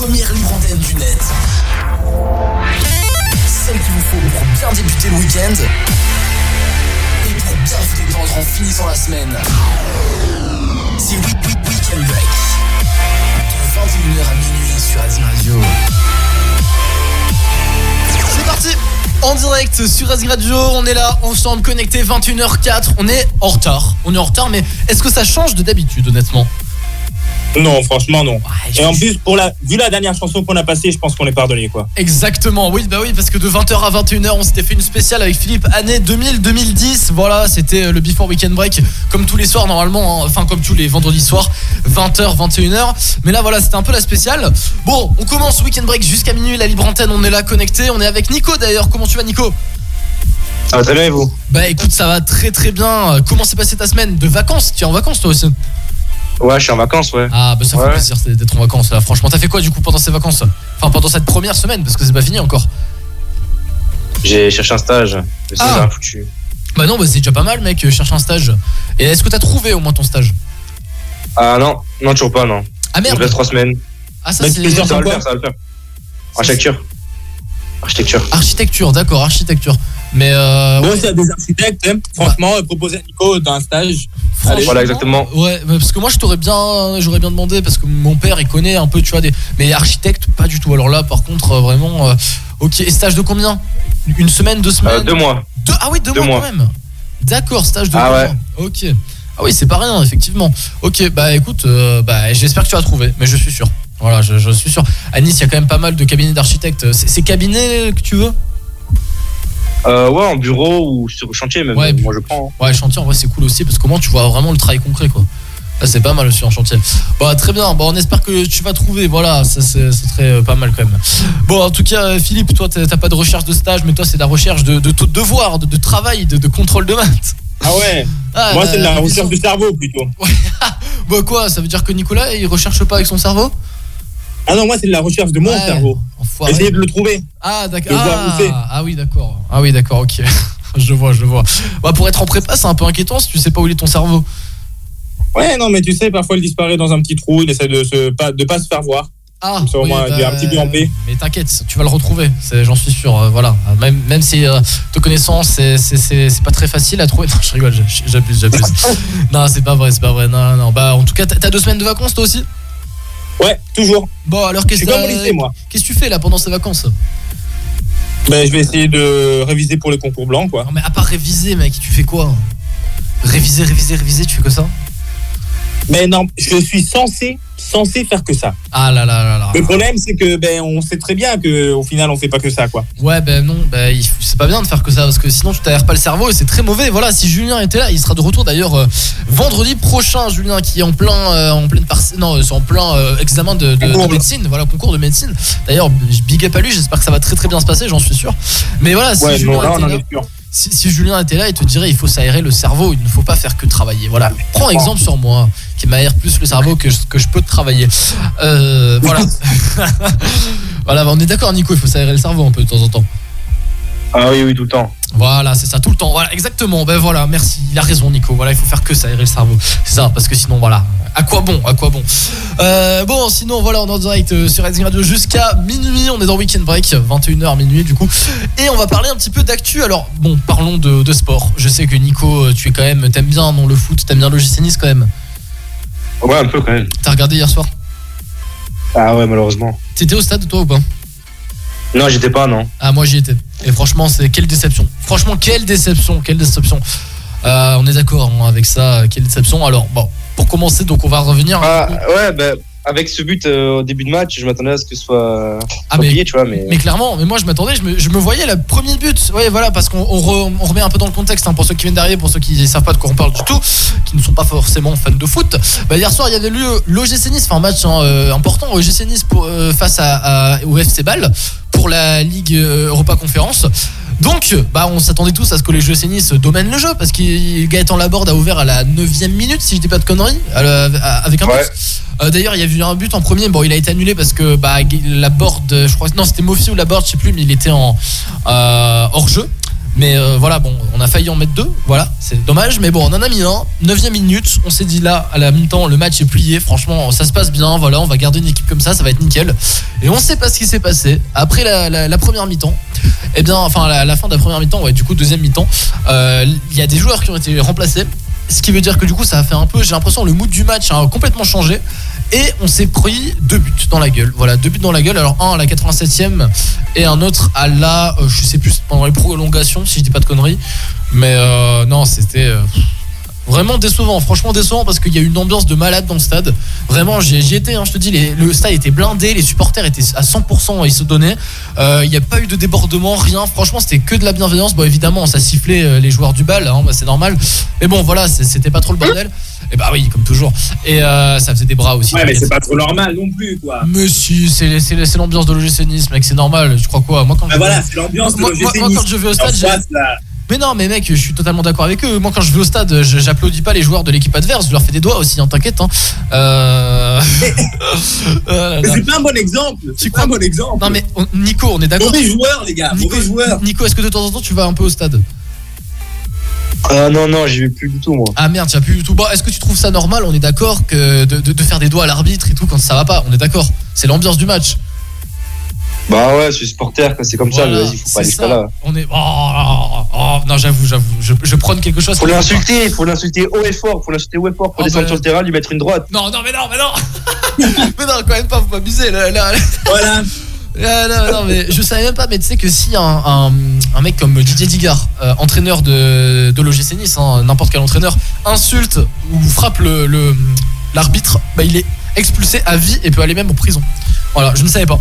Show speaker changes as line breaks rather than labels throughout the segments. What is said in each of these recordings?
première libre antenne du net. Celle qu'il vous faut pour bien débuter le week-end et pour bien vous détendre en finissant la semaine. C'est Week Week Weekend Break. De 21h à minuit sur Azim Radio.
C'est parti en direct sur Azim Radio, on est là ensemble connectés 21h04, on est en retard, on est en retard mais est-ce que ça change de d'habitude honnêtement?
Non, franchement, non. Et en plus, pour la, vu la dernière chanson qu'on a passée, je pense qu'on est pardonné, quoi.
Exactement, oui, bah oui, parce que de 20h à 21h, on s'était fait une spéciale avec Philippe, année 2000-2010. Voilà, c'était euh, le Before Weekend Break, comme tous les soirs normalement, hein, enfin comme tous les vendredis soirs, 20h, 21h. Mais là, voilà, c'était un peu la spéciale. Bon, on commence Weekend Break jusqu'à minuit, la libre antenne, on est là connecté. On est avec Nico d'ailleurs. Comment tu vas, Nico?
Ça va très bien et vous?
Bah écoute, ça va très très bien. Comment s'est passée ta semaine? De vacances? Tu es en vacances toi aussi?
Ouais, je suis en vacances, ouais.
Ah, bah ça fait
Ouais.
plaisir d'être en vacances. Là. Franchement, t'as fait quoi du coup pendant ces vacances? Enfin, pendant cette première semaine, parce que c'est pas fini encore.
J'ai cherché un stage. mais C'est
Ah.
un foutu.
Bah non, bah c'est déjà pas mal, mec. Cherche un stage. Et est-ce que t'as trouvé au moins ton stage?
Ah non, non, toujours pas, non.
Ah merde
reste trois semaines.
Ah, ça
Bah,
c'est.
Ça va le
quoi
faire, ça va le faire. Architecture. Architecture.
Architecture, d'accord, architecture. Mais euh.
Bon,
ouais,
a des architectes, hein, franchement, euh, proposer à Nico d'un stage.
franchement,
Voilà, exactement.
Ouais, parce que moi je t'aurais bien, j'aurais bien demandé parce que mon père il connaît un peu, tu vois, des. Mais architecte, pas du tout. Alors là, par contre, euh, vraiment. euh, Ok, et stage de combien? Une semaine, deux semaines?
Euh, deux mois.
Deux- Ah oui, deux,
Deux
mois,
mois.
quand même. D'accord, stage de
Ah
deux
ouais.
mois. Ok. Ah oui, c'est pas rien, effectivement. Ok, bah écoute, euh, bah, j'espère que tu vas trouver, mais je suis sûr. Voilà, je, je suis sûr. À Nice, il y a quand même pas mal de cabinets d'architectes. C'est c'est cabinets que tu veux?
Euh, ouais, en bureau ou sur le chantier, même.
Ouais,
Moi, je prends. hein.
Ouais, chantier, en vrai, c'est cool aussi parce qu'au moins tu vois vraiment le travail concret, quoi. Là, c'est pas mal aussi en chantier. Bah, très bien. Bah, on espère que tu vas trouver. Voilà, ça, c'est- serait euh, pas mal quand même. Bon, en tout cas, euh, Philippe, toi, t'as pas de recherche de stage, mais toi, c'est de la recherche de, de, de devoirs, de, de travail, de, de contrôle de maths.
Ah ouais
Ah,
Moi, c'est de la
révision.
recherche du cerveau, plutôt.
Bah, quoi Ça veut dire que Nicolas, il recherche pas avec son cerveau?
Ah non, moi, c'est de la recherche de mon
Ouais.
cerveau.
Enfoiré.
Essayer de le trouver.
Ah, d'accord. Ah, ah oui, d'accord. Ah oui, d'accord, ok. je vois, je vois. Bah, pour être en prépa, c'est un peu inquiétant si tu sais pas où est ton cerveau.
Ouais, non, mais tu sais, parfois, il disparaît dans un petit trou, il essaie de se pas, de pas se faire voir.
Ah,
ça, au moins, il est un petit peu en paix.
Mais t'inquiète, tu vas le retrouver, j'en suis sûr. euh, voilà, Euh, même, même si euh, te connaissant, c'est- c'est c'est- c'est pas très facile à trouver. Non, je rigole, j'abuse, j'abuse. non, c'est pas vrai, c'est pas vrai. Non, non, bah en tout cas, t'as deux semaines de vacances toi aussi?
Ouais, toujours.
Bon, alors qu'est-ce que tu fais là pendant ces vacances?
Ben, je vais essayer de réviser pour les concours blancs, quoi.
Non, mais à part réviser, mec, tu fais quoi? Réviser, réviser, réviser, tu fais que ça?
Mais non, je suis censé, censé faire que ça.
Ah là là là là.
Le problème, c'est que ben, on sait très bien que au final, on fait pas que ça, quoi.
Ouais, ben non, ben, c'est pas bien de faire que ça parce que sinon tu t'aères pas le cerveau et c'est très mauvais. Voilà, si Julien était là, il sera de retour d'ailleurs euh, vendredi prochain. Julien qui est en plein, euh, en pleine non, euh, en plein examen de, médecine. Voilà, concours de médecine. D'ailleurs, je big up à lui. J'espère que ça va très très bien se passer, j'en suis sûr. Mais voilà, si
Ouais,
Julien
non, là,
était
on en
là,
est sûr.
Si, si Julien était là, il te dirait il faut s'aérer le cerveau, il ne faut pas faire que travailler. Voilà, prends exemple sur moi, qui m'aère plus le cerveau que, je- que je peux travailler. Euh, voilà. voilà, on est d'accord, Nico, il faut s'aérer le cerveau un peu de temps en temps.
Ah oui, oui, tout le temps.
Voilà, c'est ça, tout le temps. Voilà, exactement. Ben voilà, merci. Il a raison, Nico. Voilà, il faut faire que ça, aérer le cerveau. C'est ça, parce que sinon, voilà. À quoi bon À quoi bon? Euh, Bon, sinon, voilà, on est en direct euh, sur Rising Radio jusqu'à minuit. On est dans Weekend Break, 21h minuit, du coup. Et on va parler un petit peu d'actu. Alors, bon, parlons de, de sport. Je sais que Nico, euh, tu es quand même, t'aimes bien non, le foot, t'aimes bien le JC Nice quand même.
Ouais, un peu quand même.
T'as regardé hier soir?
Ah ouais, malheureusement.
T'étais au stade, toi, ou pas?
Non, j'étais pas, non.
Ah moi j'y étais. Et franchement c'est quelle déception. Franchement quelle déception, quelle déception. Euh, on est d'accord hein, avec ça, quelle déception. Alors bon, pour commencer donc on va revenir.
Ah ouais, bah, avec ce but euh, au début de match, je m'attendais à ce que ce soit,
Ah,
soit
mais-
payé, tu vois, mais.
Mais clairement, mais moi je m'attendais, je me, je me voyais le premier but. Ouais, voilà, parce qu'on on re- on remet un peu dans le contexte hein, pour ceux qui viennent d'arriver, pour ceux qui ne savent pas de quoi on parle du tout, qui ne sont pas forcément fans de foot. Bah, hier soir, il y avait lieu l'OGC Nice, enfin un match hein, euh, important, OGC Nice pour, euh, face à, à- au FC Bâle pour la Ligue Europa Conférence. Donc, bah, on s'attendait tous à ce que les GC Nice domènent le jeu parce que Gaëtan Laborde a ouvert à la 9 minute, si je dis pas de conneries, à la- à- avec un but. Euh, D'ailleurs, il y a eu un but en premier. Bon, il a été annulé parce que bah, la board, je crois, non, c'était Mofi ou la board, je sais plus, mais il était en euh, hors jeu. Mais euh, voilà, bon, on a failli en mettre deux. Voilà, c'est dommage. Mais bon, on en a mis un. 9 minute. On s'est dit là, à la mi-temps, le match est plié. Franchement, ça se passe bien. Voilà, on va garder une équipe comme ça. Ça va être nickel. Et on sait pas ce qui s'est passé. Après la, première mi-temps, eh bien, enfin, la, fin de la première mi-temps, ouais, du coup, deuxième mi-temps, euh, il y a des joueurs qui ont été remplacés. Ce qui veut dire que du coup, ça a fait un peu, j'ai l'impression, le mood du match a complètement changé. Et on s'est pris deux buts dans la gueule. Voilà, deux buts dans la gueule. Alors un à la 87e et un autre à la, euh, je sais plus, pendant les prolongations, si je dis pas de conneries. Mais euh, non, c'était... Euh, vraiment décevant, franchement décevant parce qu'il y a une ambiance de malade dans le stade. Vraiment, j'y étais, hein, je te dis, le stade était blindé, les supporters étaient à 100%, ils se donnaient. Il n'y a pas eu de débordement, rien. Franchement, c'était que de la bienveillance. Bon, évidemment, ça sifflait les joueurs du bal, hein, bah, c'est normal. Mais bon, voilà, c'était pas trop le bordel. Et bah oui, comme toujours. Et euh, ça faisait des bras aussi.
Ouais, mais c'est pas trop normal non plus, quoi.
Mais si, c'est l'ambiance de l'OGC Nice, mec, c'est normal. Je crois quoi Moi, quand
bah voilà, c'est l'ambiance de l'OGC
Nice. Moi, quand je vais au stade, mais non, mais mec, je suis totalement d'accord avec eux. Moi, quand je vais au stade, j'applaudis pas les joueurs de l'équipe adverse. Je leur fais des doigts aussi, hein, t'inquiète. Hein.
Euh... c'est pas un bon exemple. C'est pas un bon exemple.
Non, mais Nico, on est d'accord.
Mauvais joueur, les gars. Nico, mauvais joueur.
Nico, est-ce que de temps en temps, tu vas un peu au stade?
Ah non, non, j'y vais plus du tout, moi.
Ah merde, tu vas plus du tout. Bon, est-ce que tu trouves ça normal? On est d'accord que de, faire des doigts à l'arbitre et tout quand ça va pas On est d'accord C'est l'ambiance du match.
Bah ouais, je suis supporter, c'est comme ça, vas-y, faut pas aller jusqu'à là.
On est. Oh, oh, oh, non, j'avoue, j'avoue, je, je prône quelque chose.
Faut l'insulter, faut l'insulter haut et fort, faut l'insulter haut et fort, faut descendre sur le terrain, lui mettre une droite.
Non, non, mais non, mais non Mais non, quand même pas, faut pas abuser là. là.
Voilà
non, non, non, mais je savais même pas, mais tu sais que si un, un, mec comme Didier Digard, euh, entraîneur de, de l'OGC Nice, hein, n'importe quel entraîneur, insulte ou frappe l'arbitre, le, l'arbitre bah, il est expulsé à vie et peut aller même en prison. Voilà, je ne savais pas.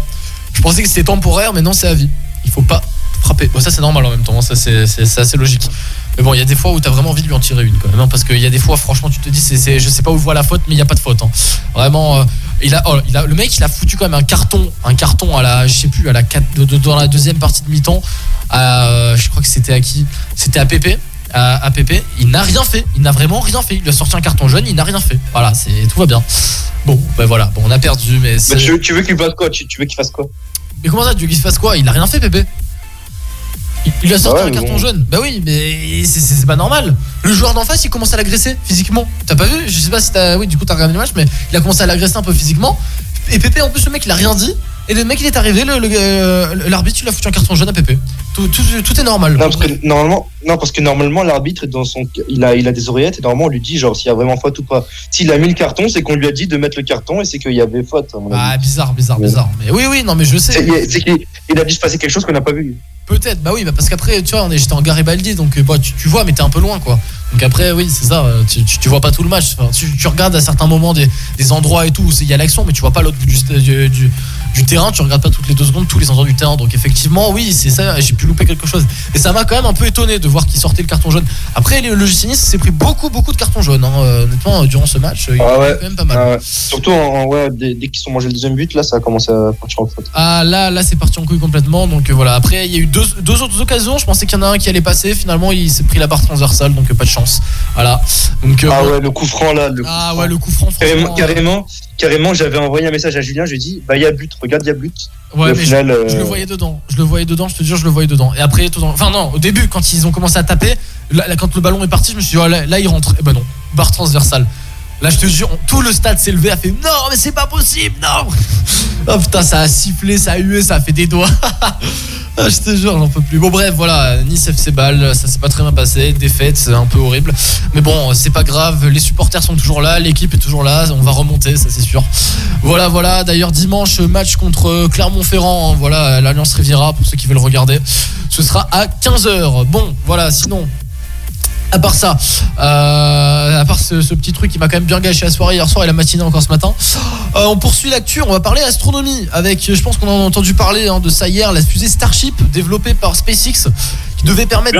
Je pensais que c'était temporaire, mais non, c'est à vie. Il faut pas frapper. Bon, ça, c'est normal en même temps, hein, ça, c'est assez logique. Mais bon, il y a des fois où t'as vraiment envie de lui en tirer une quand même, hein, parce qu'il y a des fois, franchement, tu te dis, c'est, je sais pas où voit la faute, mais il y a pas de faute. Vraiment, euh, il a, oh, il a, le mec, il a foutu quand même un carton, un carton à la, je sais plus, à la 4, dans la deuxième partie de mi-temps. je crois que c'était à qui? C'était à Pépé. À, Pépé, il n'a rien fait, il n'a vraiment rien fait. Il a sorti un carton jaune, il n'a rien fait. Voilà, c'est tout va bien. Bon, ben voilà, bon, on a perdu, mais.
mais tu, tu, veux qu'il fasse quoi? Tu, veux qu'il fasse quoi?
Mais comment ça, tu veux qu'il fasse quoi? Il a rien fait, Pépé. Il, a sorti un carton jaune. Bah oui, mais c'est pas normal. Le joueur d'en face, il commence à l'agresser physiquement. T'as pas vu? Je sais pas si t'as. Oui, du coup, t'as regardé le match, mais il a commencé à l'agresser un peu physiquement. Et Pépé, en plus, le mec, il a rien dit. Et le mec, il est arrivé, euh, l'arbitre, il a foutu un carton jaune à Pépé. Tout, tout, est normal.
Non, parce que normalement, non, parce que normalement, l'arbitre, dans son, il a, il a des oreillettes et normalement, on lui dit, genre, s'il y a vraiment faute ou pas. S'il a mis le carton, c'est qu'on lui a dit de mettre le carton et c'est qu'il y avait faute.
Ah, bizarre, bizarre, bizarre. Mais oui, oui, non, mais je sais.
C'est qu'il a dû se passer quelque chose qu'on n'a pas vu.
Peut-être, bah oui, bah parce qu'après, tu vois, on est, j'étais en Garibaldi, donc euh, bah, tu, tu vois, mais t'es un peu loin, quoi. Donc après, oui, c'est ça, euh, tu, tu, vois pas tout le match. tu, tu, regardes à certains moments des, des endroits et tout où il y a l'action, mais tu vois pas l'autre bout du, du, du, terrain, tu regardes pas toutes les deux secondes tous les endroits du terrain. Donc effectivement, oui, c'est ça, j'ai pu louper quelque chose. Et ça m'a quand même un peu étonné de voir qu'il sortait le carton jaune. Après, le, le s'est pris beaucoup, beaucoup de cartons jaunes, hein, euh, honnêtement, durant ce match. Il
ah ouais. quand même pas mal. Ah Surtout, en, ouais, dès, dès qu'ils sont mangé le deuxième but, là, ça a commencé à partir en faute.
Ah là, là, c'est parti en couille complètement. Donc voilà, après, il y a eu deux, deux autres occasions je pensais qu'il y en a un qui allait passer. Finalement, il s'est pris la barre transversale, donc pas de chance. Voilà. Donc,
euh, ah ouais, le coup franc là.
Le ah ouais, le coup franc.
Carrément, carrément, carrément j'avais envoyé un message à Julien. Je lui ai dit, bah il y a but, regarde, il y a but.
Ouais, mais je, le euh, voyais dedans. Je le voyais dedans, je te jure, je le voyais dedans. Et après, tout enfin non, au début, quand ils ont commencé à taper, là, quand le ballon est parti, je me suis dit, oh, là, il rentre. Et eh ben non, barre transversale. Là, je te jure, tout le stade s'est levé, a fait non, mais c'est pas possible, non. Oh putain, ça a sifflé, ça a hué, ça a fait des doigts. Ah, je te jure, j'en peux plus. Bon, bref, voilà, Nice FC Ball, ça s'est pas très bien passé. Défaite, c'est un peu horrible. Mais bon, c'est pas grave, les supporters sont toujours là, l'équipe est toujours là, on va remonter, ça c'est sûr. Voilà, voilà. D'ailleurs, dimanche, match contre Clermont-Ferrand, hein, voilà, l'Alliance Riviera, pour ceux qui veulent regarder. Ce sera à 15h. Bon, voilà, sinon, à part ça, euh, à part ce, petit truc qui m'a quand même bien gâché la soirée hier soir et la matinée encore ce matin, euh, on poursuit l'actu, on va parler astronomie avec, je pense qu'on en a entendu parler hein, de ça hier, la fusée Starship développée par SpaceX qui devait permettre...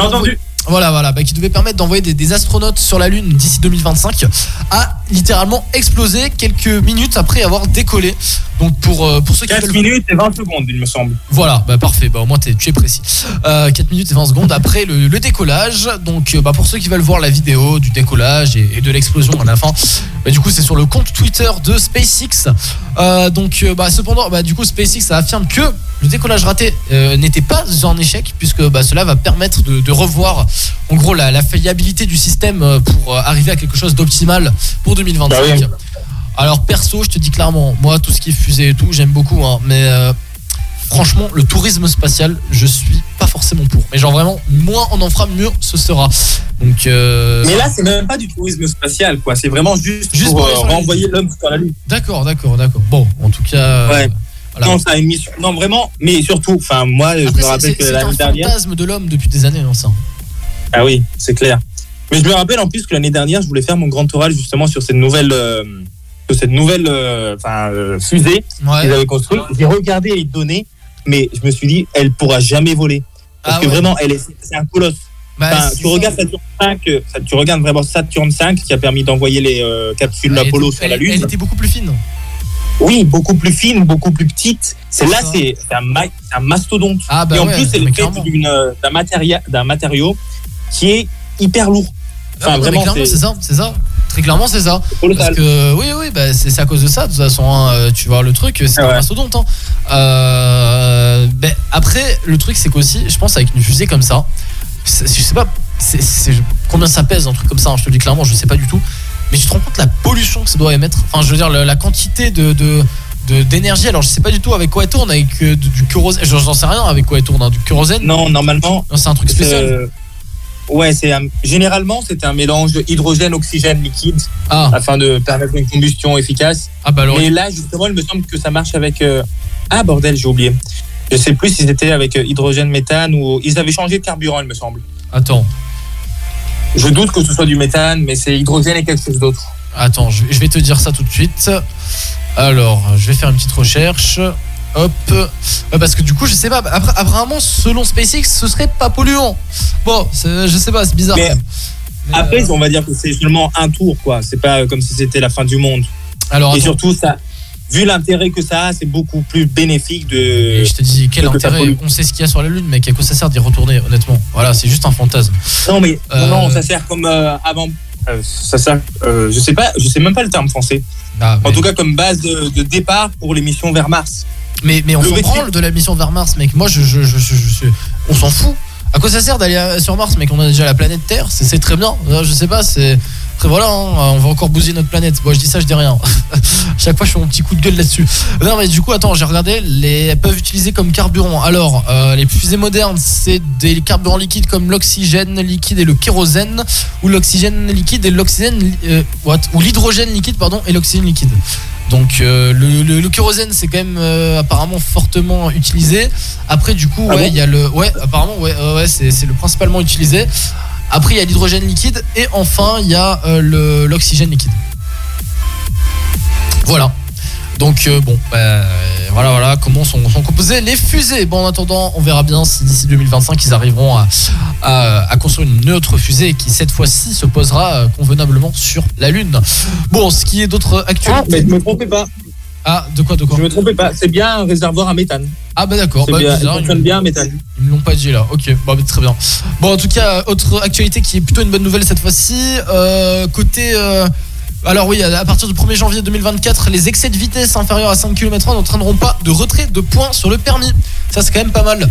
Voilà, voilà, bah, qui devait permettre d'envoyer des, astronautes sur la Lune d'ici 2025, a littéralement explosé quelques minutes après avoir décollé. Donc pour, euh, pour ceux qui
4 minutes et 20 secondes, il me semble.
Voilà, bah parfait, bah, au moins tu es précis. 4 euh, minutes et 20 secondes après le, décollage. Donc euh, bah, pour ceux qui veulent voir la vidéo du décollage et, de l'explosion à la fin, Bah, du coup, c'est sur le compte Twitter de SpaceX. Euh, donc, bah, cependant, bah, du coup, SpaceX affirme que le décollage raté n'était pas un échec, puisque bah, cela va permettre de, de revoir, en gros, la, la faillibilité du système pour arriver à quelque chose d'optimal pour 2025.
Bah oui.
Alors, perso, je te dis clairement, moi, tout ce qui est fusée et tout, j'aime beaucoup, hein, mais euh, franchement, le tourisme spatial, je suis pas forcément pour. Mais genre vraiment, moins on en fera, mieux ce sera. Donc, euh,
Mais là, c'est même pas du tourisme spatial, quoi. C'est vraiment juste,
Juste
pour
pour
euh, renvoyer l'homme sur la Lune.
d'accord, d'accord, d'accord. Bon, en tout cas, euh,
Ouais.
voilà.
Non, ça a une mission. Non, vraiment. Mais surtout, enfin, moi, je me
c'est-
rappelle
c'est
que
c'est
l'année
un
dernière.
fantasme de l'homme depuis des années, hein, ça.
Ah oui, c'est clair. Mais je me rappelle en plus que l'année dernière, je voulais faire mon grand oral justement sur cette nouvelle, euh, sur cette nouvelle, euh, enfin, euh, fusée qu'ils avaient construite. J'ai regardé les données, mais je me suis dit, elle pourra jamais voler. Parce
Ah
que
ouais.
vraiment, elle est, c'est un colosse.
Bah,
Enfin, tu regardes Saturne 5, euh, ça- tu regardes vraiment Saturne 5 qui a permis d'envoyer les capsules
Elle
Apollo
était-
sur la Lune.
Elle était beaucoup plus fine.
Oui, beaucoup plus fine, beaucoup plus petite. Celle-là, c'est un, ma- c'est un mastodonte.
Ah bah
Et en
ouais,
plus, elle est faite d'un matériau qui est hyper lourd. Enfin,
non,
vraiment, c'est
ça, c'est ça. Très clairement, c'est ça. Parce que oui, oui, bah, c'est à cause de ça. De toute façon, hein, euh, tu vois le truc, c'est
Ah
un mastodonte. Hein. Euh, après, le truc, c'est qu'aussi, je pense avec une fusée comme ça, je sais pas, combien ça pèse un truc comme ça. hein, je te le dis clairement, je sais pas du tout. Mais tu te rends compte la pollution que ça doit émettre? Enfin, je veux dire la, la quantité de, d'énergie alors je sais pas du tout avec quoi elle tourne avec euh, du, du kérosène j'en sais rien avec quoi elle tourne hein, du kérosène
Non, normalement,
c'est un truc spécial
euh, ouais, c'est un- généralement c'est un mélange hydrogène-oxygène liquide
ah
afin de permettre une combustion efficace.
ah bah alors
Mais là, justement, il me semble que ça marche avec euh, ah bordel, j'ai oublié. Je sais plus si c'était avec euh, hydrogène, méthane ou ils avaient changé de carburant, il me semble.
attends
Je doute que ce soit du méthane, mais c'est hydrogène et quelque chose d'autre.
Attends, je vais te dire ça tout de suite. Alors, je vais faire une petite recherche. Hop. Parce que du coup, je sais pas. Après, apparemment, selon SpaceX, ce serait pas polluant. Bon, je sais pas, c'est bizarre.
Mais.
Mais,
Après,
euh,
on va dire que c'est seulement un tour, quoi. C'est pas comme si c'était la fin du monde.
alors,
Et
attends,
surtout, ça, vu l'intérêt que ça a, c'est beaucoup plus bénéfique
et
de.
je te dis, quel intérêt. On sait ce qu'il y a sur la Lune, mec. À quoi ça sert d'y retourner, honnêtement? Voilà, c'est juste un fantasme.
Non, mais
Euh,
non, non, ça sert comme euh, avant. euh, ça sert. euh, je sais pas, je sais même pas le terme français.
Ah,
En
mais,
tout cas, comme base de, de départ pour les missions vers Mars.
Mais, mais on s'en branle de la mission vers Mars, mec. Moi, je, je, je, on s'en fout. À quoi ça sert d'aller sur Mars, mec? On a déjà la planète Terre, c'est très bien. Je sais pas, c'est. Après voilà, hein, on va encore bousiller notre planète. Bon, je dis ça, je dis rien. Chaque fois, je fais mon petit coup de gueule là-dessus. Non, mais du coup, attends, j'ai regardé. Les elles peuvent utiliser comme carburant. Alors, euh, les fusées modernes, c'est des carburants liquides comme l'oxygène liquide et le kérosène, ou l'oxygène liquide et l'oxygène, euh, what? Ou l'hydrogène liquide, pardon, et l'oxygène liquide. Donc euh, le, le- le kérosène c'est quand même euh, apparemment fortement utilisé. Après du coup
Ah
ouais
bon
il y a le ouais apparemment ouais ouais, c'est le principalement utilisé. Après il y a l'hydrogène liquide et enfin il y a euh, l'oxygène liquide. Voilà. Donc euh, bon, bah, voilà, voilà comment sont, sont composées les fusées. Bon, en attendant, on verra bien si d'ici 2025 ils arriveront à, à, à construire une autre fusée qui cette fois-ci se posera euh, convenablement sur la Lune. Bon, ce qui est d'autres
Ah,
actualités.
mais ne me trompez pas.
Ah, de quoi, de quoi
Je me trompais pas. C'est bien un réservoir à méthane.
Ah bah d'accord, bah,
bien,
bizarre, ils,
bien à méthane.
ils me l'ont pas dit là. Ok, bah, bah, très bien. Bon, en tout cas, autre actualité qui est plutôt une bonne nouvelle cette fois-ci. euh, côté. euh, alors oui, à partir du 1er janvier 2024, les excès de vitesse inférieurs à 5 km/h n'entraîneront pas de retrait de points sur le permis. Ça c'est quand même pas mal.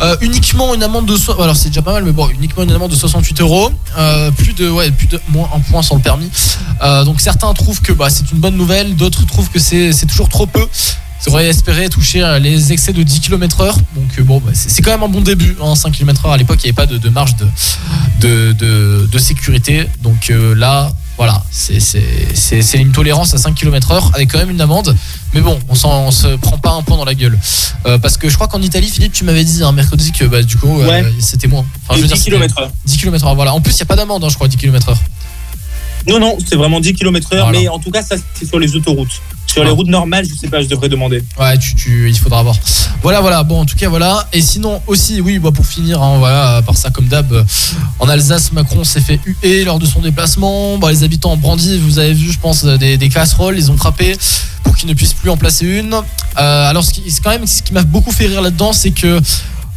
Euh, uniquement une amende de so- alors c'est déjà pas mal, mais bon, uniquement une amende de 68 euros. Euh, plus de ouais, plus de moins un point sur le permis. Euh, donc certains trouvent que bah, c'est une bonne nouvelle, d'autres trouvent que c'est toujours trop peu. Ils auraient espéré toucher les excès de 10 km/h. Donc bon, bah, c'est quand même un bon début. Hein, 5 km/h à l'époque, il n'y avait pas de, marge de, sécurité. Donc là, voilà, c'est c'est- c'est- c'est une tolérance à 5 km/h avec quand même une amende. Mais bon, on, s'en- on se prend pas un point dans la gueule. Euh, parce que je crois qu'en Italie, Philippe, tu m'avais dit un mercredi que bah, du coup, euh, c'était moins. Enfin, je veux
10
dire, c'était
km heure.
10 km/h. Voilà. En plus, il n'y a pas d'amende, hein, je crois, 10 km/h.
Non, non, c'est vraiment 10 km heure,
Voilà.
mais en tout cas, ça, c'est sur les autoroutes. Sur les routes normales, je sais pas, je devrais demander.
Ouais, tu, tu, il faudra voir. Voilà, voilà. Bon, en tout cas, voilà. Et sinon, aussi, oui, bah, pour finir, hein, voilà, à part ça, comme d'hab, euh, en Alsace, Macron s'est fait huer lors de son déplacement. Bah, les habitants ont brandi, vous avez vu, je pense, des, des casseroles, ils ont frappé pour qu'ils ne puissent plus en placer une. Euh, alors, ce qui, quand même ce qui m'a beaucoup fait rire là-dedans, c'est que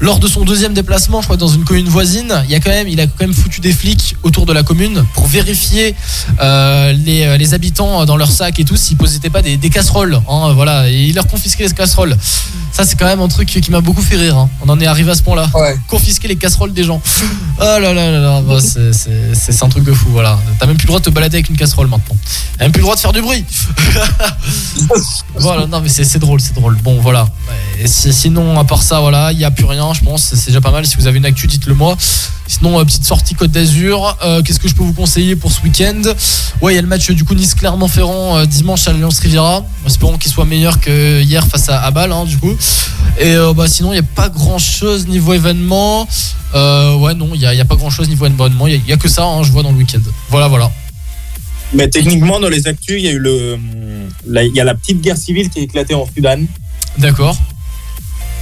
lors de son deuxième déplacement, je crois dans une commune voisine, il y a quand même, il a quand même foutu des flics autour de la commune pour vérifier euh, les, euh, les habitants dans leur sac et tout s'ils posaient pas des, des casseroles. hein, voilà, et il leur confisquait les casseroles. Ça c'est quand même un truc qui m'a beaucoup fait rire. hein. On en est arrivé à ce point-là.
Ouais.
Confisquer les casseroles des gens. Oh là là là là, bah, c'est- un truc de fou. Voilà, t'as même plus le droit de te balader avec une casserole maintenant. T'as même plus le droit de faire du bruit. Voilà, non mais c'est drôle, c'est drôle. Bon voilà. Et sinon à part ça, voilà, il n'y a plus rien, je pense. C'est déjà pas mal. Si vous avez une actu, dites-le moi. Sinon, euh, petite sortie Côte d'Azur. Euh, Qu'est-ce que je peux vous conseiller pour ce week-end? Ouais, il y a le match du coup Nice-Clermont-Ferrand euh, dimanche à l'Alliance Riviera. Espérons qu'il soit meilleur que hier face à, à Bâle, hein, du coup. Et bah, sinon, il n'y a pas grand-chose niveau événement. Ouais, non, il n'y a, il y a pas grand-chose niveau événement. Il n'y a, que ça, hein, je vois dans le week-end. Voilà, voilà.
Mais techniquement, dans les actus, il y a eu le, la- il y a la petite guerre civile qui a éclaté en Sudan.
D'accord.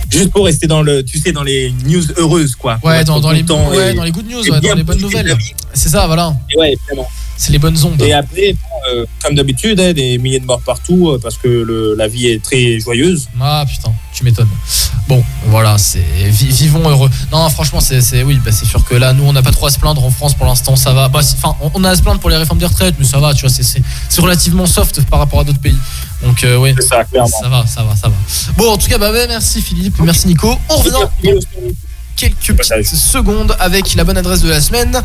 Juste pour rester dans le, tu sais, dans les news heureuses, quoi.
Ouais, dans, dans les, ouais, dans les good news, ouais, dans les bonnes nouvelles. C'est ça, voilà.
Et ouais, vraiment.
C'est les bonnes ondes.
Et après, bon, euh, comme d'habitude, hein, des milliers de morts partout euh, parce que le, la vie est très joyeuse.
Ah putain, tu m'étonnes. Bon, voilà, c'est vi- vivons heureux. Non, franchement, c'est oui, bah, c'est sûr que là, nous, on n'a pas trop à se plaindre en France pour l'instant, ça va. Bah, Enfin, on- a à se plaindre pour les réformes des retraites, mais ça va, tu vois, c'est- relativement soft par rapport à d'autres pays. Donc, euh,
ça,
va, ça va, ça va. Bon, en tout cas, bah, merci Philippe, merci Nico. On revient quelques secondes avec la bonne adresse de la semaine.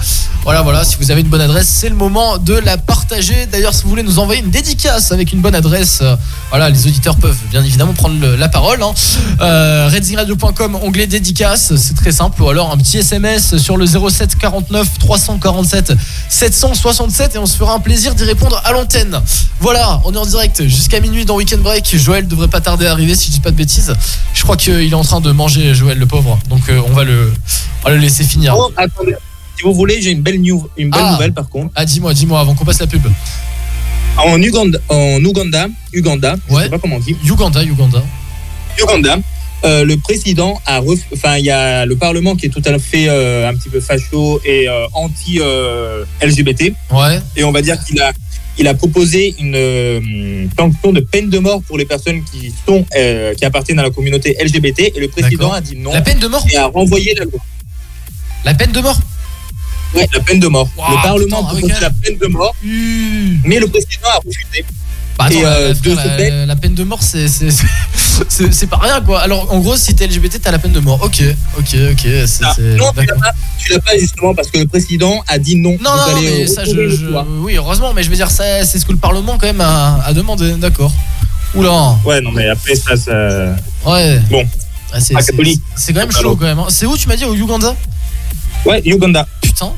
Voilà, voilà, si vous avez une bonne adresse, c'est le moment de la partager. D'ailleurs, si vous voulez nous envoyer une dédicace avec une bonne adresse, euh, voilà, les auditeurs peuvent bien évidemment prendre la parole. Hein. Euh, redzingradio.com, onglet dédicace, c'est très simple. Ou alors un petit SMS sur le 07 49 347 767 et on se fera un plaisir d'y répondre à l'antenne. Voilà, on est en direct jusqu'à minuit dans Weekend Break. Joël devrait pas tarder à arriver si je dis pas de bêtises. Je crois qu'il est en train de manger Joël le pauvre. Donc euh, on va le, on va le laisser finir.
Oh, attendez. Si vous voulez, j'ai une belle, new- une belle
Ah.
nouvelle par contre.
Ah dis-moi, dis-moi avant qu'on passe la pub.
En Uganda, en Ouganda, Uganda, je
Ouais.
sais pas comment on dit,
Uganda, Uganda.
Uganda, euh, le président a, ref- enfin, il y a le Parlement qui est tout à fait euh, un petit peu facho et euh, anti LGBT,
Ouais.
et on va dire qu'il a, il a proposé une euh, sanction de peine de mort pour les personnes qui sont, euh, qui appartiennent à la communauté LGBT, et le président a dit non
La peine de mort
et a renvoyé la loi.
La peine de mort
Ouais, la peine de mort.
Wow,
le Parlement a
oui,
proposé la peine de mort,
Mmh.
mais le président a refusé.
Bah attends,
Et,
la-
euh,
la, frère, peine de mort, c'est pas rien quoi. Alors en gros, si t'es LGBT, t'as la peine de mort. Ok, ok, ok. c'est-
Ah, non, tu l'as pas, pas justement parce que le président a dit non.
Non,
Vous
non,
allez
mais ça, je, oui, heureusement, mais je veux dire, ça, c'est ce que le Parlement quand même a, a demandé. D'accord. Oula,
Ouais, non, mais après ça, ça...
ouais.
Bon.
Ah, c'est
Ah,
c'est- quand même
Pardon.
chaud quand même. hein. C'est où tu m'as dit au Uganda?
Ouais, Uganda.
Putain.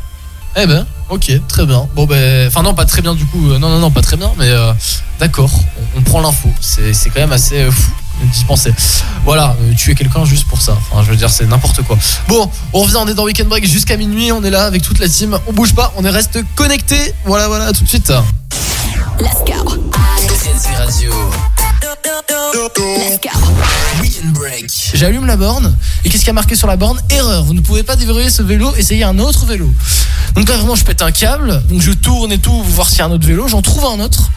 Eh ben, ok, très bien. Bon ben, enfin non, pas très bien du coup. Euh, Non, non, non, pas très bien, mais euh, d'accord. On, prend l'info. C'est quand même assez euh, fou d'y penser. Voilà, tuer quelqu'un juste pour ça. Enfin, je veux dire, c'est n'importe quoi. Bon, on revient, on est dans Weekend Break jusqu'à minuit. On est là avec toute la team. On bouge pas, on est reste connecté. Voilà, voilà, tout de suite.
Radio. Weekend Break.
J'allume la borne et qu'est-ce qui a marqué sur la borne Erreur, vous ne pouvez pas déverrouiller ce vélo, essayez un autre vélo. Donc là vraiment je pète un câble, donc je tourne et tout, pour voir s'il y a un autre vélo, j'en trouve un autre,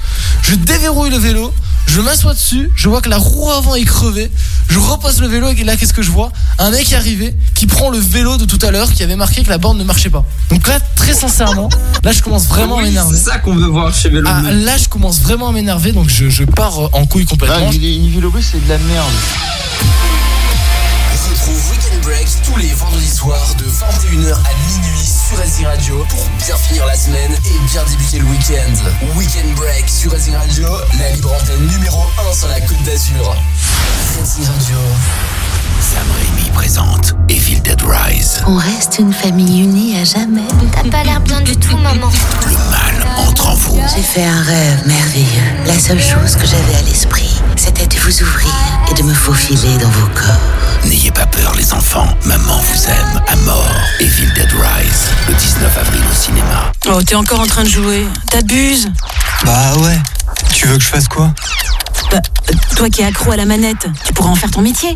je déverrouille le vélo, je m'assois dessus, je vois que la roue avant est crevée, je repose le vélo et là qu'est-ce que je vois? Un mec arrivé qui prend le vélo de tout à l'heure qui avait marqué que la borne ne marchait pas. Donc là très sincèrement, là je commence vraiment à m'énerver.
c'est ça qu'on veut voir chez Vélo
Ah,
Bleu.
là je commence vraiment à m'énerver donc je, je pars en couille complètement.
une vélo c'est de la merde.
Retrouve Weekend Break tous les vendredis soirs de 21h à minuit sur Racing Radio pour bien finir la semaine et bien débuter le week-end. Weekend Break sur Racing Radio, la libre antenne numéro 1 sur la Côte d'Azur. Racing Radio.
Sam Raimi présente Evil Dead Rise.
On reste une famille unie à jamais.
T'as pas l'air bien du tout, maman.
Le mal entre en vous.
J'ai fait un rêve merveilleux. La seule chose que j'avais à l'esprit, c'était de vous ouvrir et de me faufiler dans vos corps.
N'ayez pas peur les enfants, maman vous aime à mort. Evil Dead Rise, le 19 avril au cinéma.
Oh, t'es encore en train de jouer. T'abuses.
Bah ouais. Tu veux que je fasse quoi?
Bah, euh, toi qui es accro à la manette, tu pourras en faire ton métier.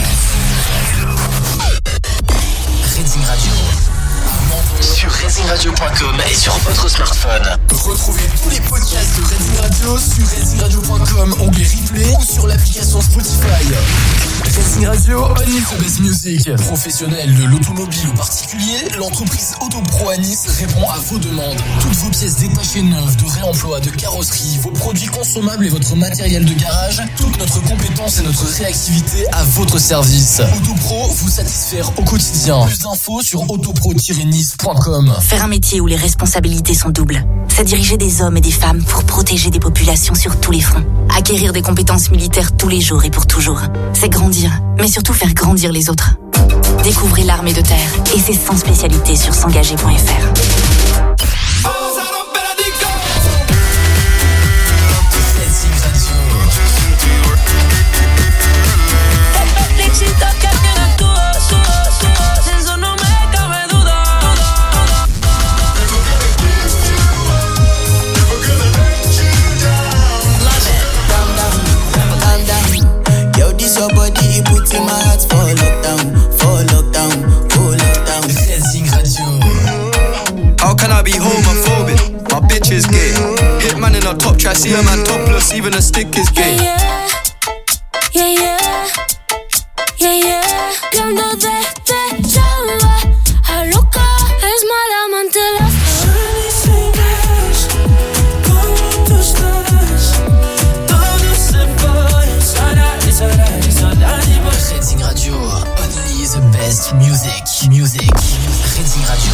RacingRadio.com et sur votre smartphone. Retrouvez tous les podcasts de Racing Radio sur RacingRadio.com, onglet replay ou sur l'application Spotify. Racing Radio, only the best music. Professionnel de l'automobile ou particulier, l'entreprise Autopro à Nice répond à vos demandes. Toutes vos pièces détachées neuves, de réemploi, de carrosserie, vos produits consommables et votre matériel de garage, toute notre compétence et notre réactivité à votre service. Autopro vous satisfaire au quotidien. Plus d'infos sur autopro-nice.com.
Faire un métier où les responsabilités sont doubles, c'est diriger des hommes et des femmes pour protéger des populations sur tous les fronts. Acquérir des compétences militaires tous les jours et pour toujours. C'est grandir, mais surtout faire grandir les autres. Découvrez l'armée de terre et ses 100 spécialités sur s'engager.fr.
body, it puts in my heart for lockdown, for lockdown, for lockdown.
Racing Radio.
How can I be homophobic? My bitch is gay. Hitman in a top try, see a man topless, even a stick is gay.
Yeah, yeah, yeah, yeah. Yo ando desde chamba a
music. Racing Radio,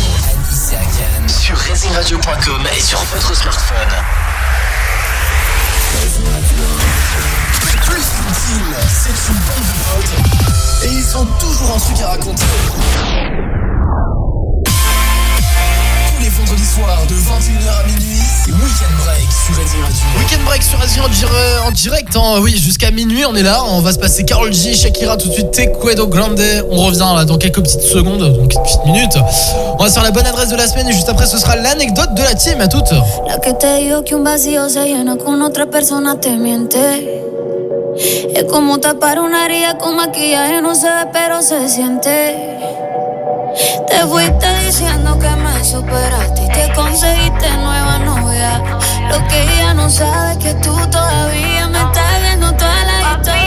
Akan. Sur RacingRadio.com et sur votre smartphone. Plus qu'une c'est une bande de potes. Et ils ont toujours un truc à raconter. Soirs de 21h à minuit, c'est Weekend Break sur Racing Radio.
Weekend break sur Asie en, dir- en direct, hein. oui, jusqu'à minuit, on est là. On va se passer Carol G, Shakira tout de suite, Tequedo Grande. On revient là dans quelques petites secondes, donc une petite minute. On va se faire la bonne adresse de la semaine et juste après, ce sera l'anecdote de la team. À toutes.
La que te digo que un vacío se llena con otra persona te miente. Es como tapar una herida con maquillaje, no se ve pero se siente. Te fuiste diciendo que me superaste y que conseguiste nueva novia. Lo que ella no sabe es que tú todavía me estás viendo toda la historia,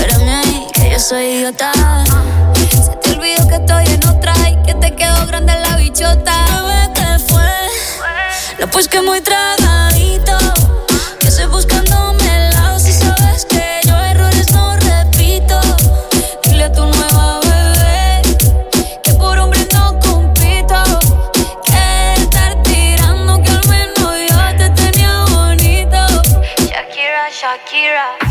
Yo soy idiota.
Se te olvidó que estoy en otra y que te quedó grande la bichota.
Bebé, ¿qué fue? No, pues que muy tragadito. Que estoy buscándome el lado si sabes que yo errores no repito.
Dile a tu nueva bebé que por hombre no compito. Que estar tirando que al menos yo te tenía bonito.
Shakira, Shakira.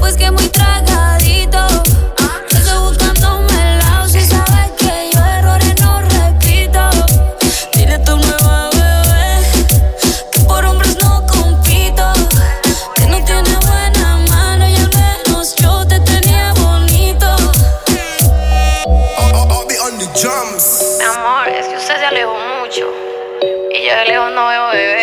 Pues que muy tragadito. Se sube un tanto melado. Si sabes que yo errores no repito.
Tira tu nuevo bebé. Que por hombres no compito. Que no tiene buena mano. Y al menos yo te tenía bonito.
Mi amor, es que usted se alejó
mucho. Y yo se alejó un nuevo
bebé.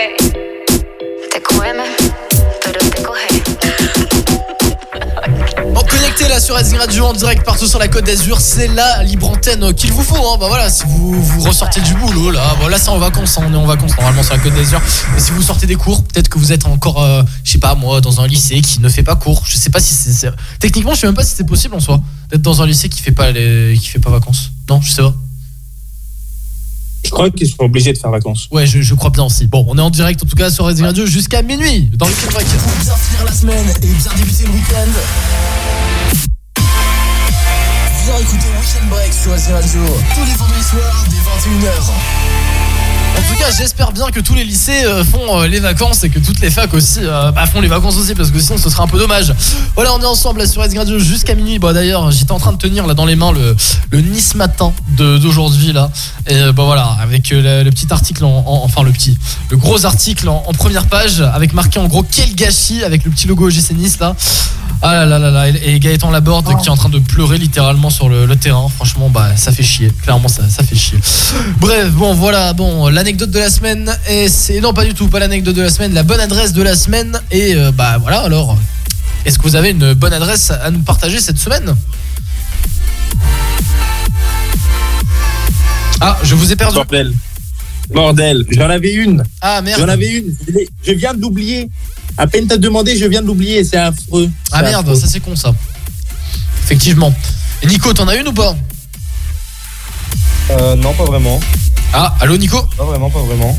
Connecté là sur SG Radio en direct partout sur la côte d'Azur, c'est la libre antenne qu'il vous faut. Hein. Bah voilà, si vous, vous ressortez du boulot là, bon, là c'est en vacances, hein, on est en vacances normalement sur la côte d'Azur. Mais si vous sortez des cours, peut-être que vous êtes encore, euh, je sais pas moi, dans un lycée qui ne fait pas cours. Je sais pas si c'est techniquement, je sais même pas si c'est possible en soi d'être dans un lycée qui fait pas les, qui fait pas vacances. Non, je sais pas.
Je crois qu'ils sont obligés de faire vacances.
Ouais, je, je crois bien aussi. Bon, on est en direct en tout cas sur SG Radio jusqu'à minuit dans le Break.
Pour bien finir la semaine et bien débuter le week-end. Viens écouter Weekend Break sur SG Radio tous les vendredis soirs dès 21h.
En tout cas, j'espère bien que tous les lycées euh, font euh, les vacances et que toutes les facs aussi euh, bah, font les vacances aussi parce que sinon ce serait un peu dommage. Voilà, on est ensemble là sur S Radio jusqu'à minuit. Bah d'ailleurs, j'étais en train de tenir là dans les mains le, Nice matin d'aujourd'hui là. Et bah voilà, avec le, petit article en, en- enfin le petit, le gros article en, première page avec marqué en gros quel gâchis avec le petit logo OGC Nice là. Ah là là là là, et Gaëtan Laborde qui est en train de pleurer littéralement sur le, le terrain. Franchement, bah ça fait chier. Clairement, ça, ça fait chier. Bref, bon voilà, bon l'anecdote de la semaine et c'est non pas du tout, pas l'anecdote de la semaine, la bonne adresse de la semaine et euh, bah voilà alors. Est-ce que vous avez une bonne adresse à nous partager cette semaine? Ah, je vous ai perdu.
Bordel. Bordel. J'en avais une.
Ah merde.
J'en avais une. Je viens de l'oublier. À peine t'as demandé, je viens de l'oublier. C'est affreux.
Ah merde,
affreux.
ça c'est con ça. Effectivement. Et Nico, t'en as une ou pas?
Euh, non, pas vraiment.
Ah, allô Nico?
Pas vraiment, pas vraiment.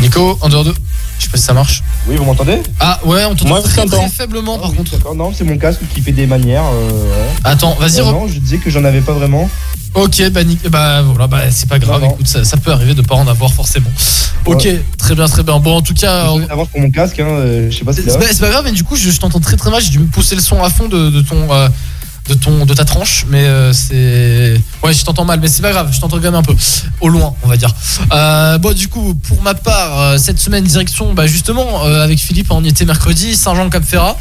Nico, en dehors de. Je sais pas si ça marche.
Oui, vous m'entendez?
Ah ouais, on t'entend
Moi, je
très,
t'entends.
très faiblement par contre.
D'accord, non, c'est mon casque qui fait des manières. euh, ouais.
Attends, vas-y,
Euh,
re-
non, je disais que j'en avais pas vraiment.
Ok, bah, bah voilà, bah c'est pas grave,
Non, non.
écoute, ça, ça peut arriver de pas en avoir forcément. Ok, très bien, très bien. Bon, en tout cas, on-
Avance pour mon casque, hein, euh, je sais pas si
c'est pas, c'est pas grave, mais du coup, je, je t'entends très très mal. J'ai dû me pousser le son à fond de, de ton. euh, de ton de ta tranche mais euh, c'est ouais je t'entends mal mais c'est pas grave je t'entends quand même un peu au loin on va dire euh, bon du coup pour ma part cette semaine direction bah justement avec Philippe on y était mercredi Saint-Jean Cap Ferrat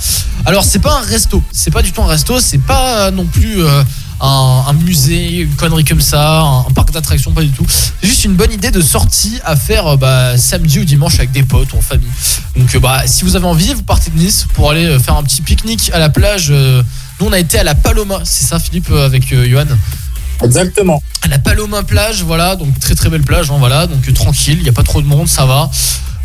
alors c'est pas un resto c'est pas du tout un resto c'est pas non plus un, un musée, une connerie comme ça, un, un parc d'attractions, pas du tout. C'est juste une bonne idée de sortie à faire euh, bah, samedi ou dimanche avec des potes ou en famille. Donc euh, bah, si vous avez envie, vous partez de Nice pour aller euh, faire un petit pique-nique à la plage. nous on a été à la Paloma, c'est ça Philippe avec euh, Johan?
Exactement.
à la Paloma plage, voilà, donc très très belle plage, hein, voilà, donc euh, tranquille, il n'y a pas trop de monde, ça va.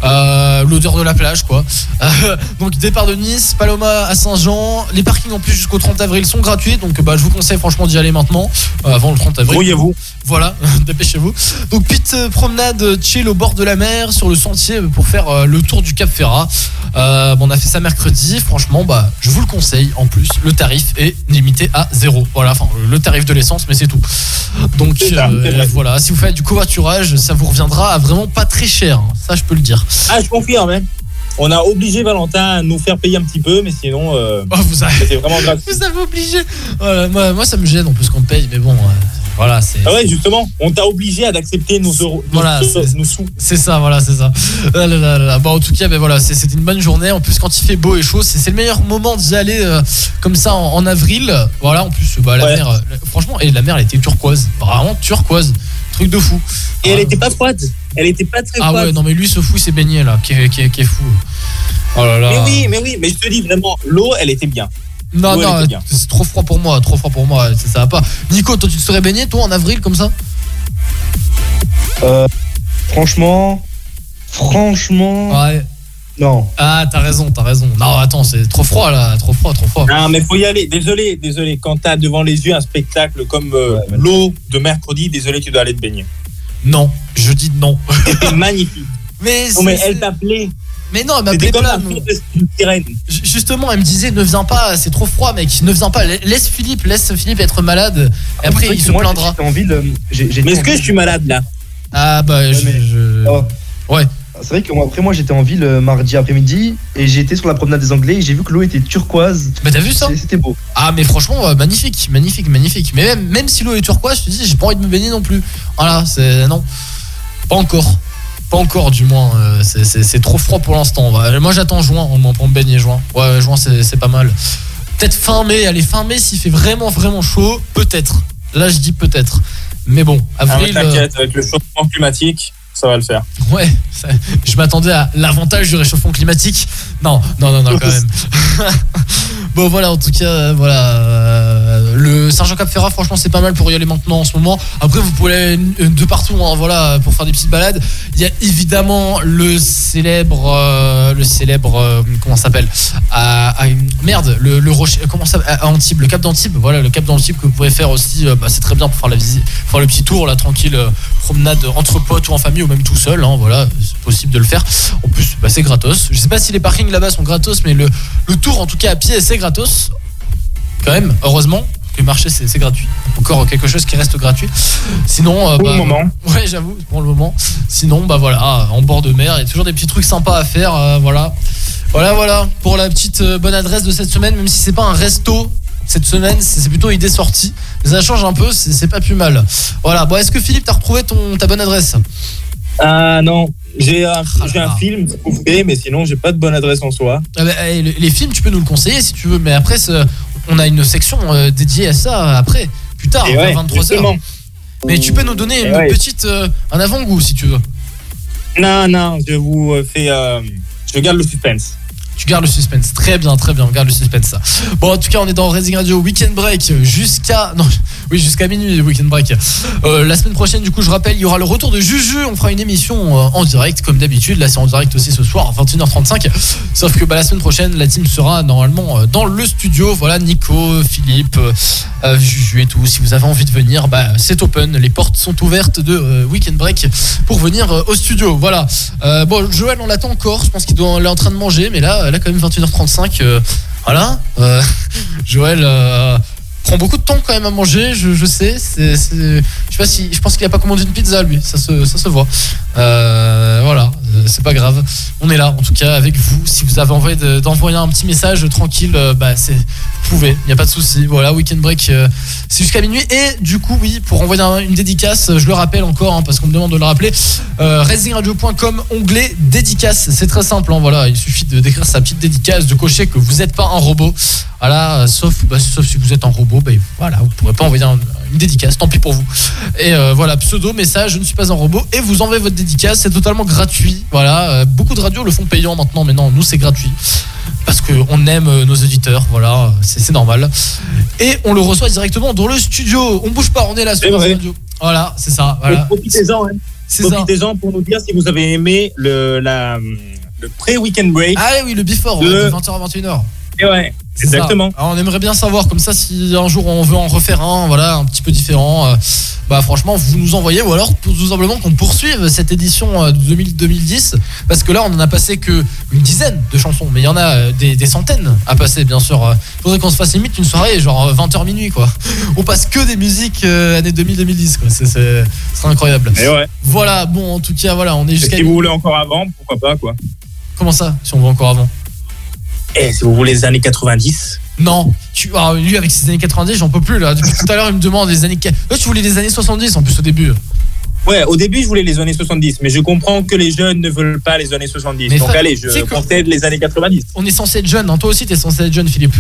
Euh, L'odeur de la plage, quoi. Euh, donc départ de Nice, Paloma à Saint-Jean. Les parkings en plus jusqu'au 30 avril sont gratuits, donc bah, je vous conseille franchement d'y aller maintenant, euh, avant le 30 avril.
Brouillez-vous.
Voilà, dépêchez-vous. Donc petite promenade chill au bord de la mer, sur le sentier pour faire le tour du Cap Ferrat. Bon, on a fait ça mercredi, franchement, bah, je vous le conseille. En plus, le tarif est limité à zéro. Voilà, enfin le tarif de l'essence, mais c'est tout. Donc voilà, si vous faites du covoiturage, ça vous reviendra à vraiment pas très cher. hein. Ça, je peux le dire.
Ah, je confirme. hein. On a obligé Valentin à nous faire payer un petit peu, mais sinon, euh,
Oh, vous avez,
c'était vraiment gratuit.
vous avez obligé. Voilà, moi, moi, ça me gêne en plus qu'on paye, mais bon, euh, voilà, c'est.
Ah ouais, justement, on t'a obligé à d'accepter nos euros,
Voilà, c'est-
nos sous.
C'est ça, voilà, c'est ça. Ah là là là là. Bon, en tout cas, ben voilà, c'est- c'était une bonne journée. En plus, quand il fait beau et chaud, c'est le meilleur moment d'y aller euh, comme ça en, en avril. Voilà, en plus, bah, la
Ouais.
mer, euh, franchement, et la mer, elle était turquoise, vraiment turquoise, truc de fou.
Et elle était pas froide. Elle était pas très
Ah
froide.
ouais, non mais lui, ce fou, il s'est baigné là, qui est, qui est- qui est fou. Oh là là.
Mais oui, mais oui, mais je te dis vraiment, l'eau, elle était bien.
Non, non, c'est trop froid pour moi, trop froid pour moi, ça, ça va pas. Nico, toi, tu te serais baigné, toi, en avril comme ça?
Euh, franchement, franchement,
Ouais.
Non.
Ah, t'as raison, t'as raison. Non, attends, c'est trop froid là, trop froid, trop froid.
Non, mais faut y aller. Désolé, désolé. Quand t'as devant les yeux un spectacle comme euh, l'eau de mercredi, désolé, tu dois aller te baigner.
Non, je dis non.
C'était magnifique.
Mais,
Non, mais
c'est-
elle t'appelait.
Mais non, elle m'appelait pas. Justement, elle me disait ne viens pas, c'est trop froid, mec. Ne viens pas. Laisse Philippe, laisse Philippe être malade. Et après,
C'est vrai
il se
moi,
plaindra.
J'étais en ville. j'ai- j'étais
Mais est-ce que je suis malade là?
Ah bah, je.
mais-
je-
Oh.
Ouais.
C'est vrai que moi, après moi j'étais en ville euh, mardi après-midi et été sur la promenade des Anglais et j'ai vu que l'eau était turquoise.
Mais t'as vu ça
C'était beau.
Ah, mais franchement, euh, magnifique, magnifique, magnifique. Mais même, même si l'eau est turquoise, je te dis, j'ai pas envie de me baigner non plus. Voilà, c'est. Non. Pas encore. Pas encore, du moins. euh, c'est- trop froid pour l'instant. Moi, j'attends juin au moins pour me baigner, juin. Ouais, juin, c'est c'est pas mal. Peut-être fin mai. Allez, fin mai, s'il fait vraiment, vraiment chaud, peut-être. Là, je dis peut-être. Mais bon,
Ah,
avril. euh,
T'inquiète, avec le changement climatique, ça va le faire.
Ouais, je m'attendais à l'avantage du réchauffement climatique. Non, non, non, non, quand même. bon, voilà, en tout cas, euh, voilà. euh, le Sergent Capferra, franchement, c'est pas mal pour y aller maintenant en ce moment. Après, vous pouvez aller euh, de partout, hein, voilà, pour faire des petites balades. Il y a évidemment le célèbre, euh, le célèbre, euh, comment s'appelle Merde, le, le rocher, comment ça à Antibes, le Cap d'Antibes. Voilà, le Cap d'Antibes que vous pouvez faire aussi. bah, c'est très bien pour faire la visite, faire le petit tour là, tranquille, promenade entre potes ou en famille ou même tout seul. hein, voilà, c'est possible de le faire. En plus, bah, c'est gratos. Je sais pas si les parkings là-bas sont gratos, mais le, le tour en tout cas à pied c'est gratos. Quand même, heureusement le marché c'est gratuit. Encore quelque chose qui reste gratuit. Sinon, euh,
Pour
bah,
le moment.
Ouais, j'avoue, pour le moment. Sinon, bah voilà, en bord de mer, il y a toujours des petits trucs sympas à faire. euh, voilà. Voilà, voilà, pour la petite euh, bonne adresse de cette semaine, même si c'est pas un resto. Cette semaine, c'est plutôt idée sortie. Mais ça change un peu, c'est c'est pas plus mal. Voilà, bon, est-ce que Philippe, t'as retrouvé ton, ta bonne adresse?
Ah non, j'ai un,
Ah
j'ai un film trouvé, mais sinon j'ai pas de bonne adresse en soi.
Ah bah, eh, le- les films, tu peux nous le conseiller si tu veux, mais après, on a une section euh, dédiée à ça après, plus tard,
Et
vers
ouais,
23h.
justement.
Mais tu peux nous donner une
ouais.
petite, euh, un avant-goût si tu veux.
Non, non, je vous euh, fais. euh, je garde le suspense.
Tu gardes le suspense. Très bien, très bien. On garde le suspense, ça. Bon, en tout cas, on est dans Racing Radio Weekend Break jusqu'à. Non, oui, jusqu'à minuit, Weekend Break. Euh, la semaine prochaine, du coup, je rappelle, il y aura le retour de Juju. On fera une émission euh, en direct, comme d'habitude. Là, c'est en direct aussi ce soir, à 21h35. Sauf que bah, la semaine prochaine, la team sera normalement euh, dans le studio. Voilà, Nico, Philippe, euh, Juju et tout. Si vous avez envie de venir, bah, c'est open. Les portes sont ouvertes de Weekend Break pour venir au studio. Voilà. Bon, Joël, on l'attend encore. Je pense qu'il est en train de manger, mais là, là quand même 21h35. euh, voilà. Euh, Joël euh, prend beaucoup de temps quand même à manger. Je, sais. C'est, je sais pas si, je pense qu'il a pas commandé une pizza lui. Ça se, voit. Voilà. Euh, C'est pas grave. On est là, en tout cas, avec vous. Si vous avez envie de- d'envoyer un petit message tranquille, euh, bah, c'est, vous pouvez. Il n'y a pas de souci. Voilà, weekend break, euh, c'est jusqu'à minuit. Et du coup, oui, pour envoyer un- une dédicace, je le rappelle encore, hein, parce qu'on me demande de le rappeler, euh, onglet dédicace. C'est très simple. hein, voilà, il suffit de d'écrire sa petite dédicace, de cocher que vous n'êtes pas un robot. Voilà, euh, sauf, bah, sauf si vous êtes un robot, bah, voilà, vous pourrez pas envoyer un- une dédicace. Tant pis pour vous. Et euh, voilà, pseudo message, je ne suis pas un robot. Et vous envoyez votre dédicace, c'est totalement gratuit. Voilà, euh, beaucoup de radios le font payant maintenant, mais non, nous c'est gratuit parce qu'on aime nos auditeurs, voilà, c'est normal. Et on le reçoit directement dans le studio. On bouge pas, on est là sur
vrai.
radio. Voilà, c'est ça. Voilà.
Profitez-en, hein. Profitez-en pour nous dire si vous avez aimé le, la, le pré-weekend break.
Ah oui, le before,
Le-
ouais, de 20h à 21h.
Et ouais, exactement.
Alors, on aimerait bien savoir, comme ça, si un jour on veut en refaire un, voilà, un petit peu différent, euh, bah franchement, vous nous envoyez, ou alors tout simplement qu'on poursuive cette édition euh, de 2000 2010, parce que là, on en a passé que une dizaine de chansons, mais il y en a euh, des, des centaines à passer, bien sûr. Euh, Faudrait qu'on se fasse limite une soirée, genre 20h minuit, quoi. On passe que des musiques euh, années 2000-2010, quoi. C'est- incroyable.
Et ouais.
Voilà, bon, en tout cas, voilà, on est jusqu'à.
si vous voulez encore avant, pourquoi pas, quoi.
Comment ça, si on veut encore avant?
Et si vous voulez les années 90.
Non, tu, ah, lui avec ses années 90, j'en peux plus là. Depuis tout à l'heure, il me demande des années. Toi, tu voulais des années 70 en plus au début.
Ouais, au début, je voulais les années 70, mais je comprends que les jeunes ne veulent pas les années 70.
Mais
Donc, allez, je concède les années 90.
On est censé être jeune, hein. toi aussi t'es censé être jeune, Philippe.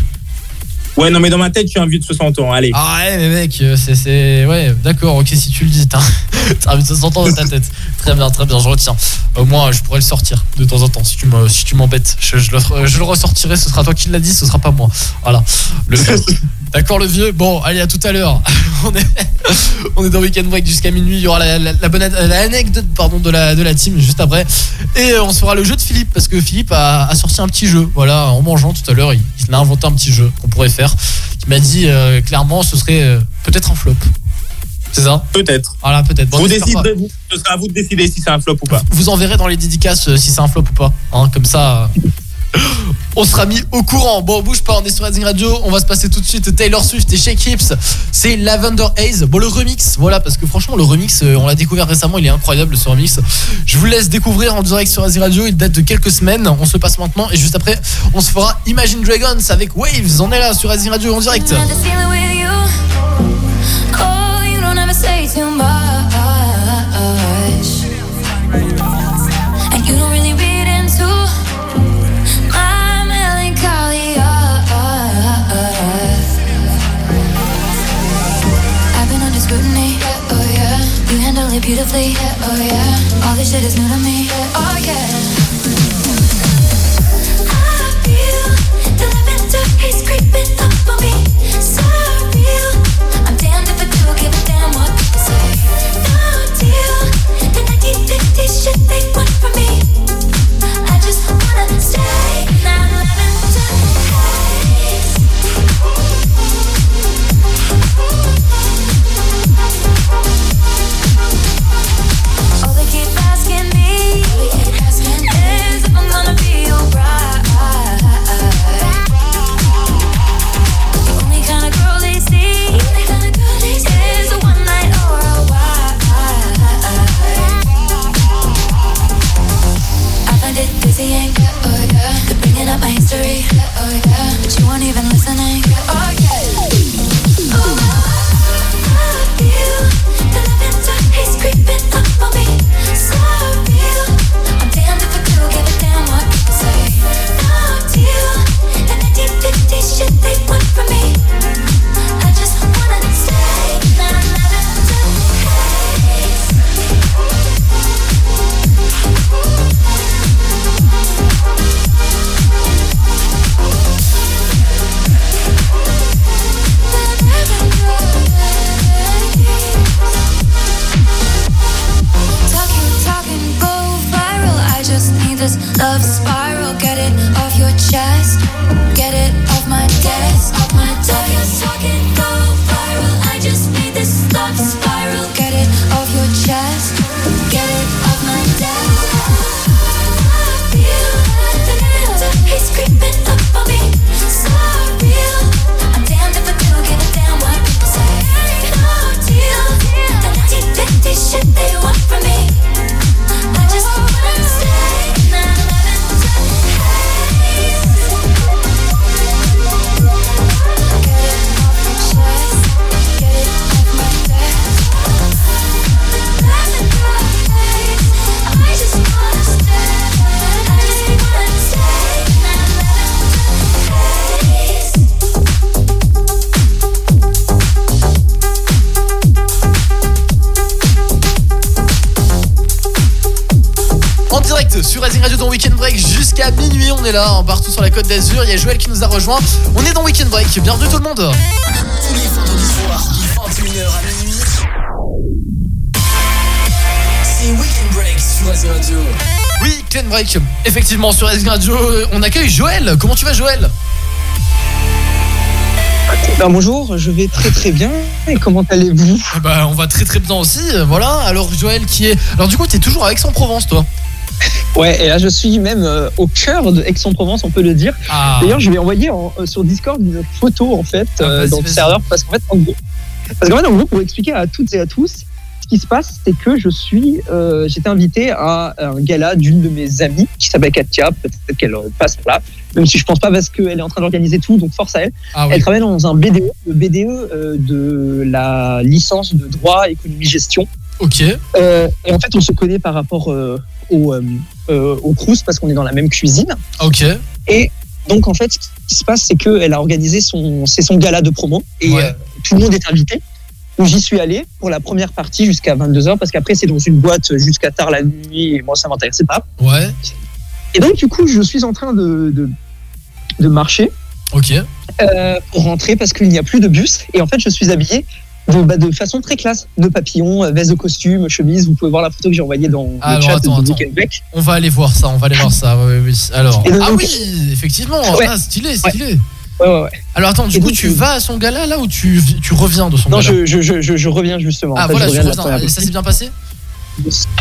Ouais, non, mais dans ma tête, je suis un vieux de 60 ans. Allez.
Ah ouais, mais mec, euh, c'est. Ouais, d'accord, ok, si tu le dis, t'as t'as envie de 60 ans dans ta tête. Très bien, très bien, je retiens. Au moins, je pourrais le sortir de temps en temps si tu me- si m'embêtes. Je, je le, je le ressortirai, ce sera toi qui l'as dit, ce sera pas moi. Voilà. Le D'accord, le vieux. Bon, allez, à tout à l'heure. on, est, on est dans Weekend Break jusqu'à minuit. Il y aura la, la, la bonne la anecdote pardon, de, la, de la team juste après. Et euh, on se fera le jeu de Philippe parce que Philippe a, a sorti un petit jeu. Voilà, en mangeant tout à l'heure, il, il a inventé un petit jeu qu'on pourrait faire. Il m'a dit euh, clairement ce serait euh, peut-être un flop. C'est ça
Peut-être.
Voilà, peut-être. Bon,
vous déciderez, vous. Ce sera à vous de décider si c'est un flop ou pas.
Vous enverrez dans les dédicaces euh, si c'est un flop ou pas. Hein, comme ça, on sera mis au courant. Bon, bouge pas, on est sur Rising Radio. On va se passer tout de suite Taylor Swift et Shake Hips. C'est Lavender Haze. Bon, le remix, voilà, parce que franchement, le remix, euh, on l'a découvert récemment. Il est incroyable ce remix. Je vous laisse découvrir en direct sur Rising Radio. Il date de quelques semaines. On se passe maintenant. Et juste après, on se fera Imagine Dragons avec Waves. On est là sur Rising Radio en direct.
I've been under scrutiny. Oh, yeah. You handle it beautifully. Oh yeah, all this shit is new to me. Yeah, oh yeah, even listening, oh yeah. Oh, I the creeping up on me. So real. I'm damned if I give a damn what say. The 1950s shit they want from me. This love spiral. Get it off your chest. Get it off my desk.
Jusqu'à minuit, on est là, hein, partout sur la côte d'Azur. Il y a Joël qui nous a rejoint. On est dans Weekend Break. Bienvenue tout le monde.
Tous les vendredis soirs, de 21h à minuit. C'est Weekend Break sur Radio.
Weekend Break, effectivement sur Rising Radio. On accueille Joël. Comment tu vas, Joël?
Ben, bonjour, je vais très très bien. Et comment allez-vous?
Bah, on va très très bien aussi. Voilà. Alors, Joël qui est. Alors, du coup, t'es toujours à Aix-en-Provence, toi?
Ouais, et là je suis même euh, au cœur de Aix-en-Provence, on peut le dire.
Ah.
D'ailleurs, je vais envoyer en- euh, sur Discord une photo en fait euh,
vas-y,
dans le serveur parce qu'en fait, en gros, parce qu'en fait, en gros, pour expliquer à toutes et à tous, ce qui se passe, c'est que je suis, euh, j'étais invité à un gala d'une de mes amies qui s'appelle Katia. Peut-être qu'elle euh, passe par là, même si je pense pas parce qu'elle est en train d'organiser tout, donc force à elle.
Ah oui.
Elle travaille dans un BDE, le BDE euh, de la licence de droit économie gestion.
Ok.
Euh, et en fait, on se connaît par rapport euh, au, euh, euh, au Crous parce qu'on est dans la même cuisine.
Ok.
Et donc, en fait, ce qui se passe, c'est qu'elle a organisé son, c'est son gala de promo et
Ouais.
euh, tout le monde est invité. Donc, J'y suis allé pour la première partie jusqu'à 22h parce qu'après, c'est dans une boîte jusqu'à tard la nuit et moi, ça m'intéressait pas.
Ouais.
Et donc, du coup, je suis en train de, de, de marcher
Ok.
euh, pour rentrer parce qu'il n'y a plus de bus. Et en fait, je suis habillé de, bah, de façon très classe. De papillon, euh, veste de costume, chemise. Vous pouvez voir la photo que j'ai envoyée dans le
Alors,
chat
attends,
de Break.
On va aller voir ça. On va aller voir ça. Oui, oui. Alors.
Donc-
Ah oui, effectivement.
Ouais.
Ah, stylé, stylé.
Ouais, ouais, ouais.
Alors attends, du
Et
coup,
donc,
tu
euh,
vas à son gala là ou tu, tu reviens de son
Non,
gala?
je, je, je, je, je reviens justement.
Ah
En fait,
voilà,
je reviens
ça s'est bien passé?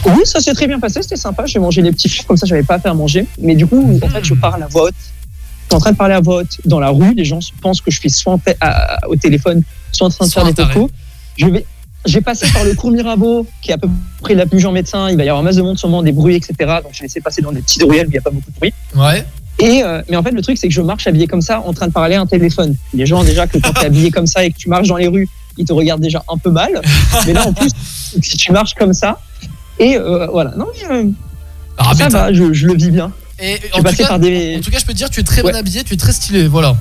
Oui, ça s'est très bien passé, c'était sympa. J'ai mangé les petits fils comme ça, j'avais pas à faire manger. Mais du coup, en fait, je parle à voix haute. Je suis en train de parler à voix haute dans la rue. Les gens pensent que je suis soit à- au téléphone, soit en train de faire
un
des tocos. Je vais. J'ai passé par le cours Mirabeau, qui est à peu près la plus en médecin. Il va y avoir masse de monde, sûrement des bruits, etc. Donc j'ai laissé passer dans des petites ruelles, mais il n'y a pas beaucoup de bruit.
Ouais.
Et euh, mais en fait, le truc, c'est que je marche habillé comme ça, en train de parler à un téléphone. Les gens, déjà, que quand tu es habillé comme ça et que tu marches dans les rues, ils te regardent déjà un peu mal. Mais là, en plus, si tu marches comme ça, et euh, voilà. Non, mais, euh,
Ah,
ça va, je, je le vis bien.
Et
Je
en tout, cas,
par des.
en tout cas, je peux te dire, tu es très bien
Ouais.
habillé, tu es très stylé, voilà.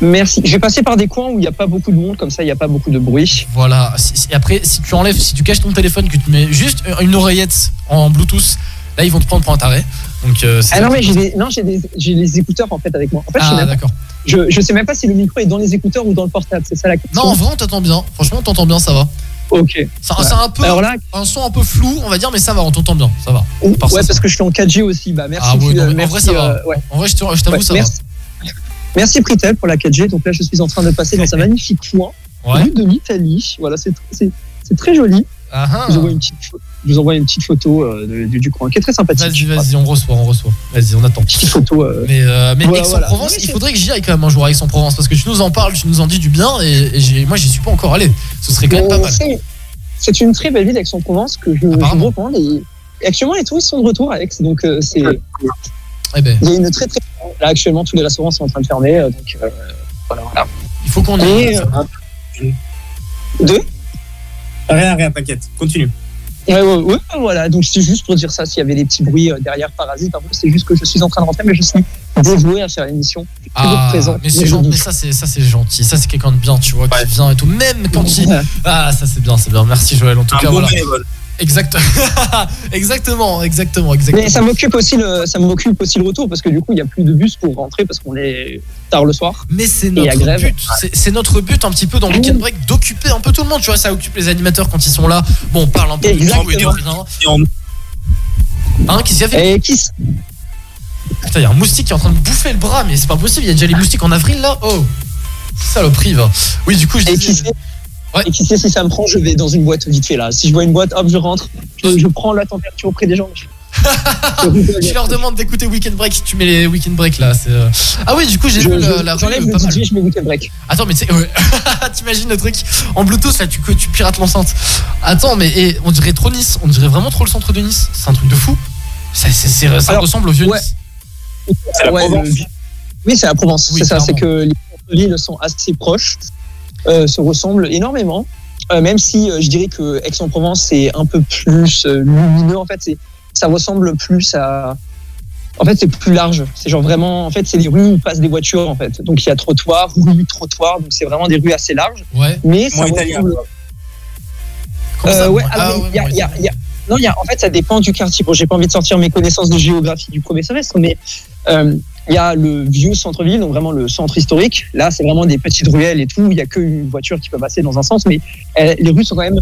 Merci. Je vais passer par des coins où il n'y a pas beaucoup de monde, comme ça il n'y a pas beaucoup de bruit.
Voilà. Et après, si tu enlèves, si tu caches ton téléphone, que tu mets juste une oreillette en Bluetooth, là ils vont te prendre pour un taré. Donc, euh,
Ah non, mais j'ai des, non, j'ai des, j'ai les écouteurs en fait avec moi. En fait,
Ah, d'accord.
je, je sais même pas si le micro est dans les écouteurs ou dans le portable. C'est ça la question.
Non, en vrai, on t'entend bien. Franchement, on t'entend bien, ça va.
Ok.
C'est un peu
Alors là,
un son un peu flou, on va dire, mais ça va, on t'entend bien, ça va.
ouais,
Par ça,
parce que je suis en 4G aussi. Bah merci.
Ah ouais, non,
euh,
mais en vrai, ça va.
euh, ouais.
En vrai, je t'avoue,
Ouais,
ça
merci. Merci Pritel pour la 4G. Donc là, je suis en train de passer dans un magnifique coin
Ouais.
de l'Italie. Voilà, c'est très joli.
va. Ah,
Je vous envoie une petite, je vous envoie une petite photo euh, du, du coin qui est très sympathique.
Vas-y, vas-y, on reçoit, on reçoit. Vas-y, on attend.
Petite photo. euh,
Mais, euh, mais
Voilà,
Aix-en-Provence,
voilà.
Il faudrait que j'y aille quand même un jour à Aix-en-Provence parce que tu nous en parles, tu nous en dis du bien et, et moi j'y suis pas encore allé. Ce serait quand même pas mal.
c'est- une très belle ville Aix-en-Provence que je, je vous recommande. Et, et actuellement, les touristes sont de retour à Aix, donc euh, c'est.
Eh ben,
Il y a une très très. Là, actuellement, tous les restaurants sont en train de fermer, euh, donc euh, voilà. voilà.
il faut qu'on aille.
euh, Deux
Rien, rien, t'inquiète. Continue.
Ouais, ouais, ouais, voilà. Donc c'est juste pour dire ça. S'il y avait des petits bruits euh, derrière Parasite, en fait, c'est juste que je suis en train de rentrer, mais je suis dévoué à faire l'émission. Toujours
Ah,
présent.
mais, c'est gentil, mais ça c'est ça c'est gentil, ça c'est quelqu'un de bien, tu vois, qui vient et tout, même quand il ah ça c'est bien, c'est bien. Merci Joël. En tout
Un
cas
bon
voilà.
bénévole.
Exact... exactement, exactement, exactement.
Mais ça m'occupe aussi le, ça m'occupe aussi le retour parce que du coup il y a plus de bus pour rentrer parce qu'on est tard le soir.
Mais c'est notre
grève.
but, c'est- notre but un petit peu dans Weekend Break d'occuper un peu tout le monde, tu vois, ça occupe les animateurs quand ils sont là. Bon, on parle un peu de tout et de
Exactement.
rien. Hein, qu'est-ce qu'il y a fait
Et qui
Putain, il y a un moustique qui est en train de bouffer le bras, mais c'est pas possible, il y a déjà les moustiques en avril là Oh Saloperie, va. Oui, du coup, je
Et
disais-
sait, et qui sait si ça me prend, je vais dans une boîte vite fait là. Si je vois une boîte, hop, je rentre, je, je prends la température auprès des gens.
tu leur demandes d'écouter Weekend Break, tu mets les Weekend Break là. c'est, euh, Ah oui, du coup, j'ai
Je-
vu
je-
la rue
j'enlève le
pas mal.
DJ, je mets Weekend Break.
Attends, mais tu sais, ouais. t'imagines le truc en Bluetooth là, tu, tu pirates l'enceinte. Attends, mais et, on dirait trop Nice, on dirait vraiment trop le centre de Nice. C'est un truc de fou. Ça,
Alors,
ressemble au vieux
ouais.
Nice.
Ouais, le- Oui, c'est la Provence.
Oui,
c'est ça, c'est que les villes sont assez proches, se ressemblent énormément. Euh, même si euh, je dirais que Aix-en-Provence c'est un peu plus euh, lumineux. En fait, c'est ça ressemble plus à. En fait, c'est plus large. C'est genre vraiment. En fait, c'est des rues où passent des voitures. En fait, donc il y a trottoir, rue, trottoir. Donc c'est vraiment des rues assez larges.
Ouais.
Mais ça
italien.
ressemble. Euh, ouais,
Ah ouais,
y a-
moi,
il y a- il y a- non, il y a, en fait, ça dépend du quartier. Bon, j'ai pas envie de sortir mes connaissances de géographie du premier semestre, mais euh, il y a le vieux centre-ville, donc vraiment le centre historique. Là, c'est vraiment des petites ruelles et tout. Il y a qu'une voiture qui peut passer dans un sens, mais euh, les rues sont quand même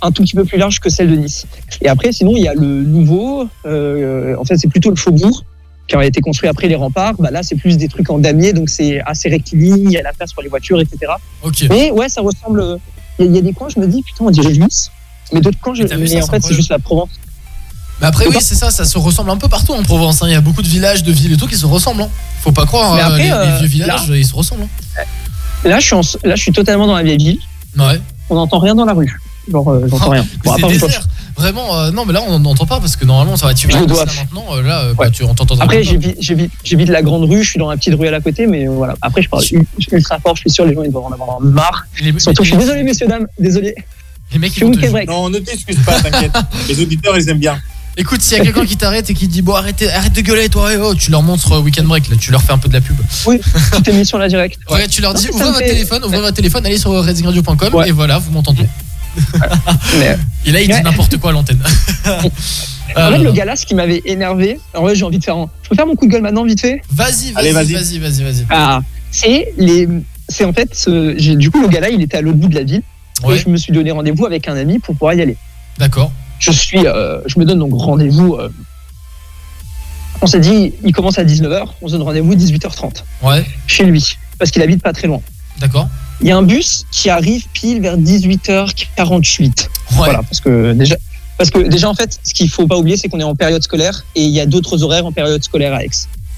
un tout petit peu plus larges que celles de Nice. Et après, sinon, il y a le nouveau. euh, en fait, c'est plutôt le faubourg qui a été construit après les remparts. Bah, là, c'est plus des trucs en damier, donc c'est assez rectiligne. Il y a la place pour les voitures, etc.
Ok.
Mais ouais, ça ressemble. Il y, a- il y a des coins, je me dis, putain, on dirait Nice. Mais d'autres coins, je...
Mais
en fait, c'est juste la Provence.
Mais après, oui, c'est ça, ça se ressemble un peu partout en Provence. hein. Il y a beaucoup de villages, de villes et tout qui se ressemblent. hein. Faut pas croire,
Mais
euh,
après,
les, les
euh,
vieux villages,
là-
ils se ressemblent. hein.
Là, je suis, en- là, je suis totalement dans la vieille ville.
Ouais.
On n'entend rien dans la rue. Genre, euh, j'entends rien. Bon, à
c'est désert. Vraiment, euh, non, mais là, on n'entend pas parce que normalement, ça va. Tu
Je
vas
dois.
là maintenant, euh, là, euh, bah, tu on t'entendra
Après, j'évite la grande rue, je suis dans la petite rue à la côté, mais voilà. Après, je parle ultra fort, je suis sûr, les gens, ils doivent en avoir marre.
Les-
Surtout, je suis désolé, messieurs, dames, désolé.
Les mecs,
Je
ils vont te-.
Non, ne t'excuse pas, t'inquiète. Les auditeurs, ils aiment bien.
Écoute, s'il y a quelqu'un qui t'arrête et qui te dit bon arrêtez, arrête de gueuler toi, oh, tu leur montres euh, Weekend Break, là, tu leur fais un peu de la pub.
Oui, petite émission là direct.
Ouais, tu leur dis
Non,
ouvrez votre
fait-
téléphone, ouvrez votre téléphone, allez sur racing-radio.com
Ouais.
et voilà, vous m'entendez.
Mais-
Et là, il dit n'importe quoi à l'antenne.
En fait, le gars là, ce qui m'avait énervé, en vrai, j'ai envie de faire un. Je peux faire mon coup de gueule maintenant, vite fait
Vas-y,
Allez,
vas-y,
vas-y.
vas-y, vas-y, vas-y.
Ah, c'est les. C'est en fait, ce- du coup, le gars là, il était à l'autre bout de la ville.
Ouais.
Et je me suis donné rendez-vous avec un ami pour pouvoir y aller.
D'accord.
Je suis, euh, je me donne donc rendez-vous. euh, on s'est dit, il commence à 19h, on se donne rendez-vous 18h30
Ouais,
chez lui, parce qu'il habite pas très loin.
d'accord.
Il y a un bus qui arrive pile vers 18h48.
Ouais.
Voilà, parce que déjà, parce que déjà en fait, ce qu'il faut pas oublier, c'est qu'on est en période scolaire et il y a d'autres horaires en période scolaire à Aix.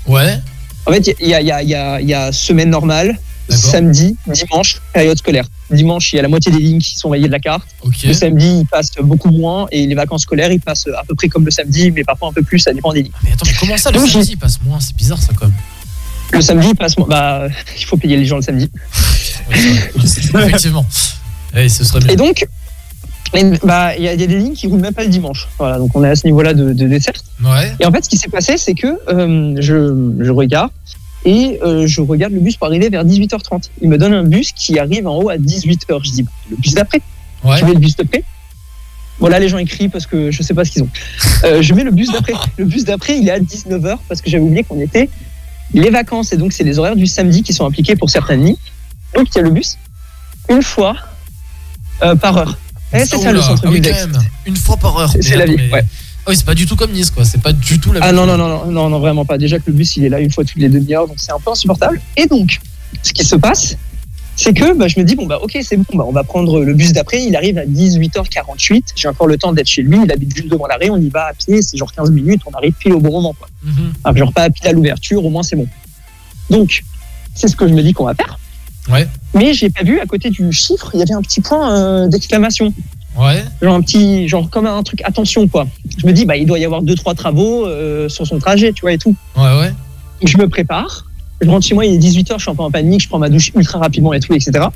Ouais,
En fait, il y a, y a- y a- y a semaine normale. Samedi, dimanche, période scolaire. Dimanche, il y a la moitié des lignes qui sont rayées de la carte. Le samedi, il passe beaucoup moins et les vacances scolaires, ils passent à peu près comme le samedi, mais parfois un peu plus, ça dépend des lignes.
Mais attends, mais comment ça le
Donc,
samedi il passe moins? C'est bizarre ça quand même.
Le samedi, il passe moins. Bah, il faut payer les gens le samedi.
Effectivement. Eh, ce serait.
Et donc, bah, il y, a il y a des lignes qui roulent même pas le dimanche. Voilà, donc on est à ce niveau-là de, de dessert.
Ouais,
Et en fait, ce qui s'est passé, c'est que euh, je, je regarde Et euh, je regarde le bus pour arriver vers 18h30. Il me donne un bus qui arrive en haut à 18h. Je dis, le bus d'après.
Ouais.
Je mets le bus d'après. Voilà, les gens écrivent parce que je sais pas ce qu'ils ont. Euh, je mets le bus d'après. Le bus d'après, il est à 19h parce que j'avais oublié qu'on était les vacances. Et donc, c'est les horaires du samedi qui sont appliqués pour certaines lignes. Donc, il y a le bus une fois euh, par heure. C'est ça le centre
ah oui. Une fois par heure.
C'est la vie,
mais-
ouais.
Ah oui, c'est pas du tout comme Nice, quoi. C'est pas du tout la
Ah non, non, non, non, non, vraiment pas. Déjà que le bus, il est là une fois toutes les demi-heures, donc c'est un peu insupportable. Et donc, ce qui se passe, c'est que bah, je me dis, bon, bah, ok, c'est bon, bah, on va prendre le bus d'après. Il arrive à 18h48. J'ai encore le temps d'être chez lui. Il habite juste devant l'arrêt. On y va à pied. C'est genre 15 minutes. On arrive pile au bon moment. Quoi.
Mhm.
Ah, genre pas à pile à l'ouverture. Au moins, c'est bon. Donc, c'est ce que je me dis qu'on va faire.
Ouais.
Mais j'ai pas vu à côté du chiffre, il y avait un petit point euh, d'exclamation.
Ouais.
Genre un petit, genre comme un truc attention quoi. Je me dis bah il doit y avoir deux trois travaux euh, sur son trajet, tu vois et tout.
Ouais, ouais.
Donc, je me prépare. Je rentre chez moi, il est 18h, je suis un peu en panique, je prends ma douche ultra rapidement et tout, etc.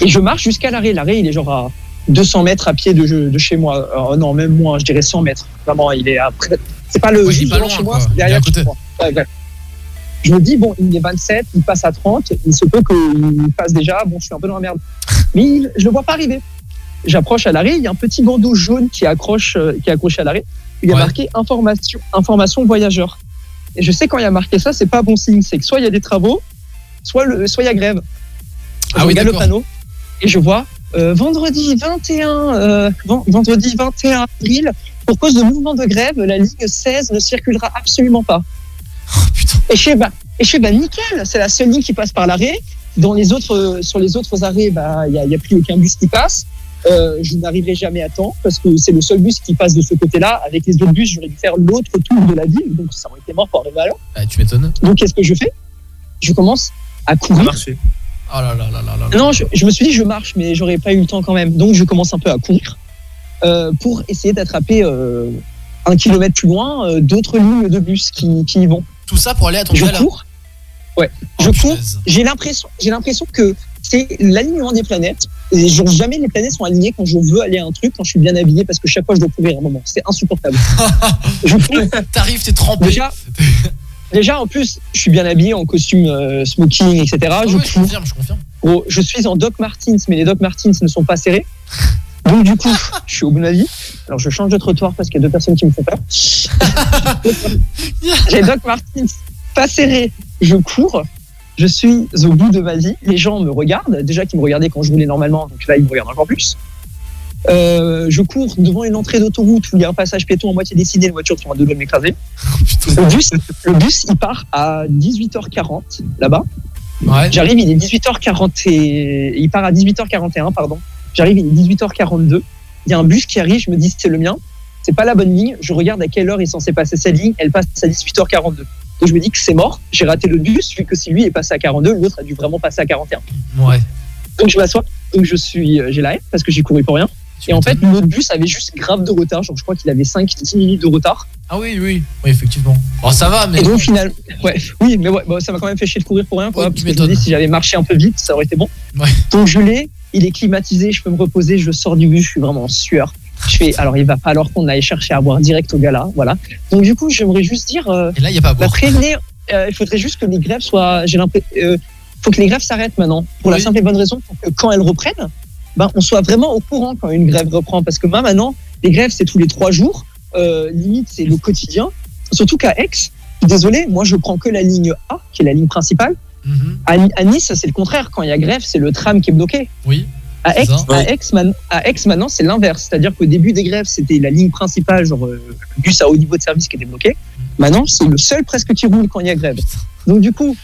Et je marche jusqu'à l'arrêt. L'arrêt, il est genre à 200 mètres à pied de, de chez moi. Non, même moins, je dirais 100 mètres. Vraiment, il est après. C'est pas le
Ouais,
juste
pas loin,
chez moi, c'est
à
derrière
côté.
chez moi. Ouais, ouais. Je me dis, bon, il est 27, il passe à 30, il se peut qu'il passe déjà. Bon, je suis un peu dans la merde. Mais il- je le vois pas arriver. J'approche à l'arrêt, il y a un petit bandeau jaune qui accroche, euh, qui est accroché à l'arrêt. Il y a
Ouais.
marqué information, information voyageur. Et je sais quand il y a marqué ça, c'est pas bon signe. C'est que soit il y a des travaux, soit le, soit il y a grève.
Ah
je
oui,
regarde le panneau et je vois euh, vendredi 21, euh, ven- vendredi 21 avril, pour cause de mouvement de grève, la ligne 16 ne circulera absolument pas.
Oh, putain.
Et je sais, bah, et je bah, nickel, c'est la seule ligne qui passe par l'arrêt. Dans les autres, sur les autres arrêts, bah, il n'y a plus aucun bus qui passe. Euh, je n'arriverai jamais à temps parce que c'est le seul bus qui passe de ce côté-là. Avec les autres bus, j'aurais dû faire l'autre tour de la ville, donc ça aurait été mort pour arriver à l'heure.
Ah, tu m'étonnes.
Donc qu'est-ce que je fais? Je commence à courir.
marché.
Oh là là là là là. là.
Non, je, je me suis dit je marche, mais j'aurais pas eu le temps quand même. Donc je commence un peu à courir euh, pour essayer d'attraper euh, un kilomètre plus loin euh, d'autres lignes de bus qui, qui y vont.
Tout ça pour aller à ton
Je
gala.
cours. Ouais,
Oh,
je cours.
punaise.
J'ai l'impression, j'ai l'impression que c'est l'alignement des planètes. Et genre jamais les planètes sont alignées quand je veux aller à un truc, quand je suis bien habillé, parce que chaque fois je dois courir un moment. C'est insupportable.
T'arrives, t'es trempé.
Déjà, déjà en plus, je suis bien habillé en costume euh, smoking, etc.
Ah
je
oui, je confirme, je confirme.
Gros, je suis en Doc Martins, mais les Doc Martins ne sont pas serrés. Donc du coup, je suis au bout de ma vie. Alors je change de trottoir parce qu'il y a deux personnes qui me font peur. J'ai Doc Martins pas serré. Je cours. Je suis au bout de ma vie. Les gens me regardent. Déjà qu'ils me regardaient quand je roulais normalement, donc là ils me regardent encore plus. Euh, je cours devant une entrée d'autoroute où il y a un passage piéton en moitié dessiné, une voiture qui a deux doigts de m'écraser. Le bus, le bus, il part à 18h40 là-bas.
Ouais.
J'arrive, il est 18h40 et il part à 18h41, pardon. J'arrive, il est 18h42. Il y a un bus qui arrive, je me dis c'est le mien. C'est pas la bonne ligne. Je regarde à quelle heure il est censé passer cette ligne. Elle passe à 18h42. Donc je me dis que c'est mort. J'ai raté le bus vu que si lui est passé à 42, l'autre a dû vraiment passer à 41.
Ouais.
Donc je m'assois. Donc je suis, euh, j'ai la haine parce que j'ai couru pour rien.
Tu
Et en fait, l'autre bus avait juste grave de retard. Genre je crois qu'il avait 5-10 minutes de retard.
Ah oui, oui. Oui, effectivement. Bon, ça va, mais.
Et donc finalement, ouais, oui, mais ouais, bon, ça m'a quand même fait chier de courir pour rien, quoi.
Ouais,
parce
tu
que je me dis, si j'avais marché un peu vite, ça aurait été bon.
Ouais.
Donc je l'ai, il est climatisé, je peux me reposer, je sors du bus, je suis vraiment en sueur. Je fais, alors il va falloir qu'on aille chercher à boire direct au gala, voilà. Donc du coup, j'aimerais juste dire, euh,
Et là, il n'y a pas à boire.
prévenir, euh, il faudrait juste que les grèves soient, j'ai l'impression, euh, faut que les grèves s'arrêtent maintenant, pour la simple et bonne raison pour que quand elles reprennent, ben on soit vraiment au courant quand une grève reprend, parce que moi maintenant, les grèves c'est tous les trois jours, euh, limite c'est le quotidien. Surtout qu'à Aix, désolé, moi je prends que la ligne A, qui est la ligne principale.
Mhm.
À, à Nice, c'est le contraire. Quand il y a grève, c'est le tram qui est bloqué.
Oui.
À Aix, à Aix, man- à Aix, maintenant, c'est l'inverse. C'est-à-dire qu'au début des grèves, c'était la ligne principale, genre euh, le bus à haut niveau de service qui était bloqué. Maintenant, c'est le seul presque qui roule quand il y a grève. Donc du coup,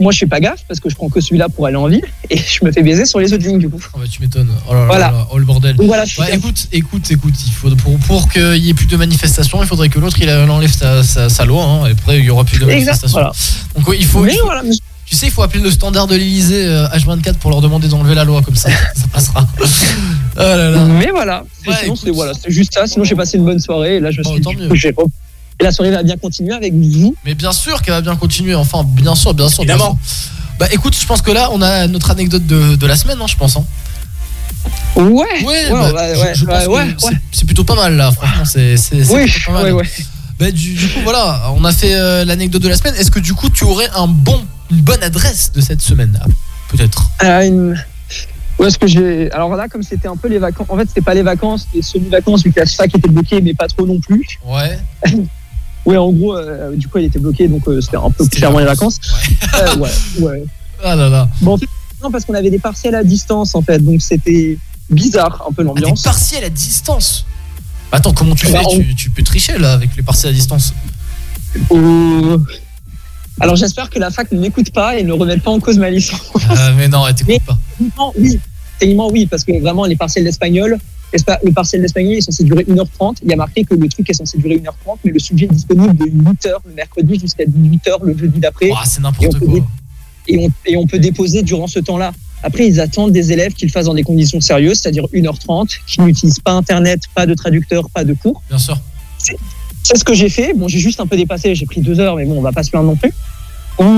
moi je fais pas gaffe parce que je prends que celui-là pour aller en ville et je me fais baiser sur les autres lignes du coup.
Oh, bah, tu m'étonnes. Oh là là
Voilà.
là, oh le bordel.
Donc voilà,
Ouais, écoute, écoute, écoute, il faut pour, pour qu'il y ait plus de manifestations, il faudrait que l'autre il enlève sa, sa, sa loi, hein, et après il y aura plus de manifestations.
voilà.
Donc il faut,
Mais
il faut-
voilà, mais-
tu sais, il faut appeler le standard de l'Elysée H24 pour leur demander d'enlever la loi comme ça, ça passera. Oh là là.
Mais voilà,
Ouais,
sinon c'est voilà, c'est juste ça. Sinon j'ai passé une bonne soirée et là je
Bon,
suis.
tant mieux.
Et la soirée va bien continuer avec vous.
Mais bien sûr qu'elle va bien continuer, enfin, bien sûr, bien sûr. bien
Évidemment.
sûr. Bah écoute, je pense que là, on a notre anecdote de, de la semaine, hein, je pense. hein.
Ouais.
Ouais,
Ouais,
bah,
ouais,
je-
ouais,
je, pense
ouais,
que
ouais,
c'est- plutôt pas mal là, franchement, c'est
Oui,
pas mal.
ouais, ouais.
Bah, du, du coup, voilà, on a fait euh, l'anecdote de la semaine. Est-ce que du coup, tu aurais un bon, une bonne adresse de cette semaine ah, Peut-être.
Euh, une- Où est-ce que j'ai. Alors là, comme c'était un peu les vacances. En fait, c'était pas les vacances, c'était semi-vacances, vu que la fac était bloquée, mais pas trop non plus.
Ouais.
Ouais, en gros, euh, du coup, elle était bloquée, donc euh, c'était un peu clairement les vacances. Ouais, ouais.
Ah là là.
Bon, en fait, non, parce qu'on avait des partiels à distance, en fait, donc c'était bizarre un peu
Ah, des
l'ambiance.
partiels à distance Attends, comment tu
Bah,
fais?
on-
tu, tu peux tricher là avec les partiels à distance
Euh, Alors j'espère que la fac ne m'écoute pas et ne remette pas en cause ma licence.
Ah, Mais non, elle t'écoute pas.
Techniquement, oui. Techniquement, oui, parce que vraiment, les partiels d'espagnol, le partiel d'espagnol est censé durer 1h30. Il y a marqué que le truc est censé durer 1h30, mais le sujet est disponible de 8h le mercredi jusqu'à 18h le jeudi d'après.
Ah, c'est n'importe quoi.
Et on, et on peut déposer durant ce temps-là. Après, ils attendent des élèves qu'ils le fassent dans des conditions sérieuses, c'est-à-dire 1h30, qui n'utilisent pas Internet, pas de traducteur, pas de cours.
Bien sûr.
C'est ce que j'ai fait. Bon, j'ai juste un peu dépassé, j'ai pris deux heures, mais bon, on va pas se plaindre non plus.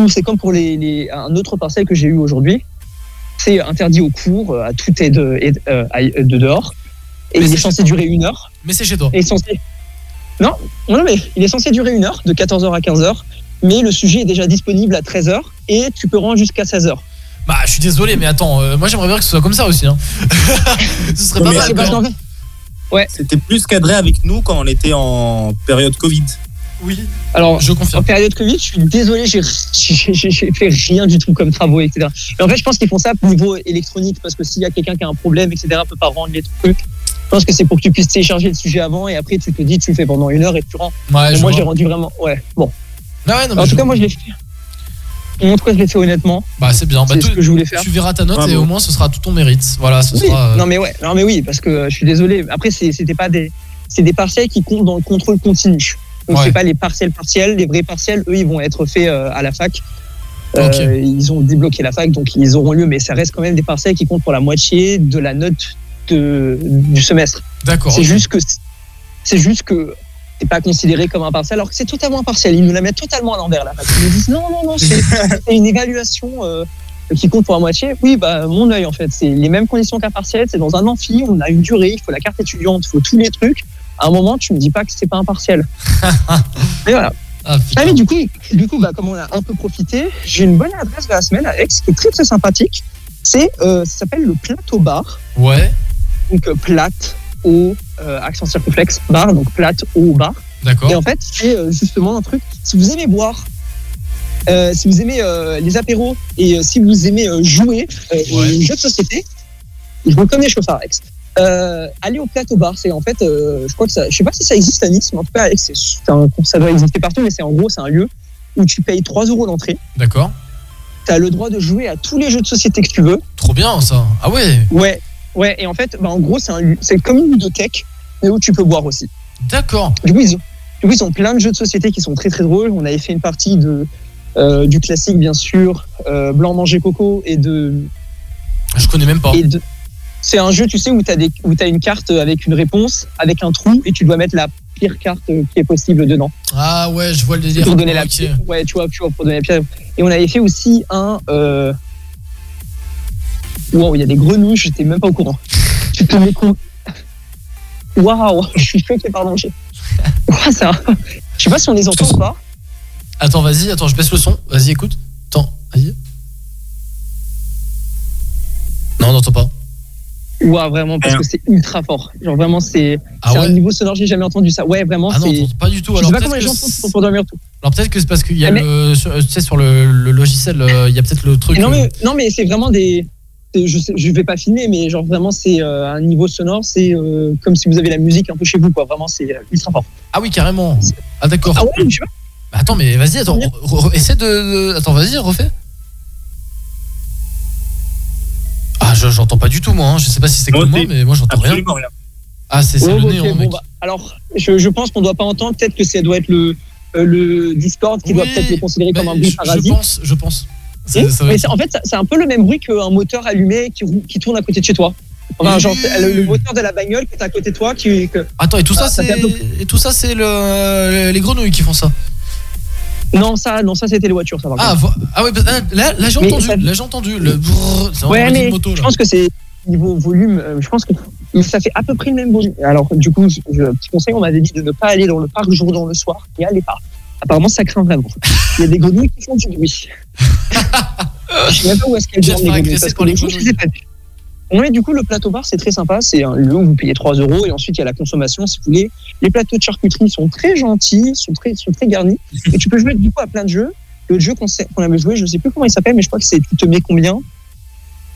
C'est comme pour les, les- un autre partiel que j'ai eu aujourd'hui. C'est interdit au cours, euh, à tout est de, et- euh, de dehors. Et il est censé durer une heure.
Mais c'est chez toi.
Et censé... Non, non, mais il est censé durer une heure, de 14h à 15h. Mais le sujet est déjà disponible à 13h et tu peux rendre jusqu'à 16h.
Bah, je suis désolé, mais attends, euh, moi j'aimerais bien que ce soit comme ça aussi. Hein. ce serait pas
mais
mal.
Ouais.
C'était plus cadré avec nous quand on était en période Covid.
Oui.
Alors,
je confirme.
En période Covid, je suis désolé, j'ai fait rien du tout comme travaux, etc. Et en fait, je pense qu'ils font ça au niveau électronique parce que s'il y a quelqu'un qui a un problème, etc., peut pas rendre les trucs. Je pense que c'est pour que tu puisses télécharger le sujet avant et après tu te dis tu le fais pendant une heure et tu rends.
Ouais,
moi, j'ai rendu vraiment. Ouais, bon.
Ouais, non, mais
en
je-
tout cas, moi, je l'ai fait. En tout cas, je l'ai fait honnêtement.
Bah, c'est bien. Bah,
C'est
tout-
ce que je voulais faire.
Tu verras ta note et au moins ce sera tout ton mérite. Voilà, ce
Oui,
sera. euh,
non mais ouais, non mais oui, parce que euh, je suis désolé. Après, c'est- c'était pas des, c'est des partiels qui comptent dans le contrôle continu. Donc
Ouais.
c'est pas les partiels partiels, les vrais partiels, eux, ils vont être faits euh, à la fac. Euh. Ils ont débloqué la fac, donc ils auront lieu, mais ça reste quand même des partiels qui comptent pour la moitié de la note de, du semestre.
D'accord.
C'est juste que c'est juste que c'est pas considéré comme un partiel, alors que c'est totalement un partiel. Ils nous la mettent totalement à l'envers là. Ils nous disent non, non, non, c'est une évaluation euh, qui compte pour la moitié. Oui, bah mon œil en fait, c'est les mêmes conditions qu'un partiel. C'est dans un amphi, on a une durée, il faut la carte étudiante, il faut tous les trucs. À un moment, tu me dis pas que c'est pas un partiel. Mais voilà.
Ah,
Ah, mais du coup, du coup, bah, comme on a un peu profité, j'ai une bonne adresse de la semaine à Aix qui est très très sympathique. C'est, euh, ça s'appelle le Plateau Bar.
Ouais.
Donc euh, plate au euh, accent circonflexe bar, donc plate au bar.
D'accord.
Et en fait, c'est euh, justement un truc. Si vous aimez boire, euh, si vous aimez euh, les apéros et euh, si vous aimez jouer aux jeux de société, je vous connais chauffard Aix. Euh, allez au plateau bar, c'est en fait, je crois que ça, je sais pas si ça existe à Nice, mais en tout cas, c'est- c'est un- ça doit exister partout, mais c'est en gros, c'est un lieu où tu payes 3 euros l'entrée.
D'accord.
Tu as le droit de jouer à tous les jeux de société que tu veux.
Trop bien ça. Ah ouais.
Ouais, ouais, et en fait, bah, en gros, c'est un comme une ludothèque, mais où tu peux boire aussi.
D'accord.
Du coup, ils ont, du coup, ils ont plein de jeux de société qui sont très très drôles. On avait fait une partie de euh, du classique, bien sûr, euh, Blanc manger coco et de.
Je connais même pas.
C'est un jeu, tu sais, où tu as, des, où as une carte avec une réponse, avec un trou, et tu dois mettre la pire carte qui est possible dedans.
Ah ouais, je vois le délire.
Pour donner la pire. Ouais, tu vois, tu vois, pour donner la pire. Et on avait fait aussi un. Euh... Wow, il y a des grenouilles, j'étais même pas au courant. Tu te mets compte. Waouh, je suis choqué, pardon. j'ai- Ouah, ça... Je sais pas si on les entend ou pas.
Attends, vas-y, attends, je baisse le son. Vas-y, écoute. Attends, vas-y. Non, on n'entend pas.
Ouah, vraiment, parce que c'est ultra fort. Genre, vraiment, c'est
Ah ouais
un niveau sonore, j'ai jamais entendu ça. Ouais, vraiment,
Ah non, on pas du tout.
Je sais
Alors
pas comment les gens font pour dormir tout.
Alors peut-être que c'est parce qu'il y a
mais-
le, tu sais, sur le, le logiciel, euh, il y a peut-être le truc.
Et non,
euh,
mais, non, mais c'est vraiment des. C'est- Je, sais, je vais pas filmer, mais genre vraiment, c'est euh, un niveau sonore, c'est euh, comme si vous avez la musique un peu chez vous, quoi. Vraiment, c'est euh, ultra fort.
Ah oui, carrément. Ah d'accord.
Ah ouais, je sais pas.
Bah, attends, mais vas-y, attends, re- re- essaie de, de- Attends, vas-y, refais. Ah, je- j'entends pas du tout, moi. hein. Je sais pas si c'est que moi, mais moi, j'entends rien. Ah, c'est
Oh,
le néon,
bon,
mec.
bah, alors, je, je pense qu'on doit pas entendre. Peut-être que ça doit être le, euh, le Discord qui doit peut-être le considérer comme un bruit
je, je
parasite.
pense, je pense. Ça- ça va
Mais en fait, c'est un peu le même bruit qu'un moteur allumé qui, tourne à côté de chez toi. Enfin,
Oui,
genre,
oui,
le,
oui.
le moteur de la bagnole qui est à côté de toi. Qui, que-
Attends, et tout ça,
Ah,
c'est
peu-
et tout ça, c'est le les grenouilles qui font ça.
Non, ça, non, ça c'était les voitures. Ça, par
Ah, ah bah, ah, là, là j'ai entendu,
ça-
là j'ai entendu le. brrr,
ouais, mais je pense que c'est niveau volume. euh, je pense que ça fait à peu près le même volume. Alors, du coup, je, je- petit conseil, on m'avait dit de ne pas aller dans le parc Jourdan le soir. N'y allez pas. Apparemment, ça craint vraiment. Il y a des grenouilles qui font du bruit. Je sais même pas où est-ce dorment,
fait
les grenouilles, parce que
les
les jours, je les ai pas vues. Ouais, du coup, le plateau bar, c'est très sympa. C'est un lieu où vous payez 3 euros et ensuite il y a la consommation si vous voulez. Les plateaux de charcuterie sont très gentils, sont très, sont très garnis. Et tu peux jouer du coup à plein de jeux. Le jeu qu'on qu'on avait joué, je sais plus comment il s'appelle, mais je crois que c'est Tu te mets combien?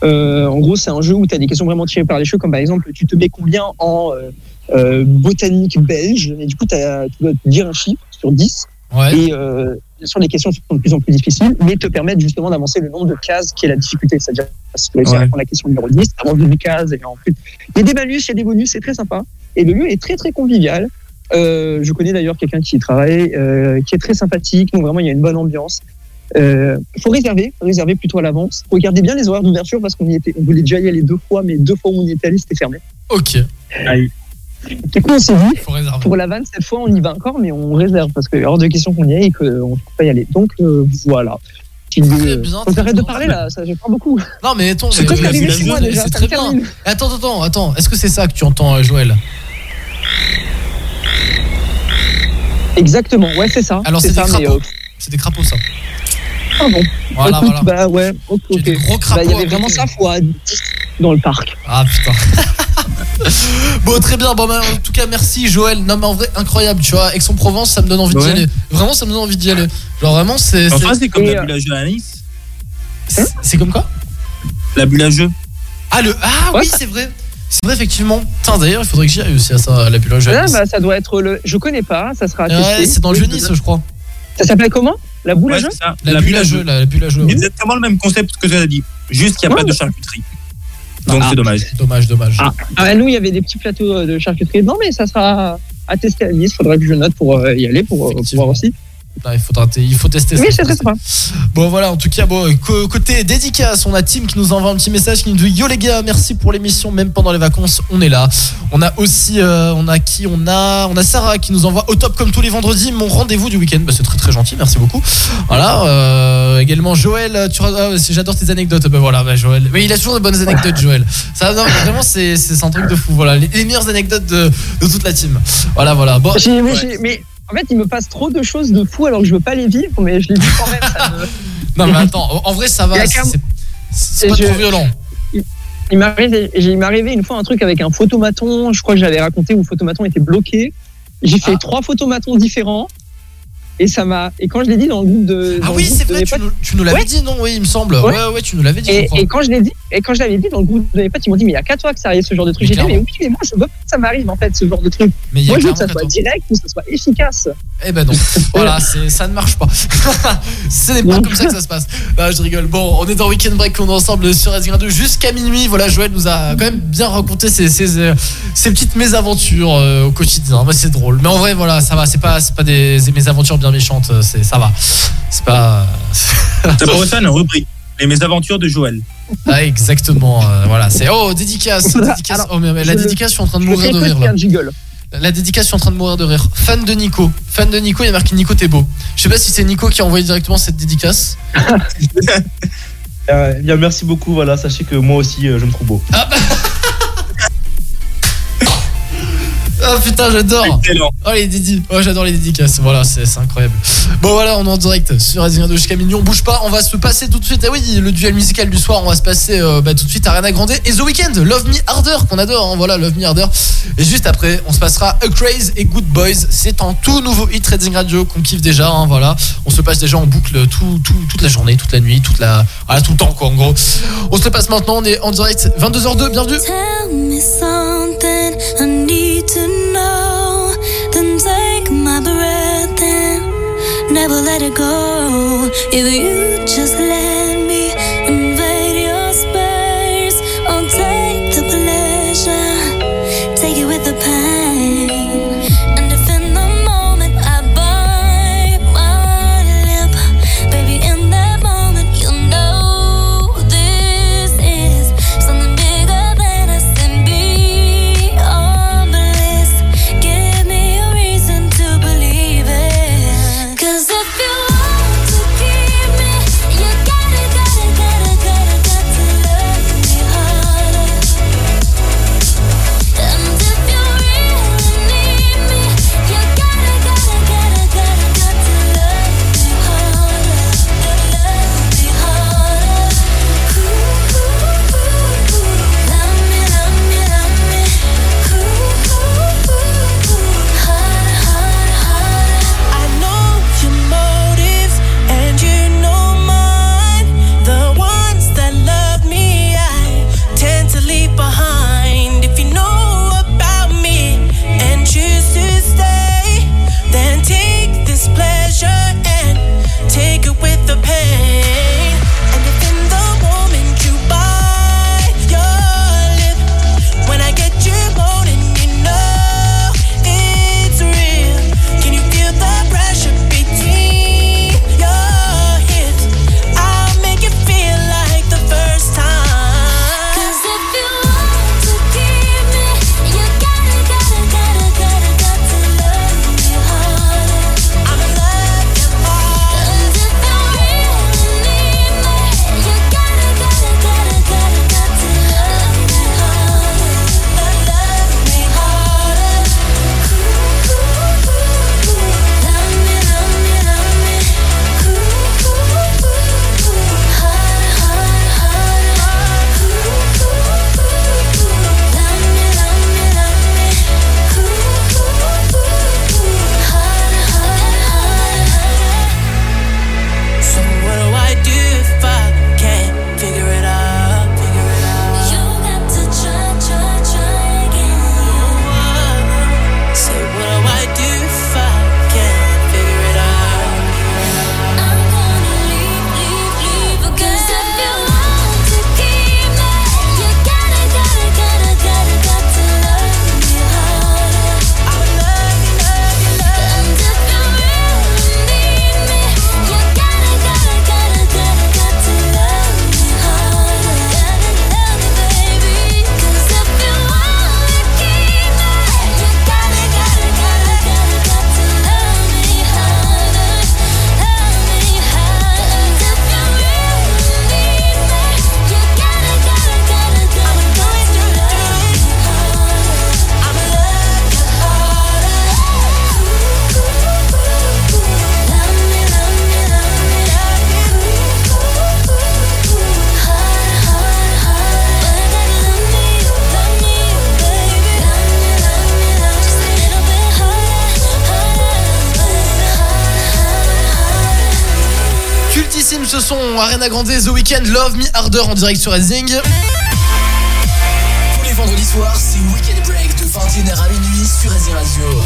Euh, En gros, c'est un jeu où tu as des questions vraiment tirées par les cheveux, comme par exemple Tu te mets combien en euh, euh, botanique belge? Et du coup, t'as- tu dois te dire un chiffre sur 10.
Ouais.
Et bien sûr, les questions sont de plus en plus difficiles, mais te permettent justement d'avancer le nombre de cases qui est la difficulté. C'est-à-dire, si tu réussis à à la question numéro 10, tu avances d'une case, et en plus, il y a des malus, il y a des bonus, c'est très sympa. Et le lieu est très, très convivial. Euh, je connais d'ailleurs quelqu'un qui y travaille, euh, qui est très sympathique, donc vraiment, il y a une bonne ambiance. Euh, faut réserver, faut réserver plutôt à l'avance. Regardez bien les horaires d'ouverture parce qu'on y était, on voulait déjà y aller deux fois, mais deux fois où on y était allé, c'était fermé.
Ok.
Du coup, on s'est dit, pour la vanne, cette fois, on y va encore, mais on réserve parce qu'il y a hors de question qu'on y aille et qu'on ne peut pas y aller. Donc, euh, voilà.
Très bien,
que j'arrête de parler là, ça, je parle beaucoup.
Non, mais attends,
C'est
mais-
presque
mais
arrivé
c'est
chez moi
c'est
déjà, ça
très bien. Attends, attends, attends. Est-ce que c'est ça que tu entends, euh, Joël?
Exactement, ouais, c'est ça.
Alors, c'est des
mais.
crapauds.
euh,
C'est des crapauds, ça.
Ah bon.
Voilà,
Écoute,
voilà.
Bah ouais, ok, Bah, Il y avait
à
vraiment
côté.
ça fois 10 dans le parc.
Ah putain. bon, très bien. Bon, bah, en tout cas, merci Joël. Non, mais en vrai, incroyable. Tu vois, Aix-en-Provence, ça me donne envie d'y aller. Vraiment, ça me donne envie d'y aller. Genre, vraiment, c'est.
Enfin, c'est comme
Et,
la
euh,
bulle à jeu à Nice.
c'est- C'est comme quoi?
La bulle à jeu.
Ah, le. Ah,
Ouais.
oui, c'est vrai. C'est vrai, effectivement. Putain, d'ailleurs, il faudrait que j'y aille aussi à ça, à la bulle à jeu.
Là, bah, ça doit être le. Je connais pas, ça sera
Ouais, c'est dans le jeu Nice, je crois.
Ça s'appelle comment? La boule à jeu
ça.
La, bulle à jeu, la, la bulle à jeu. ouais.
Exactement le même concept que tu as dit. Juste qu'il n'y a
Ouais,
pas de
bah.
charcuterie. Donc
Ah.
c'est dommage.
Dommage, dommage.
Ah, ah, nous, il y avait des petits plateaux euh, de charcuterie. Non, mais ça sera à tester à Nice. Faudra que je note pour euh, y aller, pour, euh, pour voir aussi.
Il, faudra t- il faut tester
Oui,
ça. Bon voilà, en tout cas, bon, côté dédicace, on a Tim qui nous envoie un petit message qui nous dit Yo les gars, merci pour l'émission, même pendant les vacances, on est là. On a aussi, euh, on a qui On a, on a Sarah qui nous envoie au top comme tous les vendredis mon rendez-vous du week-end. Bah, c'est très très gentil, merci beaucoup. Voilà. euh, également Joël, tu ah, j'adore tes anecdotes. Ben voilà, bah, Joël. Mais il a toujours de bonnes anecdotes, Joël. Ça, non, vraiment, c'est un truc de fou. Voilà, les, les meilleures anecdotes de, de toute la team. Voilà, voilà. Bon,
j'ai- mais en fait, il me passe trop de choses de fou alors que je veux pas les vivre, mais je les vis quand même. ça me-
non mais attends, en- vrai, ça va. C'est pas
je-
trop violent.
Il m'est arrivé, il m'est arrivé une fois un truc avec un photomaton, je crois que j'avais raconté où le photomaton était bloqué. J'ai fait
Ah.
trois photomatons différents et ça m'a. Et quand je l'ai dit dans le groupe de.
Ah oui, c'est vrai, tu nous, tu nous l'avais
Ouais.
dit, non Oui, il me semble.
Ouais.
Ouais, ouais, tu nous l'avais dit. je
Et,
crois.
et quand je l'ai dit, et quand je l'avais dit dans le groupe de mes potes, ils m'ont dit mais il y a qu'à toi que ça arrive ce genre de truc. J'ai dit mais oui, mais moi je veux pas que ça m'arrive en fait ce genre de truc.
Mais
Moi je veux que ça soit direct, que ça soit efficace.
Eh ben non. voilà, ça ne marche pas. Ce n'est pas comme ça que ça se passe. Là, je rigole. Bon, on est dans Weekend Break, on est ensemble sur s 2 jusqu'à minuit. Voilà, Joël nous a quand même bien raconté ses, ses, ses petites mésaventures euh, au quotidien. Moi, c'est drôle. Mais en vrai, voilà, ça va. C'est pas, c'est pas des, des mésaventures bien méchantes. C'est, ça va. C'est pas.
Ça pourrait faire une rubrique. Les mésaventures de Joël.
Ah, exactement. euh, voilà, c'est. Oh, dédicace. dédicace.
Alors,
oh, mais, mais la
je
dédicace, je suis en train de mourir de rire là. La dédicace, je suis en train de mourir de rire. Fan de Nico. Fan de Nico, il y a marqué Nico, t'es beau. Je sais pas si c'est Nico qui a envoyé directement cette dédicace.
Euh, bien, merci beaucoup. Voilà, sachez que moi aussi, euh, je me trouve beau.
Ah bah. Oh putain, j'adore.
Excellent.
Oh les dédis. Oh, j'adore les dédicaces. Voilà, c'est incroyable. Bon voilà, on est en direct sur Resident 2 jusqu'à minuit. On bouge pas. On va se passer tout de suite. Ah oui, le duel musical du soir. On va se passer euh, bah, tout de suite à Ariana Grande et The Weeknd. Love Me Harder qu'on adore. hein. Voilà, Love Me Harder. Et juste après, on se passera A Craze et Good Boys. C'est un tout nouveau hit Trading Radio qu'on kiffe déjà. hein, voilà, on se passe déjà en boucle tout, tout- toute la journée, toute la nuit, toute la, voilà, tout le temps quoi. En gros, on se le passe maintenant. On est en direct 22h02. Bienvenue.
And never let it go. If you just
Arena Grande, The Weeknd, Love Me Harder en direct sur Racing.
Tous les vendredis soirs, c'est Weekend Break de 21h à minuit sur Racing Radio.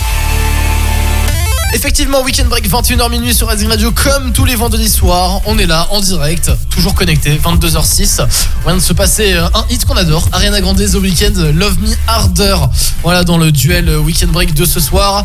Effectivement, Weekend Break 21h minuit sur Racing Radio comme tous les vendredis soirs. On est là en direct, toujours connecté, 22h06. On vient de se passer euh, un hit qu'on adore, Ariana Grande The Weeknd, Love Me Harder. Voilà dans le duel euh, Weekend Break de ce soir.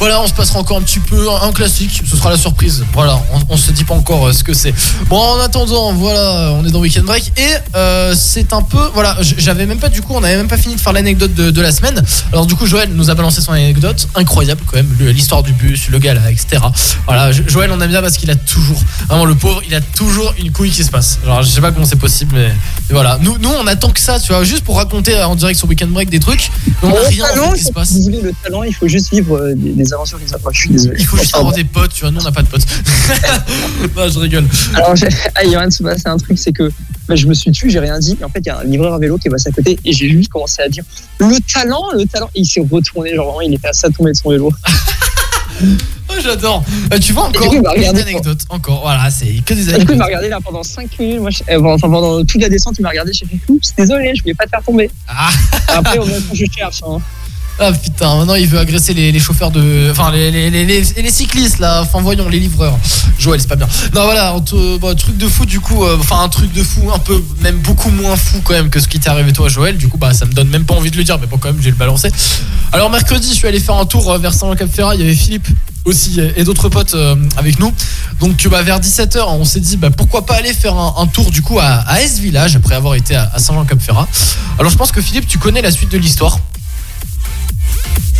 Voilà, on se passera encore un petit peu un, classique, ce sera la surprise. Voilà, on, on se dit pas encore euh, ce que c'est. Bon, en attendant, voilà, on est dans Weekend Break et euh, c'est un peu voilà, j'avais même pas du coup, on avait même pas fini de faire l'anecdote de, la semaine. Alors du coup, Joël nous a balancé son anecdote, incroyable quand même, l'histoire du bus, le gars là, etc. Voilà, Jo- Joël on aime bien parce qu'il a toujours, vraiment le pauvre, il a toujours une couille qui se passe. Alors je sais pas comment c'est possible, mais, voilà. Nous, nous on attend que ça, tu vois, juste pour raconter en direct sur Weekend Break des trucs. On a rien en fait,
talent,
qui se passe.
le talent, il faut juste vivre euh, des, des aventures ça. Enfin, je suis désolé.
Il faut juste avoir des potes, tu vois, nous on n'a pas de potes. non, je rigole.
Alors, ah, de se passer un truc, c'est que bah, je me suis tué, j'ai rien dit. Et en fait, il y a un livreur à vélo qui est passé à côté et j'ai juste commencé à dire le talent, le talent. Et il s'est retourné, genre vraiment, il était à ça de tomber de son vélo.
J'adore. Euh, tu vois encore
coup, regardé,
anecdotes. Encore, voilà, c'est que des
Du coup, il
anecdotes.
m'a regardé là pendant 5 minutes. Moi, je- euh, enfin, pendant toute la descente, il m'a regardé. J'ai fait oups, désolé, je voulais pas te faire tomber.
Ah.
Après, au moment où je cherche. Hein.
Ah putain, maintenant il veut agresser les, les chauffeurs de. Enfin, les, cyclistes là, enfin voyons, les livreurs. Joël, c'est pas bien. Non, voilà, te- bon, truc de fou du coup, euh, enfin un truc de fou, un peu, même beaucoup moins fou quand même que ce qui t'est arrivé toi, Joël. Du coup, bah ça me donne même pas envie de le dire, mais bon, quand même, j'ai le balancé. Alors, mercredi, je suis allé faire un tour euh, vers Saint-Jean-Cap-Ferrat, il y avait Philippe aussi euh, et d'autres potes euh, avec nous. Donc, bah, vers 17h, on s'est dit, bah, pourquoi pas aller faire un, un tour du coup à, à S Village après avoir été à, à Saint-Jean-Cap-Ferrat. Alors, je pense que Philippe, tu connais la suite de l'histoire.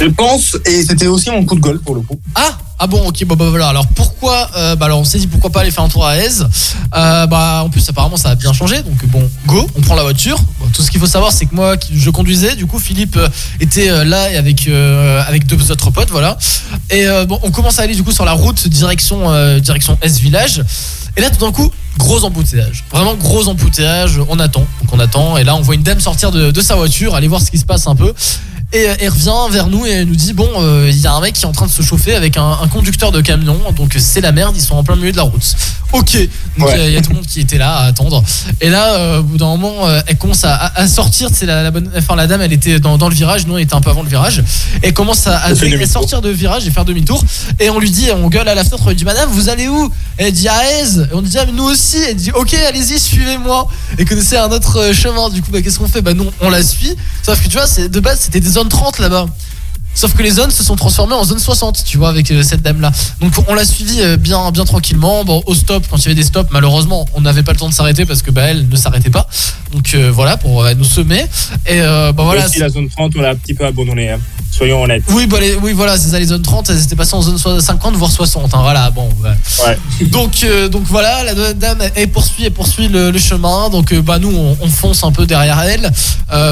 Je pense, et c'était aussi mon coup de gueule pour le coup.
Ah ah bon ok bah, bah, voilà. Alors pourquoi euh, bah alors on s'est dit pourquoi pas aller faire un tour à Aise euh, bah en plus apparemment ça a bien changé. Donc bon go on prend la voiture. Tout ce qu'il faut savoir c'est que moi je conduisais du coup Philippe euh, était là et avec avec deux autres potes voilà. Et bon on commence à aller du coup sur la route direction direction S village. Et là tout d'un coup gros embouteillage. Vraiment gros embouteillage. On attend. Donc on attend. Et là on voit une dame sortir de, de sa voiture aller voir ce qui se passe un peu Et euh, elle revient vers nous et elle nous dit bon, euh, il y a un mec qui est en train de se chauffer avec un, un conducteur de camion, donc c'est la merde, ils sont en plein milieu de la route. Ok, donc
Ouais.
euh, il y a tout le monde qui était là à attendre. Et là, euh, au bout d'un moment, euh, elle commence à, sortir. C'est la, la bonne, enfin la dame, elle était dans, dans le virage, nous on était un peu avant le virage. Et elle commence à,
Elle
sortir de virage et faire demi-tour. Et on lui dit, on gueule à la fenêtre, on lui dit Madame, vous allez où? Elle dit à Aise. Et on lui dit ah, mais nous aussi. Elle dit Ok, allez-y, suivez-moi. Et connaissez un autre euh, chemin. Du coup, bah, qu'est-ce qu'on fait? Bah non, on la suit. Sauf que tu vois, de base, c'était des zones 30 là-bas. Sauf que les zones se sont transformées en zone 60, tu vois, avec euh, cette dame-là. Donc on l'a suivi euh, bien, bien tranquillement. Bon, au stop, quand il y avait des stops, malheureusement, on n'avait pas le temps de s'arrêter parce que bah, elle ne s'arrêtait pas. Donc euh, voilà, pour nous semer. Et bah, voilà.
Voilà, si la zone 30, on l'a un petit peu abandonné. hein. Soyons honnêtes.
Oui, bah, les- oui, voilà, c'est ça, les zones 30, elles étaient passées en zone so- 50, voire 60. hein, voilà, bon. ouais.
Ouais.
Donc, donc voilà, la dame, elle poursuit, elle poursuit le, le chemin. Donc, bah, nous, on, on fonce un peu derrière elle.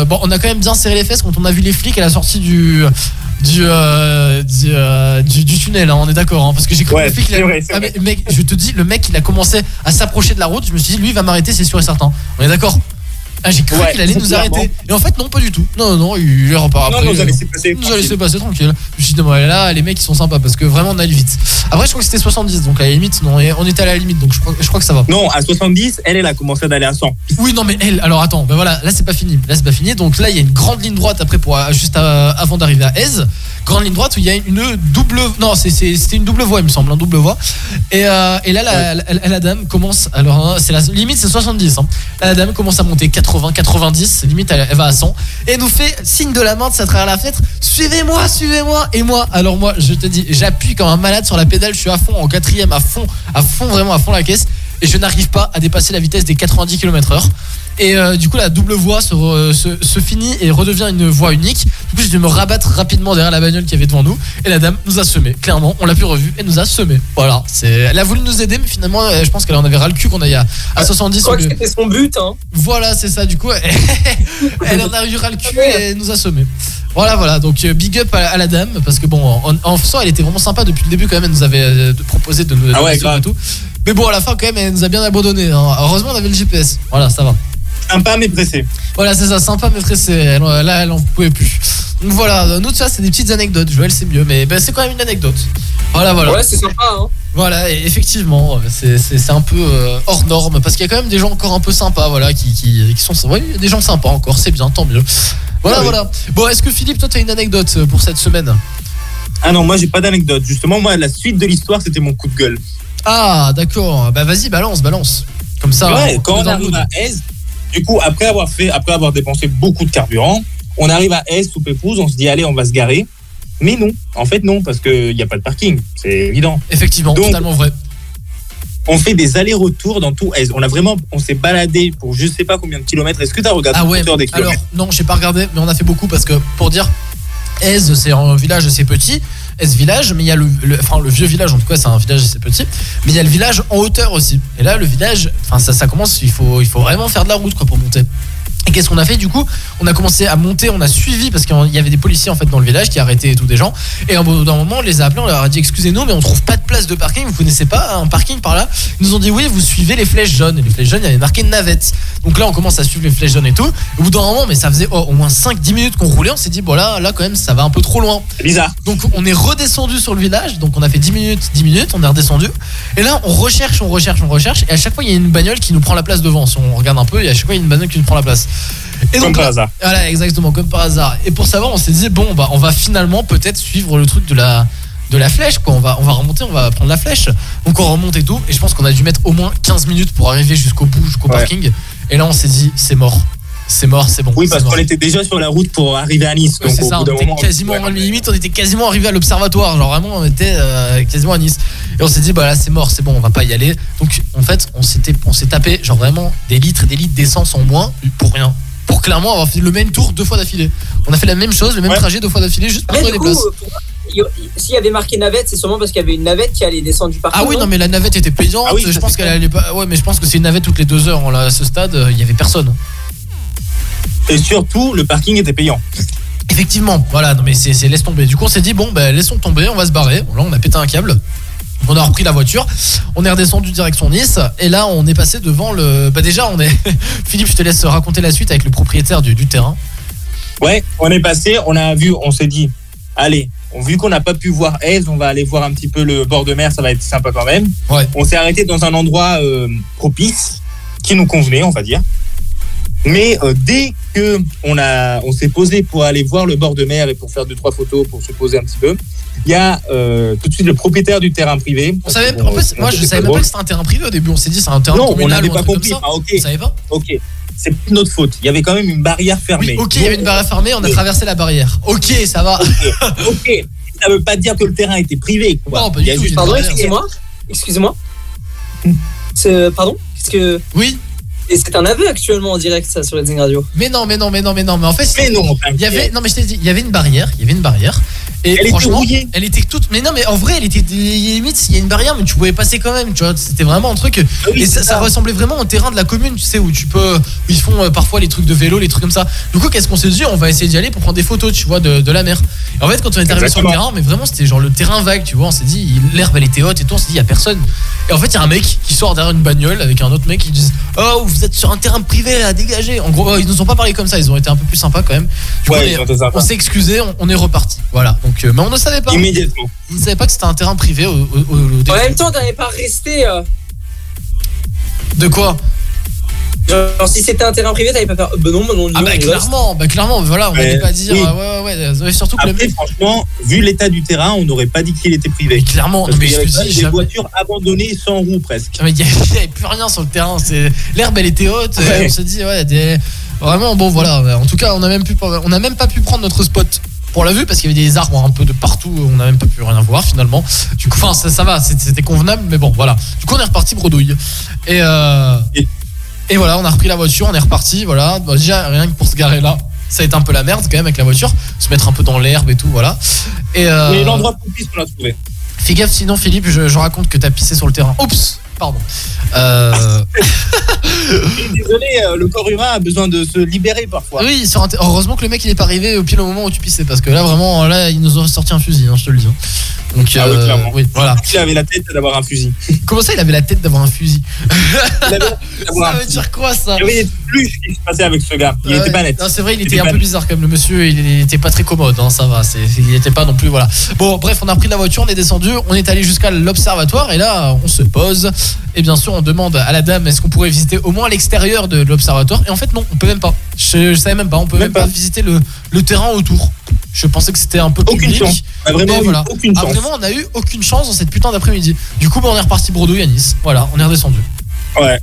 Bon, on a quand même bien serré les fesses quand on a vu les flics à la sortie du. Du, euh, du, euh, du, du tunnel, hein, on est d'accord, hein, parce que j'ai cru que
Ouais,
le flic, il a-
vrai,
Ah, mais, mec, je te dis, le mec, il a commencé à s'approcher de la route. Je me suis dit, lui, il va m'arrêter, c'est sûr et certain. On est d'accord? Ah, J'ai cru
Ouais,
qu'il allait nous
clairement.
arrêter. Et en fait, non, pas du tout. Non, non, il est repart
Non,
après.
nous a
euh,
laissé passer.
nous a laissé passer tranquille. Je me suis dit, bon, là, les mecs, ils sont sympas parce que vraiment, on allait vite. Après, je crois que c'était 70, donc à la limite, non, on était à la limite, donc je crois, je crois que ça va.
Non, à 70, elle, elle a commencé d'aller à 100.
Oui, non, mais elle, alors attends, ben voilà, là, c'est pas fini. Là, c'est pas fini. Donc là, il y a une grande ligne droite après, pour, euh, juste à- avant d'arriver à Aise. Grande ligne droite où il y a une double. Non, c'était une double voie, il me semble, un double voie. Et, euh, et là, la, la- la- la dame commence. Alors, hein, c'est la limite, c'est 70. hein. Là, la dame commence à monter 80, 90. Limite, elle, va à 100. Et nous fait signe de la main de sa travers la fenêtre Suivez-moi, suivez-moi. Et moi, alors moi, je te dis, j'appuie comme un malade sur la pédale. Je suis à fond, en quatrième, à fond, à fond, vraiment à fond la caisse. Et je n'arrive pas à dépasser la vitesse des 90 km/h. Et euh, du coup, la double voie se, re- se, se finit et redevient une voie unique. Du coup, j'ai dû me rabattre rapidement derrière la bagnole qui avait devant nous. Et la dame nous a semé. Clairement, on l'a plus revue et nous a semé. Voilà. Elle a voulu nous aider, mais finalement, euh, je pense qu'elle en avait ras le cul qu'on aille à, à 70.
Je crois que c'était son but. Hein.
voilà, c'est ça. Du coup, elle en a eu ras le cul et elle nous a semé. Voilà, voilà. Donc, euh, big up à, à la dame parce que bon, en, en soi, elle était vraiment sympa depuis le début quand même. Elle nous avait proposé de nous
Ah ouais,
de tout. Mais bon, à la fin, quand même, elle nous a bien abandonné. hein. Heureusement, on avait le GPS. Voilà, ça va.
Sympa, mais pressé.
Voilà, c'est ça, sympa mais pressé. Elle, euh, là, elle en pouvait plus. Donc voilà, nous, ça, c'est des petites anecdotes. Joël, c'est mieux, mais ben, c'est quand même une anecdote. Voilà, voilà.
Ouais, c'est sympa. Hein.
Voilà, et effectivement, euh, c'est- un peu euh, hors norme parce qu'il y a quand même des gens encore un peu sympas, voilà, qui, qui, qui sont. Ouais, il y a des gens sympas encore, c'est bien, tant mieux. Voilà,
Ah oui.
voilà. Bon, est-ce que Philippe, toi, t'as une anecdote pour cette semaine?
Ah non, moi, j'ai pas d'anecdote. Justement, moi, la suite de l'histoire, c'était mon coup de gueule.
Ah, d'accord. Bah, vas-y, balance, balance. Comme ça.
Ouais,
on-
quand
on
arrive à Aise, du coup, après avoir fait, après avoir dépensé beaucoup de carburant, on arrive à Aise sous Pépouze, on se dit allez, on va se garer. Mais non, en fait non, parce qu'il n'y a pas de parking, c'est évident.
Effectivement,
Donc,
totalement vrai.
On fait des allers-retours dans tout Aise. On a vraiment, on s'est baladé pour je sais pas combien de kilomètres. Est-ce que tu as regardé
Ah ouais,
des
alors
kilomètres?
non, j'ai pas regardé, mais on a fait beaucoup parce que pour dire, Aise, c'est un village assez petit, Aise village, mais il y a le, enfin le vieux village en tout cas, c'est un village assez petit, mais il y a le village en hauteur aussi. Et là, le village, ça, ça commence, il faut, il faut vraiment faire de la route quoi pour monter. Et qu'est-ce qu'on a fait du coup? On a commencé à monter, on a suivi parce qu'il y avait des policiers en fait dans le village qui arrêtaient et tout des gens. Et au bout d'un moment, on les a appelés, on leur a dit excusez-nous, mais on trouve pas de place de parking. Vous connaissez pas un parking par là? Ils nous ont dit oui, vous suivez les flèches jaunes. Et les flèches jaunes, il y avait marqué navette. Donc là, on commence à suivre les flèches jaunes et tout. Au bout d'un moment, mais ça faisait oh, au moins 5-10 minutes qu'on roulait. On s'est dit bon là, là quand même, ça va un peu trop loin.
Bizarre.
Donc on est redescendu sur le village. Donc on a fait 10 minutes, 10 minutes, on est redescendu. Et là, on recherche, on recherche, on recherche. Et à chaque fois, il y a une bagnole qui nous prend la place devant. Si on regarde un peu, et à chaque fois, il y a une bagnole qui nous prend la place. Et
Comme
donc,
par
là-
hasard.
Voilà, exactement, comme par hasard. Et pour savoir, on s'est dit, bon, bah, on va finalement peut-être suivre le truc de la, de la flèche, quoi. On va, on va remonter, on va prendre la flèche. Donc on remonte et tout. Et je pense qu'on a dû mettre au moins 15 minutes pour arriver jusqu'au bout, jusqu'au
Ouais.
parking. Et là, on s'est dit, c'est mort. C'est mort, c'est bon.
Oui, parce qu'on était déjà sur la route pour arriver à Nice.
Ouais,
donc au
ça,
bout
on était
moment,
quasiment
ouais,
en limite, on était quasiment arrivé à l'observatoire. Genre vraiment, on était euh, quasiment à Nice. Et on s'est dit, bah là, c'est mort, c'est bon, on va pas y aller. Donc en fait, on s'était, on s'est tapé genre vraiment des litres et des litres d'essence en moins pour rien. Pour clairement avoir fait le même tour deux fois d'affilée. On a fait la même chose, le même trajet deux fois d'affilée, juste pour trouver
coup,
places.
s'il y avait marqué navette, c'est sûrement parce qu'il y avait une navette qui allait descendre du parking.
Ah oui, non, mais la navette était payante.
Ah oui,
je pense qu'elle allait pas. Ouais, mais je pense que c'est une navette toutes les deux heures. Là, à ce stade, euh, il y avait personne.
Et surtout, le parking était payant.
Effectivement, voilà, non mais c'est laisse tomber. Du coup, on s'est dit bon, ben laissons tomber, on va se barrer. Là, on a pété un câble. On a repris la voiture, on est redescendu direction Nice, et là, on est passé devant le. Bah déjà, on est. Philippe, je te laisse raconter la suite avec le propriétaire du, du terrain.
Ouais, on est passé, on a vu, on s'est dit, allez, vu qu'on n'a pas pu voir Aise, on va aller voir un petit peu le bord de mer, ça va être sympa quand même. On s'est arrêté dans un endroit euh, propice, qui nous convenait, on va dire. Mais euh, dès que on a, on s'est posé pour aller voir le bord de mer et pour faire deux trois photos, pour se poser un petit peu, il y a euh, tout de suite le propriétaire du terrain privé.
On savait, en fait, moi je savais même pas que c'était un terrain privé au début. On s'est dit c'est un terrain
non, on
communal
n'avait
ou un
pas compris. Ah, ok.
Vous savez pas
Ok, c'est notre faute. Il y avait quand même une barrière fermée.
Ok, il y avait une barrière fermée, on a traversé la barrière. Ok, ça va.
ok, ça veut pas dire que le terrain était privé. Quoi.
Non, pas
Il
du
y a
tout.
juste-
Pardon, excusez-moi. Excusez-moi. C'est- Pardon Qu'est-ce que.
Oui.
Et c'est un aveu actuellement en direct, ça, sur Redding Radio.
Mais non, mais non, mais non, mais non, mais en fait,
Mais non,
il y avait, non, mais je t'ai dit, il y avait une barrière, il y avait une barrière. Et
Elle était rouillée.
elle était toute, mais non, mais en vrai, elle était limite, il y a une barrière, mais tu pouvais passer quand même, tu vois, c'était vraiment un truc.
Ah oui,
et ça,
c'est
ça
ça.
ressemblait vraiment au terrain de la commune, tu sais, où tu peux, où ils font euh, parfois les trucs de vélo, les trucs comme ça. Du coup, qu'est-ce qu'on s'est dit? On va essayer d'y aller pour prendre des photos, tu vois, de, de la mer. Et en fait, quand on est arrivé sur le terrain, mais vraiment, c'était genre le terrain vague, tu vois, on s'est dit, l'herbe, elle était haute et tout, on s'est dit, il y a personne. Et en fait, il y a un mec qui sort derrière une bagnole avec un autre mec qui dit Oh, vous êtes sur un terrain privé à dégager. En gros, euh, ils nous ont pas parlé comme ça, ils ont été un peu plus sympas quand même. Du
Ouais,
on s'est excusé, on, on est reparti. Voilà. Donc, euh, mais on ne savait pas.
Immédiatement.
On ne savait pas que c'était un terrain privé au, au- au- au
En même temps, t'avais pas resté. euh,
De quoi?
Genre, si c'était un terrain privé, t'avais pas fait. Ben non, ben non,
Ah, bah,
on
clairement, bah, clairement, voilà, on
Ouais,
n'allait pas dire.
oui.
euh, ouais, ouais, ouais, ouais, surtout que le
Après, franchement, vu l'état du terrain, on n'aurait pas dit qu'il était privé.
Clairement,
Parce
non, mais
y
je te dis,
des
jamais-
voitures abandonnées sans roue presque.
Mais il n'y avait plus rien sur le terrain. L'herbe, elle était haute.
Ouais.
On s'est dit, ouais, des... vraiment, bon, voilà. En tout cas, on n'a même, pu- on n'a même pas pu prendre notre spot pour la vue parce qu'il y avait des arbres un peu de partout. On n'a même pas pu rien voir finalement. Du coup, enfin, ça, ça va, c'était convenable, mais bon, voilà. Du coup, on est reparti bredouille. Et, euh, et voilà, on a repris la voiture, on est reparti. Voilà, Bon, déjà, rien que pour se garer là. Ça a été un peu la merde quand même avec la voiture, se mettre un peu dans l'herbe et tout, voilà. Et euh,
Mais l'endroit propice, on l'a trouvé.
Fais gaffe, sinon Philippe, je, je raconte que t'as pissé sur le terrain. Oups, pardon. Euh,
Désolé, euh, le corps humain a besoin de se libérer parfois.
oui, heureusement que le mec il est pas arrivé au pile au moment où tu pissais parce que là vraiment là il nous aurait sorti un fusil, hein, je te le dis. Donc
Ah oui,
euh,
clairement.
oui, voilà.
Il avait la tête d'avoir un fusil.
Comment ça il avait la tête d'avoir un fusil
avait
Ça veut dire quoi ça
Il y avait des pluches qui se passaient avec ce gars. Il
Ouais.
était pas net.
Non, c'est vrai, il
Il
était
était
un peu
net.
bizarre comme le monsieur, il était pas très commode, hein, ça va, il était pas non plus, voilà. Bon, bref, on a pris la voiture, on est descendu, on est allé jusqu'à l'observatoire et là, on se pose et bien sûr, on demande à la dame est-ce qu'on pourrait visiter au moins l'extérieur de l'observatoire? Et en fait, non, on peut même pas. Je, je savais même pas, on peut même, pas. visiter le, le terrain autour. Je pensais que c'était un peu
Aucune
public.
chance. On a vraiment eu
voilà.
aucune
Ah,
chance.
vraiment, on a eu aucune chance dans cette putain d'après-midi. Du coup, bah, on est reparti bredouille à Nice. Voilà, on est redescendu.
Ouais.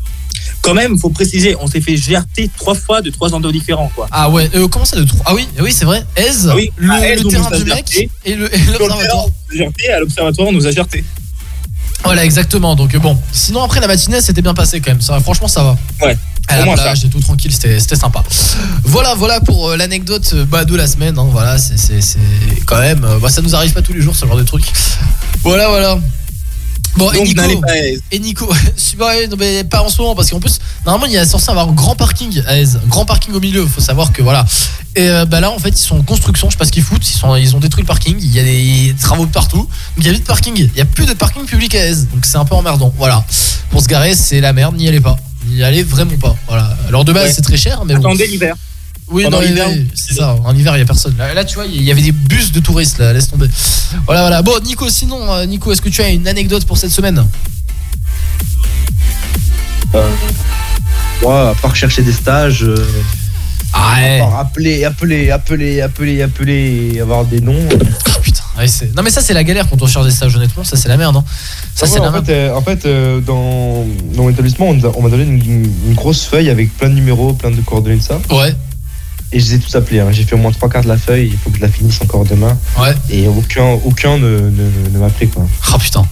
Quand même, faut préciser, on s'est fait gerter trois fois de trois endroits différents, quoi.
Ah ouais, euh, comment ça de trop Ah oui, oui, c'est vrai. Aise,
Ah oui,
le,
on
terrain du mec et le- et l'observatoire.
gerté, à l'observatoire, on nous a gerté.
Voilà, exactement. Donc euh, bon, sinon après la matinée, c'était bien passé quand même. Ça, franchement, ça va.
Ouais.
À la plage et tout tranquille, c'était sympa. Voilà, voilà pour euh, l'anecdote euh, bah, de la semaine. hein. Voilà, c'est c'est- c'est quand même. euh, bah, ça nous arrive pas tous les jours ce genre de truc. Voilà, voilà. Bon, et
Donc,
Nico,
n'allez pas à Aise.
et Nico, pas, non, mais pas en ce moment parce qu'en plus, normalement, il y a censé avoir un grand parking à Aise, un grand parking au milieu. Faut savoir que voilà. Et euh, bah là, en fait, ils sont en construction. Je sais pas ce qu'ils foutent. Ils sont, ils ont détruit le parking. Il y a des travaux partout. Donc il y a plus de parking. Il y a plus de parking public à Aise. Donc c'est un peu emmerdant. Voilà. Pour se garer, c'est la merde. N'y allez pas. N'y allez vraiment pas. Voilà. Alors de base,
Ouais.
c'est très cher, mais bon.
Attendez l'hiver.
Oui,
Pendant
non,
l'hiver,
l'hiver, c'est ça. En hiver, il y a personne. Là, là, tu vois, il y avait des bus de touristes. Là, laisse tomber. Voilà, voilà. Bon, Nico, sinon, euh, Nico, est-ce que tu as une anecdote pour cette semaine?
Euh, moi, à part chercher des stages, euh,
Ah ouais.
à part appeler, appeler, appeler, appeler, appeler, et avoir des noms.
Ah, putain. Ouais, c'est- non, mais ça, c'est la galère quand on cherche des stages, honnêtement. Ça, c'est la merde. Hein. Ça, c'est
ouais,
la
en,
merde.
fait, euh, en fait, euh, dans, dans mon établissement, on, nous a- on m'a donné une, une grosse feuille avec plein de numéros, plein de coordonnées de ça.
Ouais.
Et je les ai tous appelés. hein. J'ai fait au moins trois quarts de la feuille. Il faut que je la finisse encore demain.
Ouais.
Et aucun, aucun ne, ne, ne m'a pris quoi.
Ah, putain.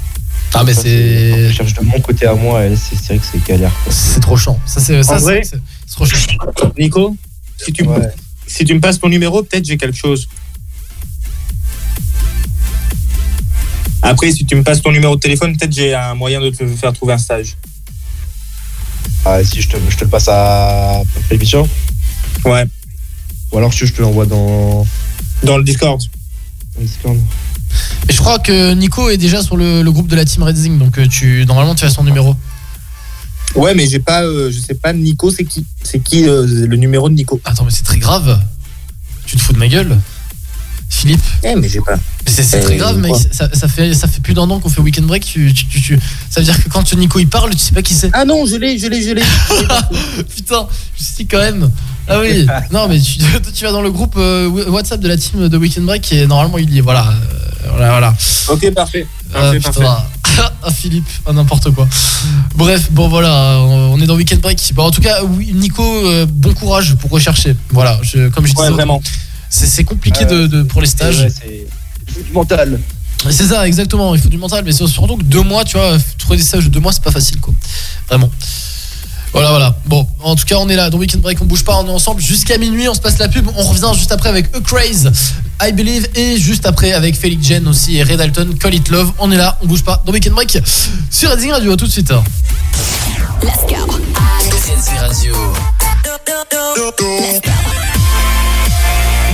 Ah, mais c'est.
Je cherche de mon côté à moi et c'est vrai que c'est galère.
C'est trop chiant. Ça, c'est trop chiant.
Nico, si tu,
Ouais.
si tu me passes ton numéro, peut-être j'ai quelque chose. Après, si tu me passes ton numéro de téléphone, peut-être j'ai un moyen de te faire trouver un stage.
Ah, si je te, je te le passe à après l'émission
Ouais,
Ou alors je te l'envoie dans,
dans le Discord.
dans Discord
Et je crois que Nico est déjà sur le, le groupe de la team Redzing. Donc, euh, tu, normalement, tu as son numéro.
Ouais, mais j'ai pas, euh, je sais pas, Nico, c'est qui C'est qui euh, le numéro de Nico
Attends, mais c'est très grave. Tu te fous de ma gueule Philippe
Eh, mais j'ai pas.
C'est très grave, mec. Ça, ça fait, ça fait plus d'un an qu'on fait Weekend Break. Tu, tu- tu- tu- Ça veut dire que quand Nico il parle, tu sais pas qui c'est.
Ah non, je l'ai, je l'ai, je l'ai.
Putain, je sais quand même. Ah oui, non, mais tu, toi, tu vas dans le groupe euh, WhatsApp de la team de Weekend Break et normalement il y est. Voilà. euh, voilà, voilà.
Ok, parfait.
Ah,
Parfait,
putain.
parfait.
Ah, Philippe, ah, n'importe quoi. Bref, bon voilà, on est dans Weekend Break. Bon, en tout cas, oui, Nico, euh, bon courage pour rechercher. Voilà, je, comme je disais,
vraiment.
c'est compliqué de, de- pour les stages.
Ouais, c'est c'est du mental.
C'est ça, exactement. Il faut du mental, mais c'est surtout que deux mois, tu vois, trouver des stages de deux mois, c'est pas facile, quoi. Vraiment. Voilà, voilà. Bon, en tout cas, on est là. Dans Weekend Break, on bouge pas, on est ensemble jusqu'à minuit. On se passe la pub. On revient juste après avec A Craze, I Believe, et juste après avec Felix Jen aussi et Red Dalton, Call It Love. On est là, on bouge pas. Dans Weekend Break sur Redzing Radio. À tout de suite.
Redzing Radio.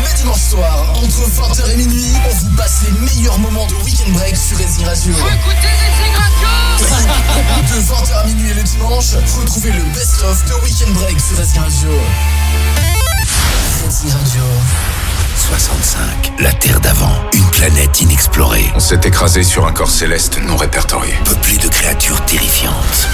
Le dimanche soir, entre 20h et minuit, on vous passe les meilleurs moments de Weekend Break sur Redzing Radio. De 20h à minuit le dimanche, retrouvez le best-of de Weekend Break sur Redzing Radio. Radio.
65. La Terre d'avant. Une planète inexplorée.
On s'est écrasé sur un corps céleste non répertorié.
Peuplée de créatures terrifiantes.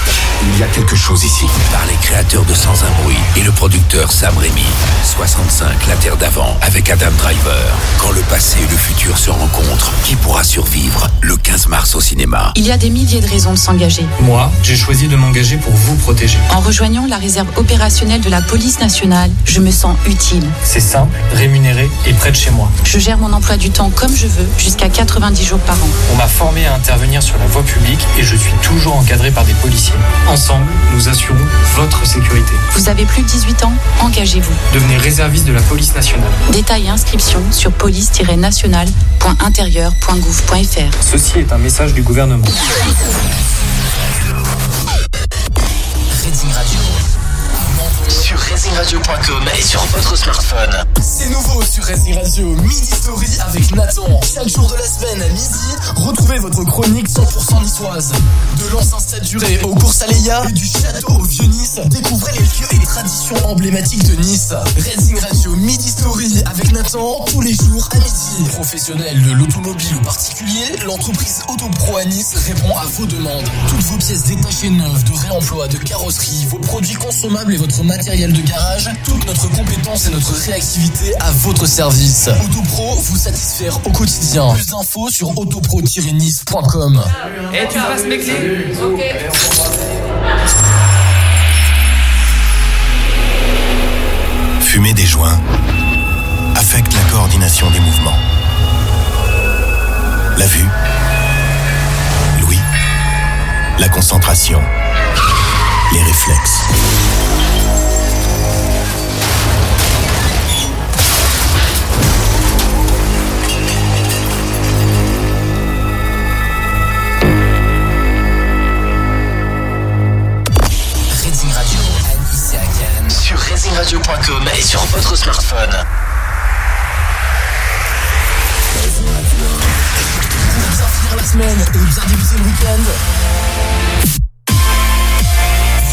Il y a quelque chose ici. Par les créateurs de Sans un bruit et le producteur Sam Raimi. 65. La Terre d'avant. Avec Adam Driver. Quand le passé et le futur se rencontrent, qui pourra survivre Le 15 mars au cinéma?
Il y a des milliers de raisons de s'engager.
Moi, j'ai choisi de m'engager pour vous protéger.
En rejoignant la réserve opérationnelle de la police nationale, je me sens utile.
C'est simple, rémunéré et près de chez moi.
Je gère mon emploi du temps comme je veux, jusqu'à 90 jours par an.
On m'a formé à intervenir sur la voie publique et je suis toujours encadré par des policiers. Ensemble, nous assurons votre sécurité.
Vous avez plus de 18 ans Engagez-vous.
Devenez réserviste de la police nationale.
Détails et inscriptions sur police-nationale.intérieur.gouv.fr.
Ceci est un message du gouvernement.
Radio. Sur RedzingRadio.com et sur votre smartphone. C'est nouveau sur Redzing Radio, Midi Story avec Nathan. Chaque jour de la semaine à midi, retrouvez votre chronique 100% niçoise. De l'ancien stade duré aux courses à Léa et du château au Vieux-Nice, découvrez les lieux et les traditions emblématiques de Nice. Redzing Radio, Midi Story avec Nathan, tous les jours à midi. Professionnel de l'automobile ou particulier, l'entreprise Autopro à Nice répond à vos demandes. Toutes vos pièces détachées neuves, de réemploi, de carrosserie, vos produits consommables et votre matériel de garage, toute notre compétence et notre réactivité à votre service. Autopro, vous satisfaire au quotidien. Plus d'infos sur autopro-nice.com.
Et tu passes mes clés Ok.
Fumer des joints affecte la coordination des mouvements. La vue, l'ouïe, la concentration, les réflexes.
Sur redzingradio.com et sur votre smartphone. Pour bien finir la semaine et bien débuter le week-end.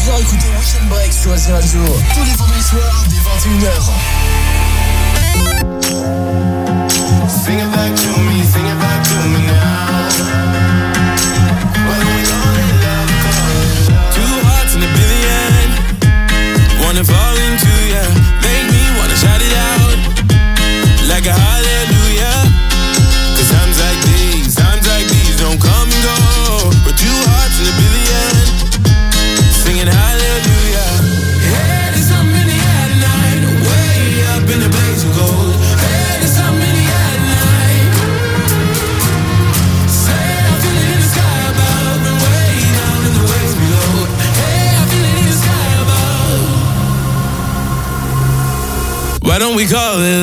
Viens écouter Weekend Break sur Redzing Radio tous les vendredis soirs dès 21h.
We call it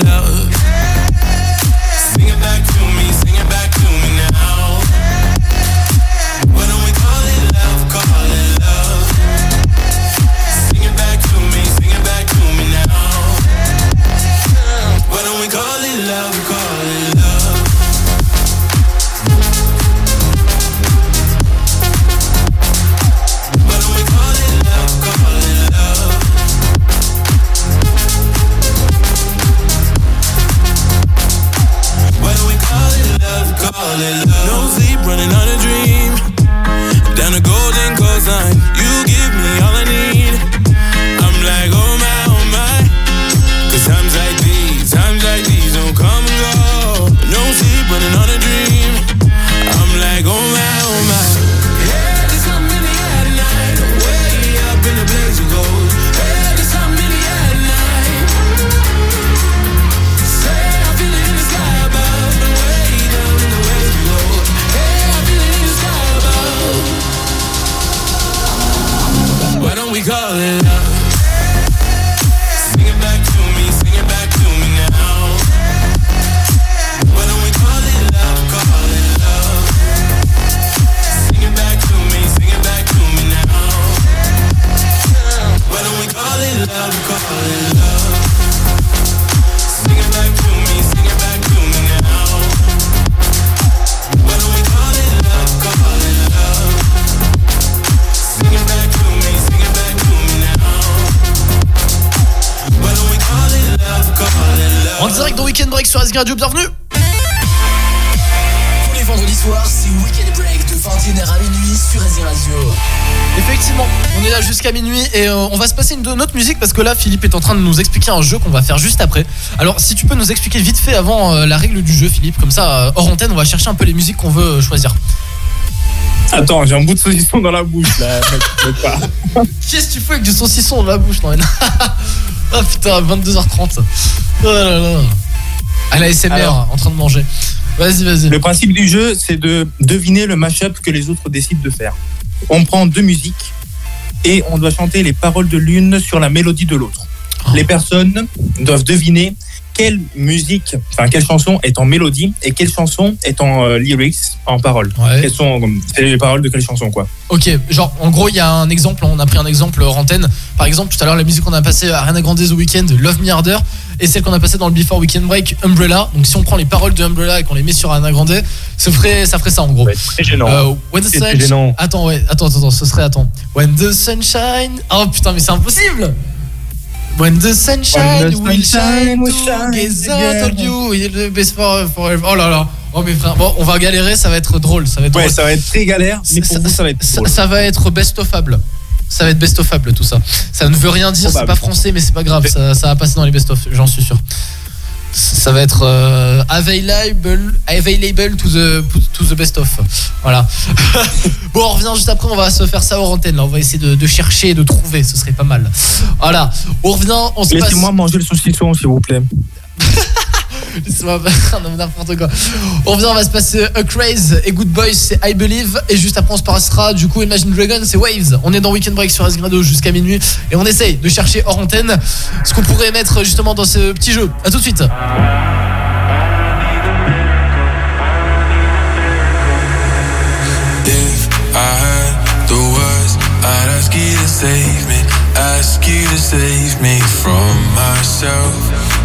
parce que là Philippe est en train de nous expliquer un jeu qu'on va faire juste après. Alors si tu peux nous expliquer vite fait avant euh, la règle du jeu Philippe, comme ça euh, hors antenne on va chercher un peu les musiques qu'on veut euh, choisir.
Attends, j'ai un bout de saucisson dans la bouche là.
Qu'est-ce que tu fais avec du saucisson dans la bouche non, Ah putain, 22h30. Oh là là. À la SMR
Alors.
en train de manger. Vas-y, vas-y.
Le principe du jeu, c'est de deviner le mashup que les autres décident de faire. On prend deux musiques et on doit chanter les paroles de l'une sur la mélodie de l'autre. Les personnes doivent deviner quelle musique, enfin quelle chanson est en mélodie et quelle chanson est en euh, lyrics, en paroles. Quelles sont c'est les paroles de quelle chanson quoi.
Ok, genre en gros il y a un exemple, on a pris un exemple hors antenne. Par exemple tout à l'heure la musique qu'on a passée à Ariana Grande The Weeknd, Love Me Harder, et celle qu'on a passée dans le Before Weekend Break, Umbrella. Donc si on prend les paroles de Umbrella et qu'on les met sur Ariana Grande, ça ferait ça, ferait ça en gros.
Très gênant.
Euh, when the
C'est
sun-
gênant.
Attends ouais, attends attends, attends, ce serait attends. When the sunshine. Oh putain mais c'est impossible. When the sunshine
When the
will
sunshine
shine
will shine
together, told you, the best for forever. Oh là là. Oh mes frères, bon, on va galérer, ça va être drôle, ça va être
Ouais,
drôle.
ça va être très galère, mais pour vous ça va être
Ça,
drôle.
ça va être best-ofable. Ça va être best-ofable tout ça. Ça ne veut rien dire, c'est pas français, mais c'est pas grave. Ça, ça va passer dans les best-of, j'en suis sûr. Ça va être euh, available, available to the, to the best-of. Voilà. bon, on revient juste après, on va se faire ça hors antenne. Là. On va essayer de, de chercher et de trouver, ce serait pas mal. Voilà. On revient, on se passe.
Laissez-moi manger le saucisson s'il vous plaît.
Faire n'importe quoi. On revient, on va se passer A Craze et Good Boys, c'est I Believe. Et juste après, on se passera du coup Imagine Dragon, c'est Waves. On est dans Weekend Break sur Asgrado jusqu'à minuit. Et on essaye de chercher hors antenne ce qu'on pourrait mettre justement dans ce petit jeu. A tout de suite.
I'd ask you to save me, ask you to save me from myself.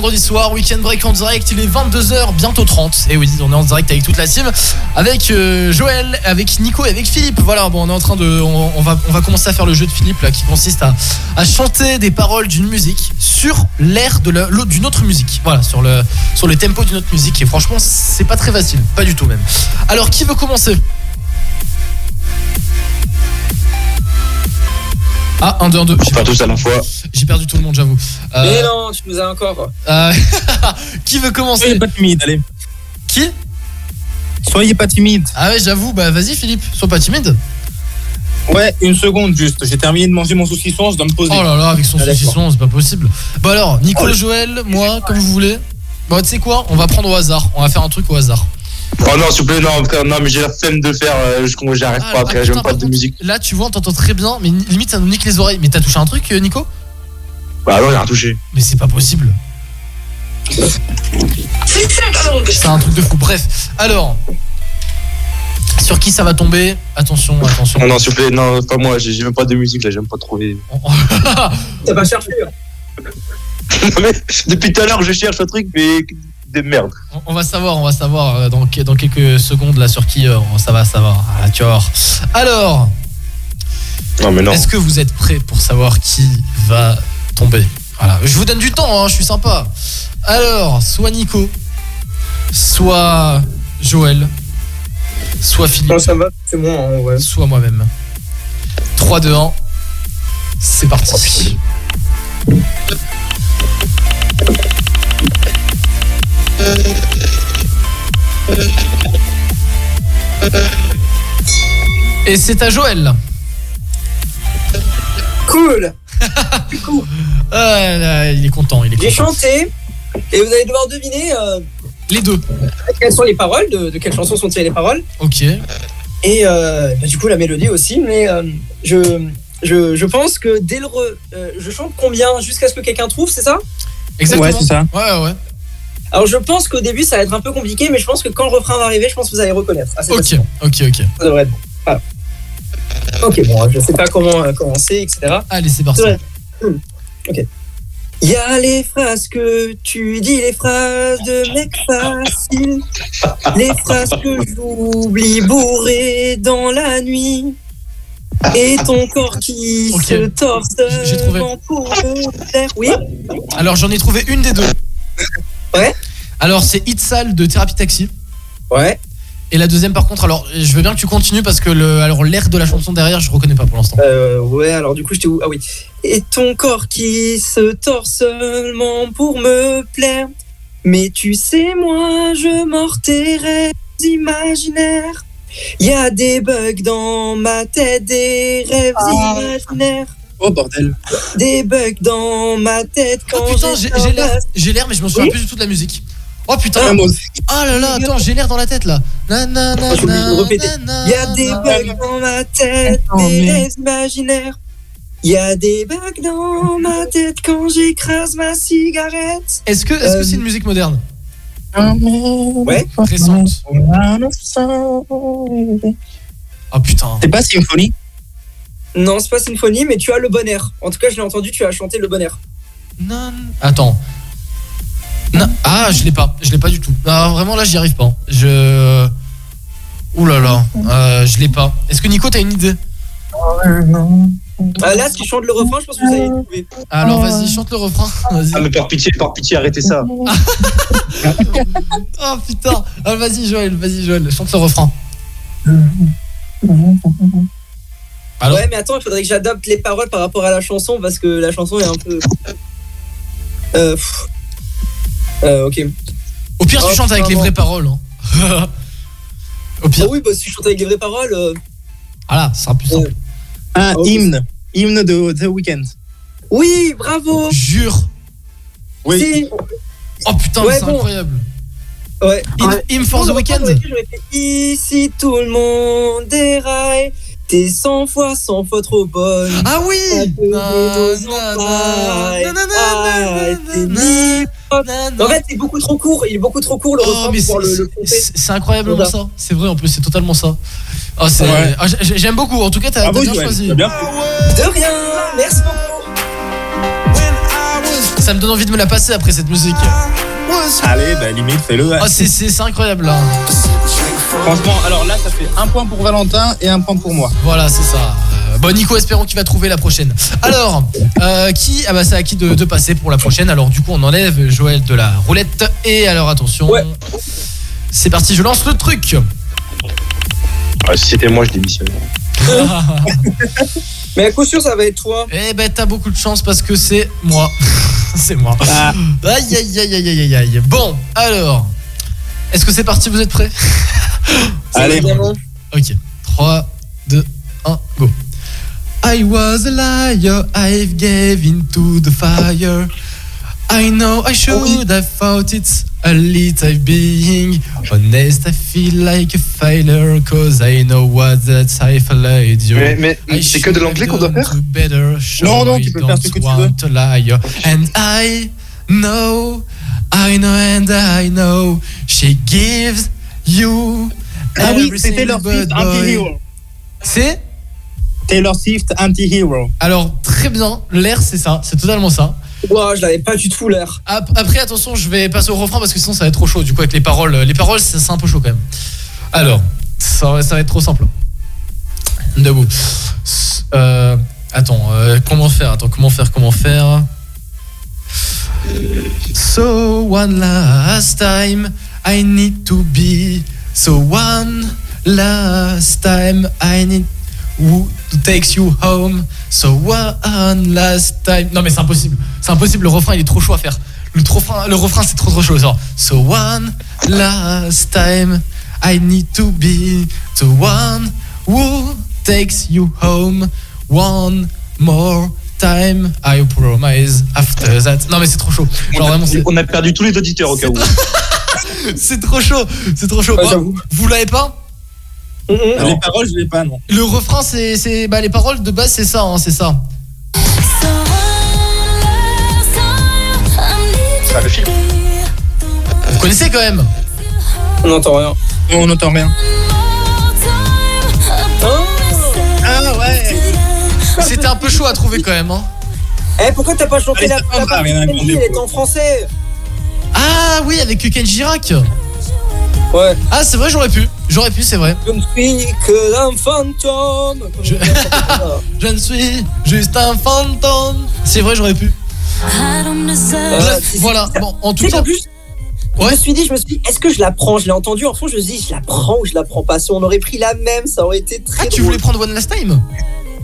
21h
minutes tous les vendredis soirs, week-end break en direct, il est 22h, bientôt 30. Et oui, on est en direct avec toute la team, avec euh, Joël, avec Nico et avec Philippe. Voilà, bon, on est en train de, on, on va, on va commencer à faire le jeu de Philippe là, qui consiste à, à chanter des paroles d'une musique sur l'air d'une autre musique. Voilà, sur le, sur le tempo d'une autre musique. Et franchement, c'est pas très facile, pas du tout même. Alors, qui veut commencer? Ah, 1, 2, 1, 2. J'ai
Pas tous à la fois.
J'ai perdu tout le monde, j'avoue. Euh,
Mais non, tu nous as encore.
euh, qui veut commencer
Soyez pas timide, allez.
Qui?
Soyez pas timide.
Ah ouais, j'avoue, bah vas-y Philippe, sois pas timide.
Ouais, une seconde juste. J'ai terminé de manger mon saucisson, je dois me poser.
Oh là là, avec son
Ah,
saucisson, c'est pas possible. Bah alors, Nico,
Oh,
Joël, moi, comme vous voulez. Bon, tu sais quoi On va prendre au hasard. On va faire un truc au hasard.
Oh non, s'il vous plaît, non, frère, non, mais j'ai la flemme de faire, euh, j'arrive
Ah,
pas,
putain,
j'aime pas de musique.
Là, tu vois, on t'entend très bien, mais limite, ça nous nique les oreilles. Mais t'as touché un truc, euh, Nico?
Bah non, j'ai rien touché.
Mais c'est pas possible. C'est un truc de fou. Bref, alors. Sur qui ça va tomber? Attention, attention.
Non, non, s'il vous plaît, non, pas moi, j'ai même pas de musique là, j'aime pas trouver.
T'as pas cherché hein.
Mais Depuis tout à l'heure, je cherche un truc, mais de merde.
On- On va savoir, on va savoir euh, dans, dans quelques secondes là sur qui euh, ça va savoir. Ah, tu voir. Alors,
Non, mais non.
est-ce que vous êtes prêts pour savoir qui va tomber Voilà, je vous donne du temps, hein, je suis sympa. Alors, soit Nico, soit Joël, soit Philippe.
ça va, c'est moi, hein, ouais.
Soit moi-même. 3, 2, 1. C'est parti. Et c'est à Joël.
Cool.
Ah, là, il est content, il est
J'ai
content.
chanté et vous allez devoir deviner euh,
Les deux.
quelles sont les paroles, de, de quelle chanson sont tirées les paroles.
Ok.
Et euh, bah, du coup la mélodie aussi, mais euh, je, je, je pense que dès le re- euh, je chante combien jusqu'à ce que quelqu'un trouve, c'est ça?
Exactement.
Ouais, c'est ça.
Ouais, ouais.
Alors je pense qu'au début ça va être un peu compliqué, mais je pense que quand le refrain va arriver, je pense que vous allez reconnaître. assez
Ok, ok, ok.
Ça devrait être bon. Ok, bon, je sais pas comment euh, commencer, etc.
Allez, c'est parti.
Hmm. Ok. Il y a les phrases que tu dis, les phrases de mec facile, les phrases que j'oublie bourré dans la nuit, et ton corps qui se torse
J'ai trouvé.
Oui,
Alors, j'en ai trouvé une des deux.
Ouais.
Alors, c'est Hit Sale de Thérapie Taxi.
ouais.
Et la deuxième, par contre, alors, je veux bien que tu continues parce que le, alors l'air de la chanson derrière, je reconnais pas pour l'instant.
Euh, ouais, alors du coup, j'étais où? Ah oui. Et ton corps qui se torse seulement pour me plaire. Mais tu sais, moi, je mords tes rêves imaginaires. Il y a des bugs dans ma tête, des rêves imaginaires.
Oh bordel.
Des bugs dans ma tête quand
Oh putain, j'ai l'air,
ma-
j'ai l'air, mais je m'en souviens
Oui.
plus du tout de la musique. Oh putain.
Ah, moi aussi.
Oh là là, attends, j'ai l'air dans la tête là. Na, na,
Il y a des bugs dans ma tête,
Attends,
des imaginaires. Il y a des bugs dans ma tête quand j'écrase ma cigarette.
Est-ce que, est-ce que
Euh,
c'est une musique moderne?
Ouais.
Récente. Oh putain.
C'est pas symphonie
Non, c'est pas symphonie, mais tu as le bon air. En tout cas, je l'ai entendu, tu as chanté le bon air.
Non. Attends. Non. Ah, je l'ai pas. Je l'ai pas du tout. Ah, vraiment là, j'y arrive pas. Je. Ouh là là. Euh, je l'ai pas. Est-ce que Nico, t'as une idée?
Ah, là, si je chante le refrain, je pense que vous allez le trouver.
Alors vas-y, chante le refrain. Vas-y.
Ah, mais par pitié, par pitié, arrêtez ça.
Oh putain. Ah, vas-y Joël, vas-y Joël, chante le refrain. Alors
Ouais, mais attends, il faudrait que j'adapte les paroles par rapport à la chanson parce que la chanson est un peu. Euh. pff. Euh, ok.
Au pire, tu
Oh,
chantes avec les vraies paroles. hein. Au
Ah
pire.
oui, bah si je chante avec les vraies paroles. euh,
Voilà, c'est un plus simple.
Un
Oh.
hymne. Hymne de The Weeknd.
Oui, bravo
Jure.
Oui.
Si.
Oh putain,
Ouais,
c'est
bon.
incroyable.
Ouais.
Him, Him for the weekend.
j'aurais fait, Ici, tout le monde déraille. T'es 100 fois, 100 fois trop bonne.
Ah oui
À donner
Na,
nos
na,
entrailles.
na, na, na, na,
Ah,
na,
t'es
na.
En fait, c'est beaucoup trop court. Il est beaucoup trop court le
Oh,
refrain
mais
pour
c'est-
le, le pomper.
c'est c'est incroyablement ça. C'est vrai, en plus, c'est totalement ça. Ah,
Ouais.
ah, j'ai- J'aime beaucoup. En tout cas, t'as bien choisi.
bien De rien. Merci beaucoup.
Ça me donne envie de me la passer après cette musique.
Allez, bah limite, fais-le.
Ah, c'est- incroyable là.
Franchement, alors là, ça fait un point pour Valentin et un point pour moi.
Voilà, c'est ça. Bon, Nico, espérons qu'il va trouver la prochaine. Alors, euh, qui Ah bah, c'est à qui de, de passer pour la prochaine? Alors, du coup, on enlève Joël de la roulette. Et alors, attention. C'est parti, je lance le truc.
Ah, si c'était moi, je démissionne.
Mais à coup sûr, ça va être toi.
Eh ben, t'as beaucoup de chance parce que c'est moi. c'est moi.
Ah.
Aïe, aïe, aïe, aïe, aïe, aïe, aïe. Bon, alors. Est-ce que c'est parti? Vous êtes prêts?
Allez.
Évidemment.
Ok. 3, 2, 1, go. I was a liar, I've gave into the fire. I know I should have thought it's a little being honest. I feel like a failure cause I know what that I failed you.
Mais- mais
I
c'est que de
should
l'anglais qu'on doit faire
better show
Non, non,
I
tu peux faire ce
don't
que tu
want to lie. And I know, I know and I know she gives you
Ah oui, Swift,
boy.
anti-hero.
C'est?
Taylor Swift, anti-hero.
Alors, très bien, l'air c'est ça, c'est totalement ça.
Ouah, je l'avais pas du tout l'air.
Ap- Après, attention, je vais passer au refrain parce que sinon ça va être trop chaud. Du coup, avec les paroles, les paroles, c'est un peu chaud quand même. Alors, ça, va- ça va être trop simple. Debout. Euh, attends, euh, comment faire? Attends, comment faire Comment faire? So one last time, I need to be. So one last time, I need who takes you home? So one last time. Non mais c'est impossible. C'est impossible. Le refrain il est trop chaud à faire. Le, trop fin- le refrain c'est trop trop chaud. Genre, so one last time, I need to be the one who takes you home. One more time, I promise. After that. Non mais c'est trop chaud. Genre vraiment c'est.
On a perdu tous les auditeurs au cas où.
C'est trop chaud, c'est trop chaud. Bon, vous l'avez pas?
Les paroles, je l'ai pas, non.
Le refrain, c'est, c'est, bah les paroles de base, c'est ça, hein, c'est ça.
Ah, le film.
Vous connaissez quand même
On n'entend rien.
On n'entend rien.
Ah ouais.
C'était un peu chaud à trouver quand même. Hein.
Eh, pourquoi t'as pas chanté
Allez,
la, la Elle
quoi.
en français.
Ah oui, avec Ken Girac.
Ouais.
Ah c'est vrai, j'aurais pu, j'aurais pu, c'est vrai.
Je ne suis que un fantôme.
Je... Je ne suis juste un fantôme. C'est vrai, j'aurais pu. Bref, voilà. Bon, en tout cas.
plus, je me suis dit, je me suis dit, est-ce que je la prends? Je l'ai entendu en fond, je me suis dit, je la prends ou je la prends pas? Si on aurait pris la même, ça aurait été très
Ah, tu voulais prendre One Last Time?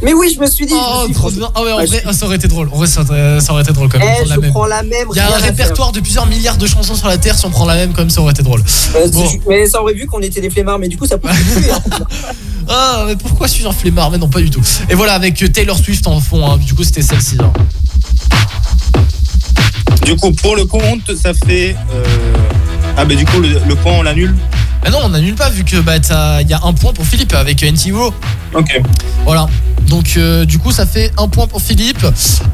Mais oui, je me suis dit. je
Oh, trop bien. Ah ouais, en vrai,
je-
ça aurait été drôle. En vrai, ça aurait, ça aurait été drôle quand même.
Eh,
prendre la
je
même.
prends la même.
Il y a un répertoire de plusieurs milliards de chansons sur la Terre. Si on prend la même, comme ça aurait été drôle.
Euh,
Bon.
Mais ça aurait vu qu'on était des flemmards, mais du coup, ça peut hein.
Ah, mais pourquoi suis-je un flemmard? Mais non, pas du tout. Et voilà, avec euh, Taylor Swift en fond. hein. Du coup, c'était celle-ci. hein.
Du coup, pour le compte, ça fait. euh, Ah, bah, du coup, le, le point, on l'annule.
Ah non, on n'annule pas vu que bah t'as- il y a un point pour Philippe avec NTO.
Ok.
Voilà. Donc euh, du coup ça fait un point pour Philippe,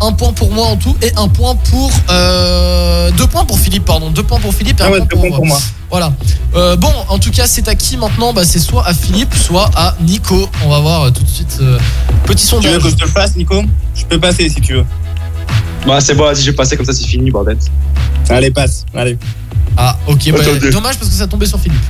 un point pour moi en tout et un point pour euh, deux points pour Philippe pardon, deux points pour Philippe et
Ah
un
ouais,
point
deux
pour,
points pour moi.
Voilà. Euh, bon, en tout cas c'est à qui maintenant? Bah c'est soit à Philippe, soit à Nico. On va voir euh, tout de suite. euh, petit
Tu veux
sondage.
que je te le fasse, Nico? Je peux passer si tu veux.
Bah, c'est bon, vas-y, je vais passer comme ça, c'est fini, bordel.
Allez, passe. Allez.
Ah ok. Bah, dommage parce que ça tombait sur Philippe.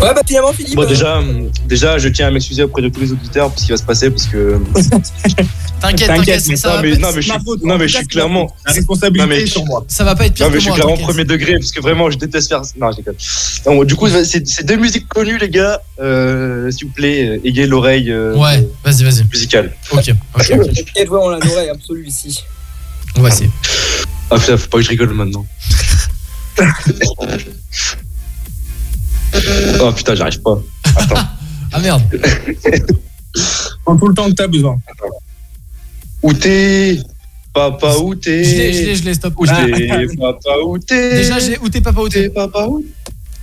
Ouais, bah finalement, Philippe.
Bon,
euh,
déjà, hum, déjà, je tiens à m'excuser auprès de tous les auditeurs pour ce qui va se passer parce que.
T'inquiète,
T'inquiète, mais
ça,
mais, non, mais je suis,
faute.
non, mais je clairement.
La responsabilité est sur moi.
ça va pas être pire
Non, mais
que
je suis clairement premier degré parce que vraiment, je déteste faire. Non, je déconne. Non, du coup, c'est c'est deux musiques connues, les gars. Euh, S'il vous plaît, euh, ayez l'oreille euh,
Ouais, vas-y, vas-y.
musicale.
Ok, ok, ok.
T'inquiète, ouais, on l'a l'oreille absolue ici.
On va essayer.
Ah putain, faut pas que je rigole maintenant. oh putain, j'arrive pas. Attends.
Ah merde.
Prends tout le temps que t'as besoin.
Où t'es? Papa, où
Je l'ai, je l'ai,
t'es
je l'ai, stop.
Où t'es? Papa, où t'es?
Déjà j'ai où t'es papa où t'es?
Papa, où?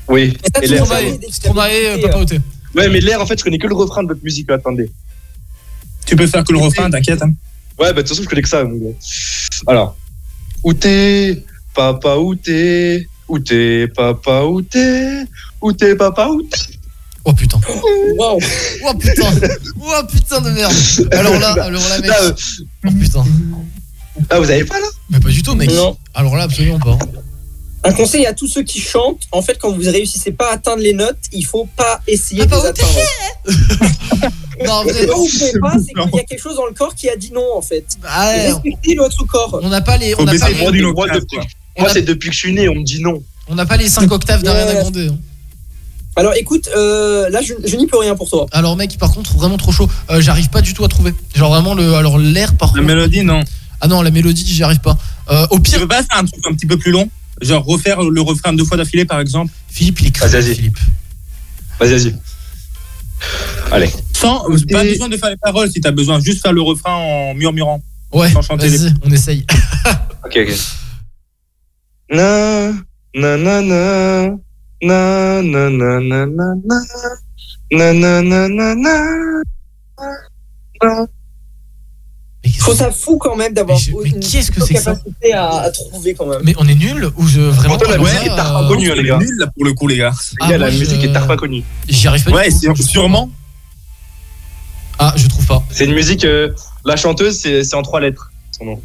Oui.
ça,
Et l'air.
Stromae, euh, papa où t'es
Ouais, mais l'air, en fait, je connais que le refrain de votre musique, là, attendez.
Tu peux faire que le refrain, t'inquiète. hein.
Ouais, bah de toute façon, je connais que ça. mon gars. Alors, Où t'es Papa, où t'es? Où t'es Papa, où t'es? Où t'es Papa, où t'es?
Oh putain.
Wow.
Oh putain. Oh putain de merde. Alors là, alors là, mec.
Euh,
Oh putain.
Ah, vous avez pas là?
Mais pas du tout, mec.
Non.
Alors là, absolument pas.
Un conseil à tous ceux qui chantent, en fait, quand vous réussissez pas à atteindre les notes, il faut pas essayer
Papa,
de les
où t'es
atteindre.
Non, en vrai.
Et quand vous pouvez pas, c'est qu'il y a quelque chose dans le corps qui a dit non, en fait.
Ah ouais,
Respectez votre corps.
on n'a pas les. On n'a pas les,
le
Moi,
a-
c'est depuis que je suis né, on me dit non.
on n'a pas les 5 octaves
Yes.
Grande. hein.
Alors écoute, euh, là, je, je n'y peux rien pour toi.
Alors mec, par contre, vraiment trop chaud. Euh, J'arrive pas du tout à trouver. Genre vraiment le, alors l'air par
La
contre.
mélodie, non.
Ah non, la mélodie, j'y arrive pas. Euh, au
Tu
pire,
veux pas faire un truc un petit peu plus long? Genre refaire le refrain deux fois d'affilée, par exemple
Philippe, il est
Vas-y, vas-y.
Philippe.
Vas-y, vas-y. Allez.
Sans, pas besoin de faire les paroles si t'as besoin, juste faire le refrain en murmurant.
Ouais,
Sans chanter
vas-y, on essaye.
Ok, ok. Na, na, na, na. Na, na, na, na, na, na. Na, na, na, na, na. Na.
Trouve ça fou quand même d'avoir une
qu'est-ce que c'est que ça
capacité à, à trouver quand même.
Mais on est nul ou je vraiment
la musique
ça,
est tard
euh,
connue, les gars.
nul là pour le coup, les gars.
Ah,
la musique est tard pas connue.
J'y arrive pas.
Ouais, sûrement.
Ah, je trouve pas.
C'est une musique. euh, la chanteuse, c'est en trois lettres. Son nom.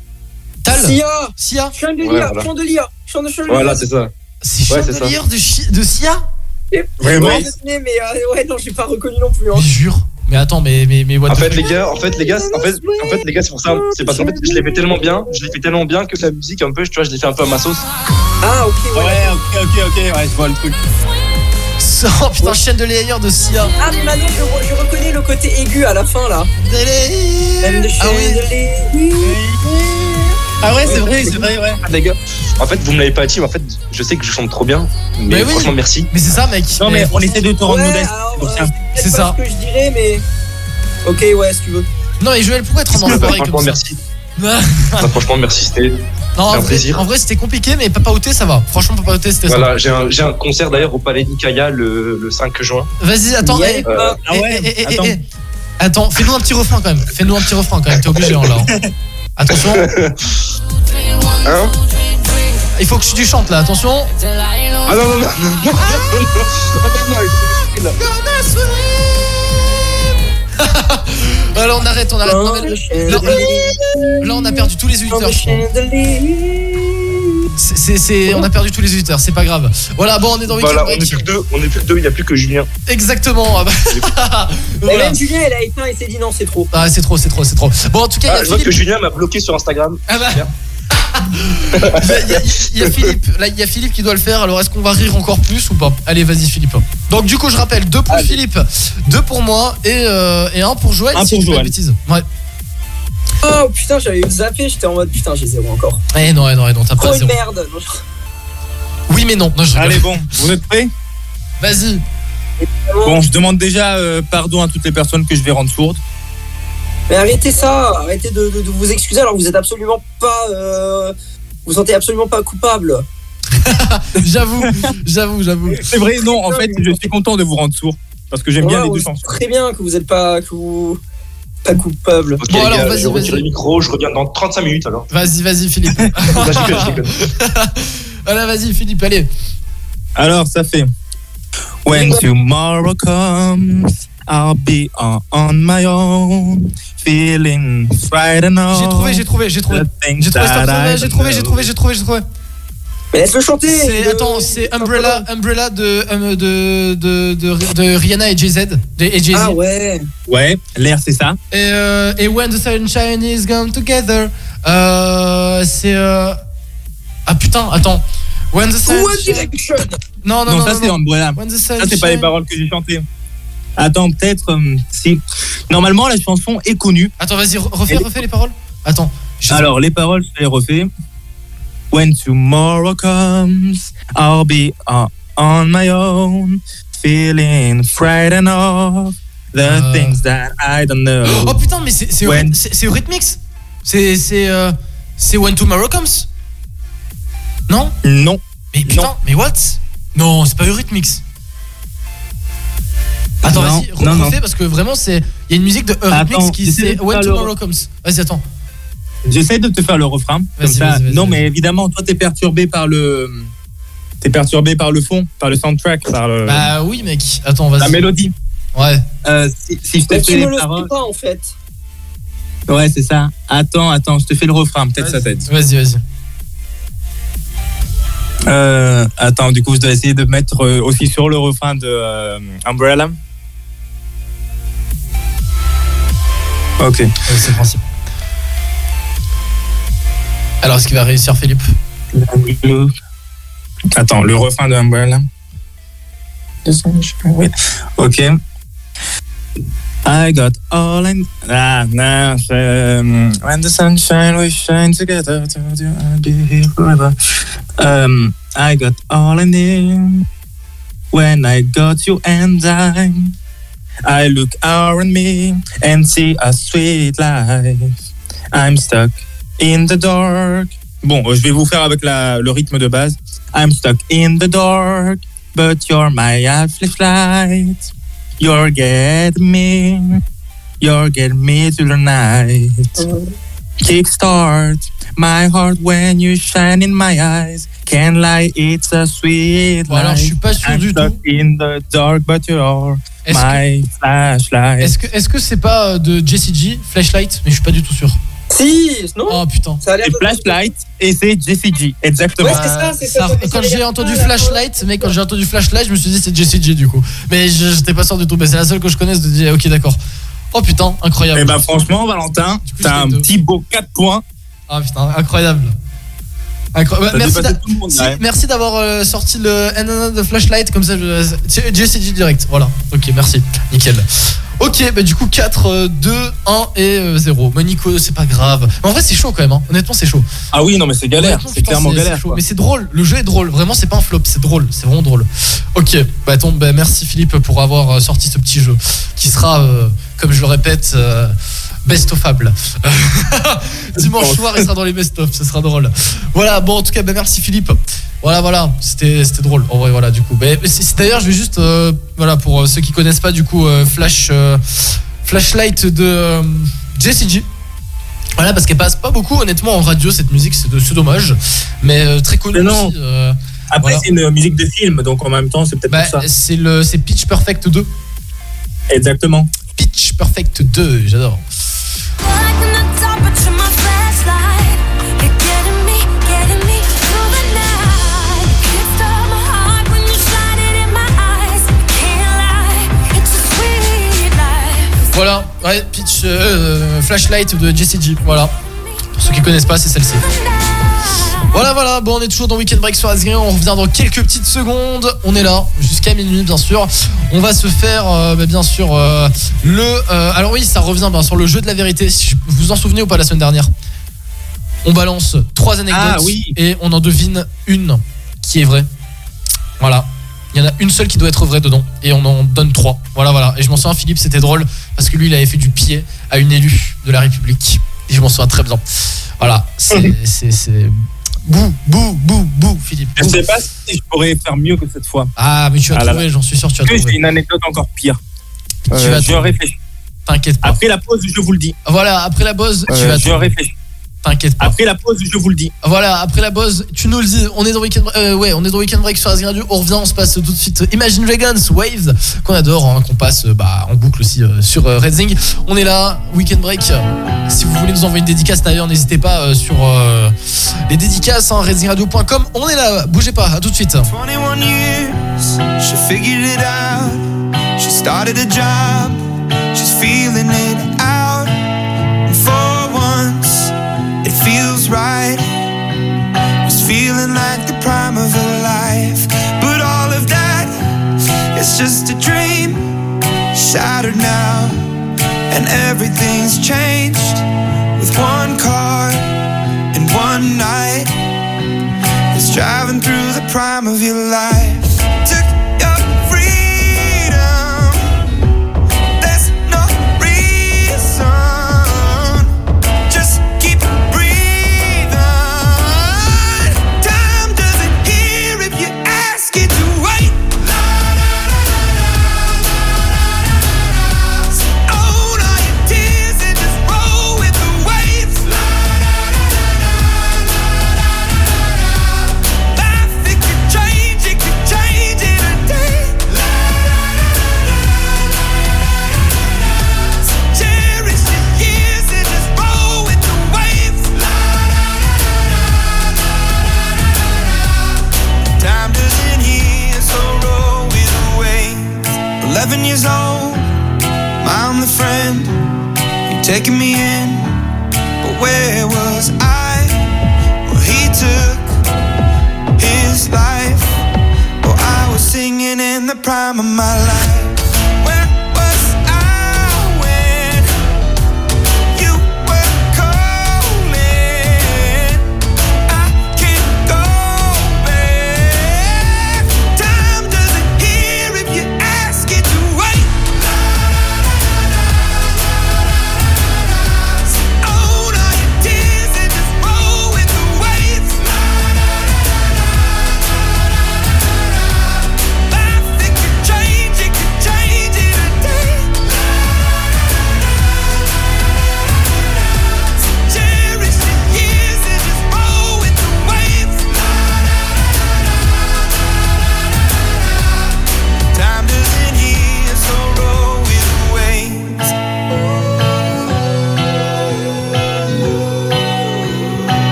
Tal.
Sia
Sia.
Chandelier,
Ouais, voilà.
chandelier, chandelier.
Voilà, c'est ça.
C'est chandelier de, Sia
Vraiment
Ouais, mais euh, ouais, non, j'ai pas reconnu non plus. Hein.
Jure. Mais attends, mais mais mais what
En
the
fait,
fuck
les gars, en fait, les gars, en fait, en fait, les gars, c'est pour ça. C'est parce qu'en fait, je l'ai fait tellement bien, je l'ai fait tellement bien que la musique, un peu, tu vois, je l'ai fait un peu à ma sauce.
Ah, ok, ouais.
Ouais, ok, ok, ok, ouais, je vois le truc.
Oh putain, chaîne de layer de Sia.
Ah, mais maintenant, je, re- je reconnais le côté aigu à la fin là.
Ah oui.
Ah ouais, c'est vrai, c'est vrai, ouais.
Ah, les gars, en fait, vous me l'avez pas dit, mais en fait, je sais que je chante trop bien. Mais,
Mais oui.
franchement, merci.
Mais c'est ça, mec.
Non, mais on essaie de te rendre
Ouais,
modeste. pour ça.
c'est
ça.
ce que je dirais, mais. Ok, ouais, si tu veux.
Non, mais Joël, pourquoi être en
Bah,
enfoiré
franchement,
comme ça
merci. Bah, franchement, merci. C'était.
Non,
C'est
en
un
vrai,
plaisir.
en vrai, c'était compliqué, mais Papa Outé, ça va. Franchement, Papa Outé, c'était
Voilà, j'ai un, j'ai un concert d'ailleurs au Palais Nikaya le, le 5 juin.
ça. Vas-y, attends.
Yeah.
eh,
Ah ouais,
eh, eh, eh,
attends.
eh. Attends, fais-nous un petit refrain quand même. Fais-nous un petit refrain quand même. T'es obligé, hein, là. hein. Attention,
Hein
il faut que tu chantes là. Attention.
Ah non, non, non, non, non, non, non, non, non,
Alors on arrête, on arrête. Non, mais le- là, là, on a perdu tous les auditeurs. je crois. C'est, c'est- c'est- on a perdu tous les auditeurs, c'est pas grave. Voilà, bon, on est dans Weekend
Voilà, on est plus que deux, on est plus que deux, il n'y a plus que Julien.
Exactement. ah bah-
Et
Voilà.
même Julien, elle a éteint et s'est dit non, c'est trop.
Ah, c'est trop, c'est trop, c'est trop. Bon, en tout cas, il
Ah,
y a
je vois
Philippe.
que Julien m'a bloqué sur Instagram.
Ah bah. Il y, a- il y Philippe, là il y a Philippe qui doit le faire. Alors est-ce qu'on va rire encore plus ou pas? Allez, vas-y Philippe. Donc du coup, je rappelle deux pour Philippe, deux pour moi et, euh, et un pour Joël.
Un
si
pour
je
Joël.
Ouais.
Oh putain, j'avais zappé, j'étais en mode putain, j'ai zéro encore.
Eh non, eh non, eh non, t'as pas zéro.
merde. Non, je-
Oui, mais non. non je.
Allez, bon, vous êtes prêts?
Vas-y.
Bon, je demande déjà euh, pardon à toutes les personnes que je vais rendre sourdes.
Mais arrêtez ça, arrêtez de, de- de vous excuser alors que vous êtes absolument pas. euh, vous sentez absolument pas coupable.
J'avoue, j'avoue, j'avoue.
C'est vrai, non, en fait, je suis content de vous rendre sourd. Parce que j'aime bien les deux
c'est
chansons.
Très bien que vous êtes pas. Que vous, pas coupable.
Ok,
Bon, alors,
gars,
vas-y,
je retire
vas-y.
le micro, je reviens dans 35 minutes alors.
Vas-y, vas-y Philippe. Voilà, vas-y Philippe, allez.
Alors, ça fait. When tomorrow comes, I'll be on, on my own, feeling frightened
J'ai trouvé, j'ai trouvé, j'ai trouvé. J'ai trouvé, j'ai trouvé, j'ai trouvé, j'ai trouvé, j'ai trouvé.
Mais laisse-le chanter
C'est
de-
attends, c'est Umbrella, Umbrella de euh, de, de de de Rihanna et Jay-Z de- et Jay-Z.
Ah ouais.
Ouais, l'air, c'est ça.
Et, euh, et When the Sunshine is Gone Together, euh, c'est euh... ah putain, attends. When the
One
Sunshine.
Direction?
Non non
Non,
non
ça
non.
c'est
non.
Umbrella.
When the
Ça, c'est pas les paroles que j'ai chantées. Attends, peut-être euh, si. Normalement, la chanson est connue.
Attends, vas-y, re- refais, refais les paroles. Attends.
Alors, les paroles, je les refais. When tomorrow comes, I'll be on, on my own, feeling frightened of the
Euh.
things that I don't know.
Oh putain, mais c'est
When-
Euryth- c'est c'est Eurythmics. C'est c'est euh, When Tomorrow Comes. Non?
Non.
Mais putain,
Non.
mais what? Non, c'est pas Eurythmics. Attends, vas-y, refais parce que vraiment c'est il y a une musique de Eurythmics
Attends,
qui c'est When Tomorrow Comes. Vas-y, attends.
J'essaie de te faire le refrain. Comme
Vas-y,
ça.
vas-y, vas-y,
non, mais évidemment, toi, t'es perturbé par le. T'es perturbé par le fond, par le soundtrack, par le,
Bah oui, mec. Attends, vas-y.
la mélodie.
Ouais.
Euh, si, si je fais
tu
les paroles.
fais pas en fait.
Ouais, c'est ça. Attends, attends, je te fais le refrain, peut-être ça t'aide.
Vas-y, vas-y.
Euh, attends, du coup, je dois essayer de mettre euh, aussi sur le refrain de euh, Umbrella. Ok.
Ouais, c'est le principe. Alors, est-ce qu'il va réussir, Philippe
Attends, le refrain de Umbrella. Oui. Ok. I got all in. Ah, nah, um, when the sunshine we shine together, told you I'll be here forever. Um, I got all in it when I got you and I. I look around me and see a sweet life. I'm stuck in the dark. Bon, je vais vous faire avec la, le rythme de base. I'm stuck in the dark, but you're my flashlight. You're getting me. You're getting me to the night. Kickstart my heart when you shine in my eyes. Can't lie, it's a sweet
Bon, alors, je suis pas sûr
I'm
du
stuck in the dark, but you're my flashlight.
Est-ce que est-ce que c'est pas euh, de Jessie G, Flashlight? Mais je suis pas du tout sûr.
Si, non
Oh putain.
Ça a l'air
C'est
de-
Flashlight et c'est Jessie G, exactement.
Ouais, c'est ça, c'est ça,
Quand j'ai entendu Flashlight, mais quand j'ai entendu Flashlight, je me suis dit c'est Jessie J du coup. Mais je- j'étais pas sûr du tout. Mais c'est la seule que je connaisse de dire ok d'accord. Oh putain, incroyable.
Et bah franchement, Valentin,
coup,
t'as un
deux.
petit beau 4 points.
Ah putain, incroyable. Incro- bah,
T'as
merci
dépassé
d'a-
tout le monde,
si,
ouais.
merci d'avoir euh, sorti le NNA de Flashlight comme ça. Je... Jessie J direct. Voilà. Ok, merci. Nickel. Ok, bah du coup 4, euh, 2, 1 et euh, 0. Mais Nico, c'est pas grave. Mais en vrai, c'est chaud quand même. hein. Honnêtement, c'est chaud.
Ah oui, non, mais c'est galère. C'est clairement galère.
chaud. Mais c'est drôle, le jeu est drôle. Vraiment, c'est pas un flop, c'est drôle. C'est vraiment drôle. Ok, bah, attends, bah, merci Philippe pour avoir euh, sorti ce petit jeu qui sera, euh, comme je le répète, euh, best ofable. Dimanche soir, il sera dans les best of, ce sera drôle. Voilà, bon, en tout cas, bah, merci Philippe. Voilà, voilà, c'était c'était drôle. En vrai, voilà, du coup. Mais c'est- c'est- D'ailleurs, je vais juste, euh, voilà, pour euh, ceux qui connaissent pas, du coup, euh, Flash, euh, Flashlight de euh, Jessie J. Voilà, parce qu'elle passe pas beaucoup, honnêtement, en radio, cette musique, c'est dommage. Mais euh, très connue
Mais non.
aussi. euh,
Après,
voilà.
c'est une musique de film, donc en même temps, c'est peut-être
Bah,
ça.
c'est le c'est Pitch Perfect 2.
Exactement.
Pitch Perfect 2, j'adore. Voilà, ouais, Pitch euh, Flashlight de Jessie J. Voilà. Pour ceux qui connaissent pas, c'est celle-ci. Voilà, voilà, bon, on est toujours dans Weekend Break sur Asgreen. On revient dans quelques petites secondes. On est là jusqu'à minuit, bien sûr. On va se faire, euh, bah, bien sûr, euh, le. euh, alors, oui, ça revient bien sur le jeu de la vérité. Si vous vous en souvenez ou pas la semaine dernière? On balance trois anecdotes
Ah, oui.
et on en devine une qui est vraie. Voilà. Il y en a une seule qui doit être vraie dedans et on en donne trois. Voilà, voilà. Et je m'en souviens, Philippe, c'était drôle parce que lui, il avait fait du pied à une élue de la République. Et je m'en souviens très bien. Voilà, c'est. c'est- Bouh, bouh, bouh, bouh, Philippe.
Je
bouh.
sais pas si je pourrais faire mieux que cette fois.
Ah, mais tu as
Ah
trouvé, j'en suis sûr, tu as trouvé.
j'ai une anecdote encore pire.
Tu
Euh,
vas
je
trouver.
réfléchis.
T'inquiète pas.
Après la pause, je vous le dis.
Voilà, après la pause, tu
Euh,
vas
je réfléchis.
T'inquiète pas.
Après la pause, je vous le dis.
Voilà, après la pause, tu nous le dis. On est dans Weekend, euh, ouais, on est dans Weekend Break sur Asgard Radio. On revient, on se passe tout de suite Imagine Dragons, Waves, qu'on adore, hein, qu'on passe euh, bah, en boucle aussi euh, sur euh, Red Zing. On est là, Weekend Break. Si vous voulez nous envoyer une dédicace d'ailleurs, n'hésitez pas euh, sur euh, les dédicaces, hein, redzingradio.com. On est là, bougez pas, à tout de suite.
21 years, she figured it out. She started a job, she's feeling it right. Was feeling like the prime of her life. But all of that is just a dream, shattered now. And everything's changed with one car and one night. It's driving through the prime of your life.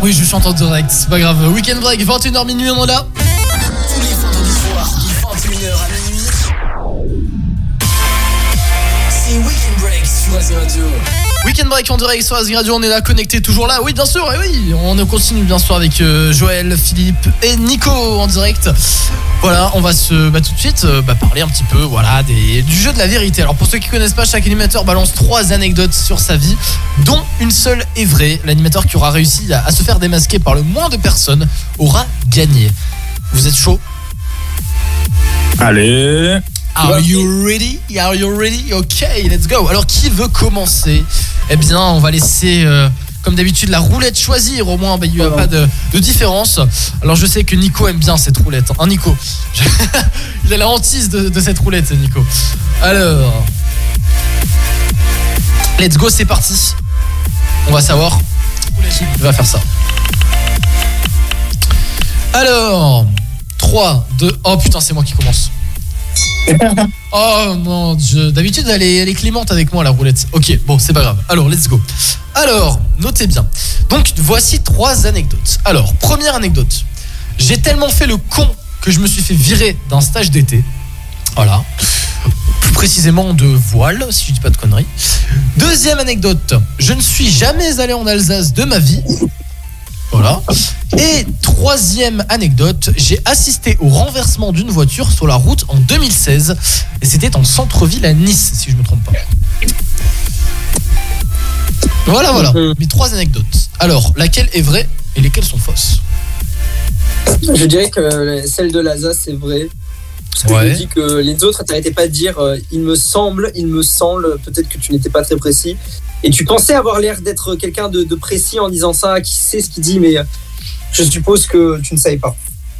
Oui, je chante en direct, c'est pas grave. Weekend break, 21h minuit, on est là.
Tous les vendredis soirs, de 21h à minuit. C'est Weekend Break sur Radio.
Weekend break en direct sur Azing Radio, on est là connecté toujours là. Oui, bien sûr, et oui, on continue bien sûr avec euh, Joël, Philippe et Nico en direct. Voilà, on va se bah, tout de suite euh, bah, parler un petit peu voilà des, du jeu de la vérité. Alors pour ceux qui connaissent pas, chaque animateur balance trois anecdotes sur sa vie, dont une seule est vraie. L'animateur qui aura réussi à, à se faire démasquer par le moins de personnes aura gagné. Vous êtes chaud?
Allez.
Are you ready? Are you ready? Ok, let's go. Alors, qui veut commencer? Eh bien, on va laisser, euh, comme d'habitude, la roulette choisir. Au moins, bah, il n'y a pas de, de différence. Alors, je sais que Nico aime bien cette roulette. Hein, Nico? Il a la hantise de, de cette roulette, Nico. Alors, let's go, c'est parti. On va savoir qui va faire ça. Alors, 3, 2, oh putain, c'est moi qui commence. Oh mon dieu, d'habitude elle est, elle avec moi la roulette. Ok, bon c'est pas grave. Alors let's go. Alors, notez bien. Donc voici trois anecdotes. Alors, première anecdote. J'ai tellement fait le con que je me suis fait virer d'un stage d'été. Voilà. Plus précisément de voile, si je dis pas de conneries. Deuxième anecdote. Je ne suis jamais allé en Alsace de ma vie. Voilà. Et troisième anecdote, j'ai assisté au renversement d'une voiture sur la route en 2016 et c'était en centre-ville à Nice si je me trompe pas. Voilà voilà, mes trois anecdotes. Alors, laquelle est vraie et lesquelles sont fausses?
Je dirais que celle de l'Alsace c'est vrai. Parce que je dis que les autres, t'arrêtais pas de dire euh, il me semble, il me semble, peut-être que tu n'étais pas très précis. Et tu pensais avoir l'air d'être quelqu'un de, de précis en disant ça, qui sait ce qu'il dit, mais je suppose que tu ne savais pas.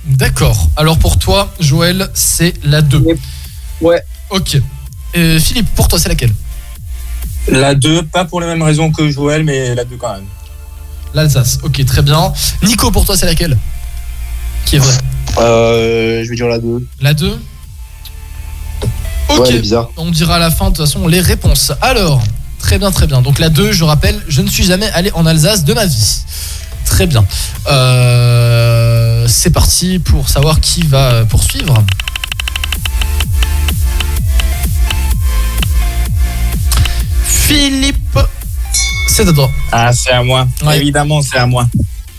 D'accord. Alors pour toi, Joël, c'est la 2.
Ouais.
Ok. Euh, Philippe, pour toi, c'est laquelle?
La 2, pas pour les mêmes raisons que Joël, mais la 2 quand même.
L'Alsace. Ok, très bien. Nico, pour toi, c'est laquelle? Qui est vraie
Euh, je vais dire la 2.
La 2 Ok.
Ouais, bizarre.
On dira à la fin, de toute façon, les réponses. Alors, très bien, très bien. Donc la 2, je rappelle, je ne suis jamais allé en Alsace de ma vie. Très bien. Euh, c'est parti pour savoir qui va poursuivre. Philippe, c'est à toi.
Ah, c'est à moi. Évidemment, c'est à moi.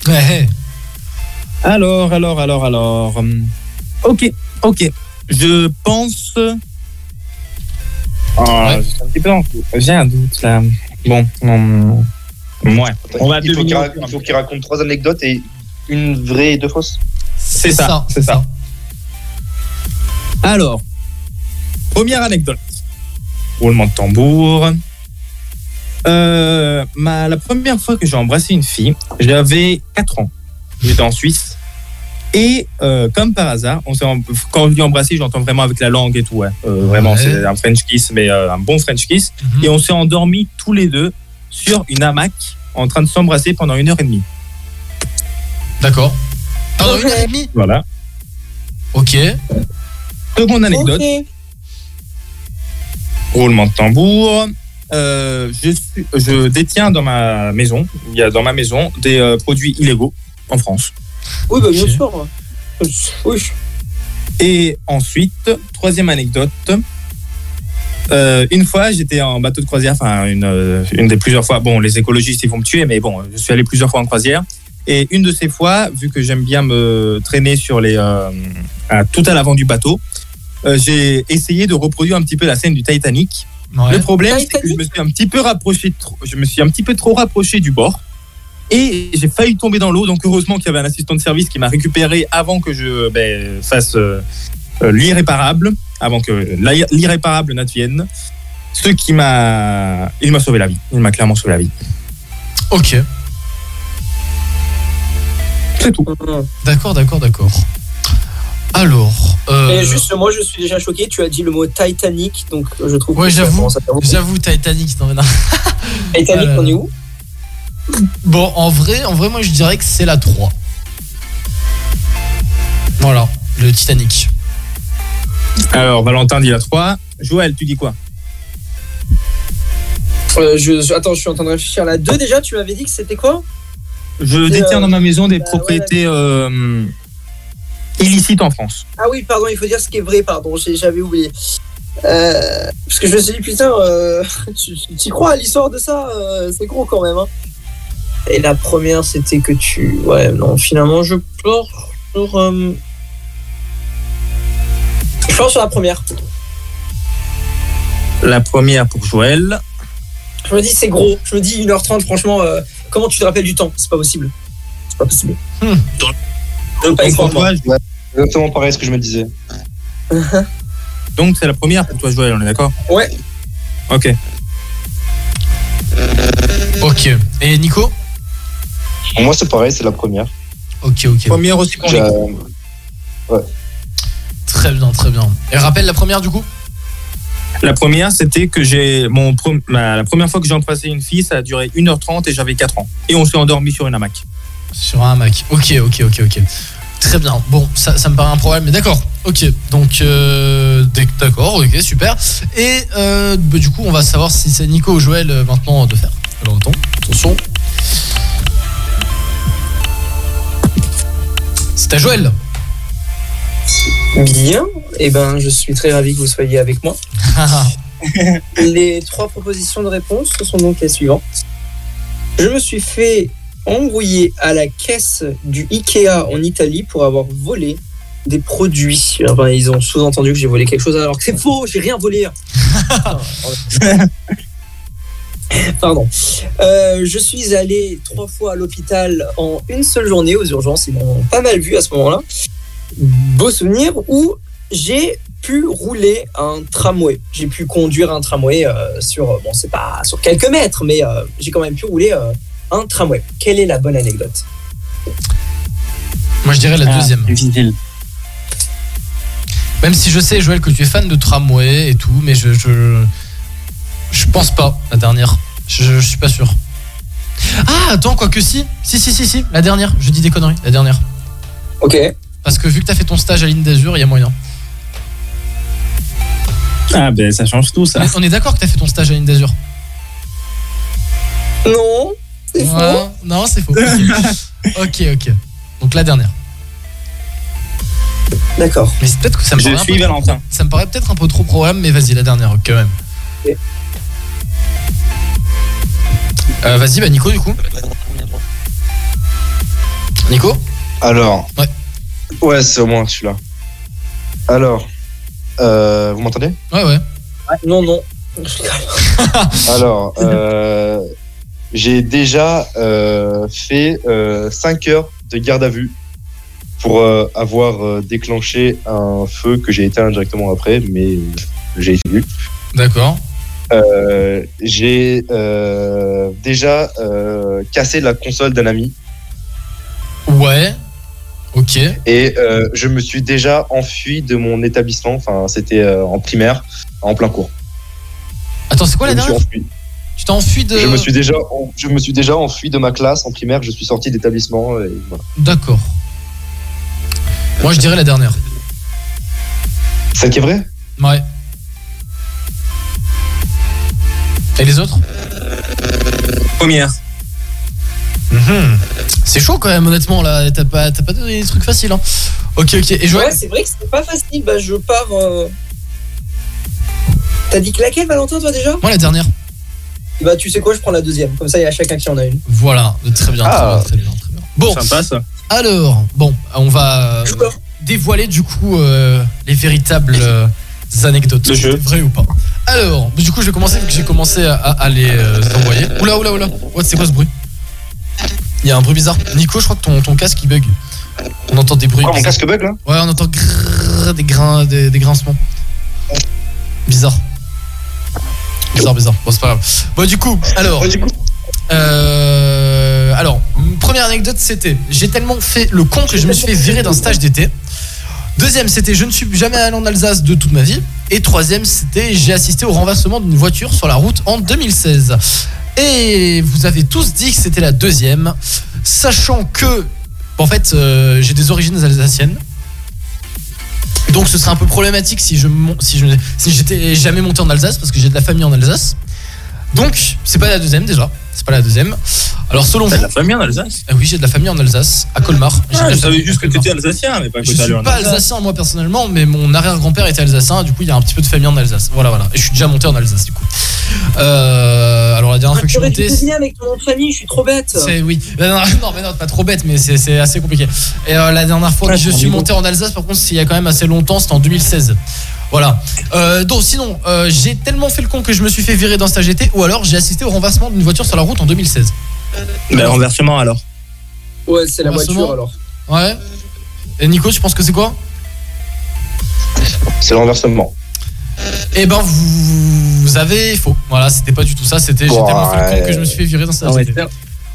Ouais.
Alors, alors, alors, alors. hum, Ok, ok. Je pense. Oh, j'ai un petit peu en- J'ai un doute là. Bon, hum, Ouais. On va
il faut qu'il
au
rac-
fur et à
il faut qu'il raconte trois anecdotes et une vraie et deux fausses.
C'est ça, c'est ça. Alors, première anecdote. Roulement de tambour. Euh, ma, la première fois que j'ai embrassé une fille, j'avais 4 ans. J'étais en Suisse. Et euh, comme par hasard, on s'est quand je dis embrasser, j'entends vraiment avec la langue et tout. Ouais. Euh, vraiment,
Ouais.
c'est un French kiss, mais euh, un bon French kiss.
Mhm.
Et on s'est endormis tous les deux sur une hamac en train de s'embrasser pendant une heure et demie.
D'accord. Pendant une heure et demie
Voilà.
Ok.
Seconde anecdote. Roulement de tambour. Euh, je, suis- je détiens dans ma maison, il y a dans ma maison des euh, produits illégaux en France.
Oui, bah bien sûr. Oui.
Et ensuite, troisième anecdote. Euh, une fois, j'étais en bateau de croisière, enfin une, euh, une des plusieurs fois. Bon, les écologistes ils vont me tuer, mais bon, je suis allé plusieurs fois en croisière. Et une de ces fois, vu que j'aime bien me traîner sur les, euh, à- tout à l'avant du bateau, euh, j'ai essayé de reproduire un petit peu la scène du Titanic.
Ouais.
Le problème, c'est que je me suis un petit peu rapproché, je me suis un petit peu trop rapproché du bord. Et j'ai failli tomber dans l'eau, donc heureusement qu'il y avait un assistant de service qui m'a récupéré avant que je ben, fasse euh, euh, l'irréparable, avant que l'irréparable n'advienne. Ce qui m'a. Il m'a sauvé la vie. Il m'a clairement sauvé la vie.
Ok.
C'est tout.
D'accord, d'accord, d'accord. Alors. euh,
Et juste, moi, je suis déjà choqué. Tu as dit le mot Titanic, donc je trouve.
Ouais,
que ça
j'avoue.
commence à faire beaucoup.
J'avoue, Titanic, non, mais non.
Titanic,
Euh,
on est où?
Bon, en vrai, en vrai, moi je dirais que c'est la 3. Voilà, le Titanic.
Alors, Valentin dit la 3. Joël, tu dis quoi?
Euh, je, Attends, je suis en train de réfléchir. La 2, déjà, tu m'avais dit que c'était quoi?
Je détiens
euh,
dans ma maison des
bah,
propriétés euh, illicites en France.
Ah oui, pardon, il faut dire ce qui est vrai, pardon, j'ai- j'avais oublié. Euh, parce que je me suis dit, putain, euh, tu tu y crois à l'histoire de ça euh, C'est gros quand même. Hein. Et la première, c'était que tu. Ouais, non, finalement, je pars sur. euh, Je pars sur la première.
La première pour Joël.
Je me dis, c'est gros. Je me dis, 1h30, franchement, euh, comment tu te rappelles du temps? C'est pas possible. C'est pas possible. Je veux pas y
exactement pareil ce que je me disais.
Donc, c'est la première pour toi, Joël, on est d'accord?
Ouais.
Ok.
Ok. Et Nico?
Pour moi, c'est pareil, c'est la première.
Ok, ok.
Première aussi pour Nico.
Ouais.
Très bien, très bien. Et rappelle la première du coup?
La première, c'était que j'ai mon pre- ma- la première fois que j'ai embrassé une fille, ça a duré 1h30 et j'avais 4 ans. Et on s'est endormi sur une hamac.
Sur un Mac. Ok, ok, ok, ok. Très bien. Bon, ça, ça me paraît un problème, mais d'accord. Ok, donc euh, d'ac- d'accord, ok, super. Et euh, bah, du coup, on va savoir si c'est Nico ou Joël euh, maintenant de faire. Alors attends, attention. C'est à Joël.
Bien. Et ben, je suis très ravi que vous soyez avec moi. Les trois propositions de réponse ce sont donc les suivantes. Je me suis fait embrouiller à la caisse du Ikea en Italie pour avoir volé des produits. Enfin, ils ont sous-entendu que j'ai volé quelque chose alors que c'est faux, j'ai rien volé. Pardon. Euh, je suis allé trois fois à l'hôpital en une seule journée aux urgences. Ils m'ont pas mal vu à ce moment-là. Beau souvenir où j'ai pu rouler un tramway. J'ai pu conduire un tramway euh, sur, bon, c'est pas sur quelques mètres, mais euh, j'ai quand même pu rouler euh, un tramway. Quelle est la bonne anecdote?
Moi, je dirais la
Ah,
deuxième. Même si je sais, Joël, que tu es fan de tramway et tout, mais je. Je, je pense pas, la dernière. Je, je suis pas sûr. Ah, attends, quoi que si. Si, si, si, si. La dernière. Je dis des conneries. La dernière.
Ok.
Parce que vu que t'as fait ton stage à l'île d'Azur, il y a moyen.
Ah, ben ça change tout, ça.
On est, on est d'accord que t'as fait ton stage à l'île d'Azur
Non, c'est
faux. Non, c'est faux. Ok, ok. ok. Donc la dernière.
D'accord.
Mais c'est peut-être que ça me
Je
paraît un peu-
Valentin.
Ça me paraît peut-être un peu trop probable, mais vas-y, la dernière, quand même. Euh, vas-y, bah Nico, du coup. Nico
Alors.
Ouais.
Ouais, c'est au moins celui-là. Alors. Euh, vous m'entendez?
Ouais, ouais.
Non, non.
Alors, euh, j'ai déjà euh, fait 5 heures de garde à vue pour euh, avoir euh, déclenché un feu que j'ai éteint directement après, mais euh, j'ai été vu.
D'accord.
Euh, j'ai euh, déjà euh, cassé la console d'un ami
Ouais. Ok.
et je me suis déjà enfui de mon établissement. Enfin, c'était en primaire, en plein cours.
Attends, c'est quoi
Je
la
me suis
dernière
enfui.
Tu t'es enfui de.
Je me suis déjà, en- je me suis déjà enfui de ma classe en primaire. Je suis sorti d'établissement. voilà.
D'accord. Moi, je dirais la dernière.
Celle qui est vraie?
Ouais. Et les autres
Première.
Mhm. C'est chaud quand même, honnêtement, là. T'as pas, t'as pas donné des trucs faciles, hein. Ok, ok. Et Joël
Ouais, c'est vrai que c'est pas facile. Bah, je pars. euh, T'as dit que laquelle, Valentin, toi déjà?
Moi, la dernière.
Bah, tu sais quoi, je prends la deuxième. Comme ça, il y a chacun qui en a une.
Voilà. Très bien,
Ah.
très bien, très bien, très bien. Bon.
Sympa ça.
Alors, bon, on va euh, dévoiler du coup euh, les véritables anecdotes. Vrai ou pas Alors, du coup, je vais commencer vu que j'ai commencé à, à les euh, envoyer. Oula, oula, oula. What, c'est quoi ce bruit Il y a un bruit bizarre. Nico, je crois que ton, ton casque il bug. On entend des bruits.
Quoi, mon casque bug là
Ouais, on entend grrrr, des grains, des, des grincements. Bizarre. Bizarre, bizarre. Bon, c'est pas grave. Bon, du coup, alors. Euh, alors, première anecdote, c'était j'ai tellement fait le con que je me suis fait virer d'un stage d'été. Deuxième, c'était je ne suis jamais allé en Alsace de toute ma vie. Et troisième, c'était j'ai assisté au renversement d'une voiture sur la route en 2016. Et vous avez tous dit que c'était la deuxième, sachant que, en fait, euh, j'ai des origines alsaciennes. Donc ce serait un peu problématique si je si si j'étais jamais monté en Alsace parce que j'ai de la famille en Alsace. Donc c'est pas la deuxième déjà, pas la deuxième. Alors selon vous,
T'as de la famille en Alsace?
Ah oui, j'ai de la famille en Alsace, à Colmar.
Ah,
la
Je savais
famille
juste que t'étais alsacien, mais pas que
Je
t'allais
suis
en
pas alsacien moi personnellement, mais mon arrière-grand-père était alsacien, du coup il y a un petit peu de famille en Alsace. Voilà, voilà. Et je suis déjà monté en Alsace du coup. Euh, alors la dernière fois que je suis
dû
monté,
avec ton nom de famille, je suis trop bête.
c'est oui. Non, non, mais non, pas trop bête, mais c'est assez compliqué. Et euh, la dernière fois
Ouais,
que je suis monté en Alsace, par contre, c'est il y a quand même assez longtemps, c'était en 2016. Voilà. Euh, donc sinon, euh, j'ai tellement fait le con que je me suis fait virer d'un stage été, ou alors j'ai assisté au renversement d'une voiture sur la route en 2016.
Mais renversement alors.
Ouais, c'est la voiture alors.
Ouais. Et Nico, tu penses que c'est quoi?
C'est le renversement.
Eh ben vous, vous avez faux. Voilà, c'était pas du tout ça, c'était j'ai tellement fait le con que je me suis fait virer d'un stage
c'est-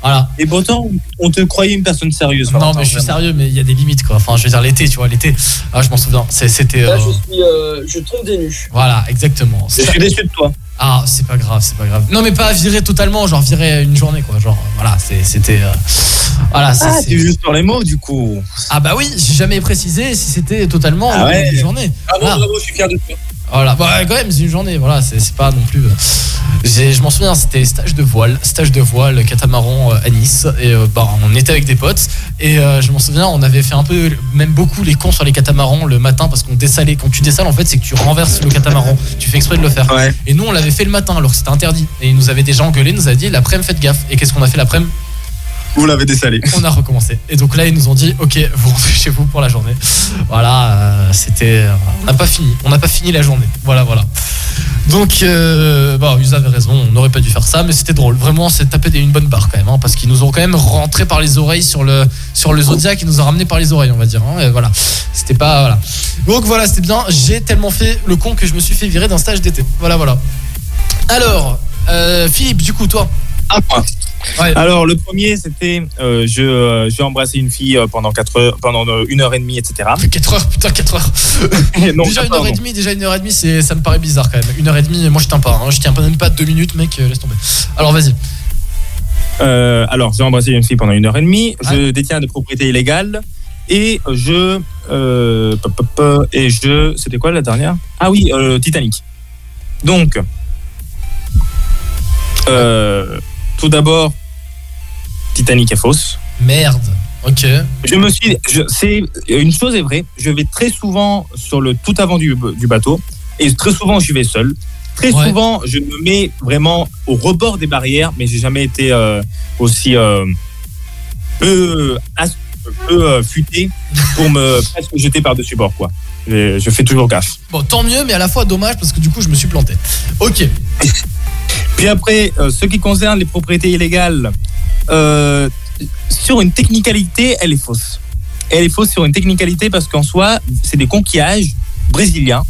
Voilà.
Et pourtant, on te croyait une personne sérieuse.
Non, mais je suis sérieux, mais il y a des limites quoi. Enfin, je veux dire l'été, tu vois, l'été. Ah, je m'en souviens. C'était.
Là,
euh,
je suis. euh, je tombe des nues.
Voilà, exactement.
Je suis déçu de toi.
Ah, c'est pas grave, c'est pas grave. Non, mais pas virer totalement, genre virer une journée, quoi. Genre, euh, voilà, c'était. euh, Voilà, c'est.
Ah,
c'est-
juste sur les mots du coup.
Ah, bah oui, j'ai jamais précisé si c'était totalement
Ah ouais.
une journée.
Bravo,
Voilà.
bravo, je suis fier de toi.
Voilà, bah quand même, c'est une journée, voilà, c'est c'est pas non plus. euh, j'ai- Je m'en souviens, c'était stage de voile, stage de voile, catamaran euh, à Nice, et euh, bah, on était avec des potes, et euh, je m'en souviens, on avait fait un peu, même beaucoup les cons sur les catamarans le matin, parce qu'on dessalait. Quand tu dessales, en fait, c'est que tu renverses le catamaran, tu fais exprès de le faire. Et nous, on l'avait fait le matin, alors que c'était interdit. Et ils nous avaient déjà engueulé, nous avaient dit, l'après-midi, faites gaffe. Et qu'est-ce qu'on a fait l'après-midi?
Vous l'avez dessalé.
on a recommencé. Et donc là, ils nous ont dit, ok, vous rentrez chez vous pour la journée. Voilà, euh, c'était, on n'a pas fini, on n'a pas fini la journée. Voilà, voilà. Donc, euh, bon, ils avaient raison, on n'aurait pas dû faire ça, mais c'était drôle. Vraiment, c'est des- une bonne barre quand même, hein, parce qu'ils nous ont quand même rentré par les oreilles sur le sur le Zodiac, ils nous ont ramené par les oreilles, on va dire. hein, et voilà, c'était pas. Donc voilà, c'était bien. J'ai tellement fait le con que je me suis fait virer d'un stage d'été. Voilà, voilà. Alors, euh, Philippe, du coup, toi.
Moi. Alors le premier c'était euh, je euh, j'ai embrassé une fille euh, pendant 4 heures pendant euh, une heure et demie etc.
4 heures putain 4 heures.
Non,
déjà
quatre
une heure et demie, déjà une heure et demie, c'est ça me paraît bizarre quand même. Une heure et demie, moi je tiens pas, hein. je tiens pas même pas deux minutes, mec, laisse tomber. Alors vas-y.
Alors, j'ai embrassé une fille pendant une heure et demie. Je détiens des propriétés illégales et je et je c'était quoi la dernière? Ah oui, Titanic. Donc, euh, tout d'abord, Titanic est fausse.
Merde. Ok.
Je me suis, c'est une chose est vraie. Je vais très souvent sur le tout avant du, du bateau et très souvent je vais seul. Très
Ouais.
souvent, je me mets vraiment au rebord des barrières, mais j'ai jamais été euh, aussi euh, peu, peu euh, futé pour me presque jeter par-dessus bord. Quoi. Je, je fais toujours gaffe.
Bon, tant mieux, mais à la fois dommage parce que du coup je me suis planté. Ok.
Puis après, euh, ce qui concerne les propriétés illégales, euh, sur une technicalité, elle est fausse. Elle est fausse sur une technicalité parce qu'en soi, c'est des conquillages brésiliens.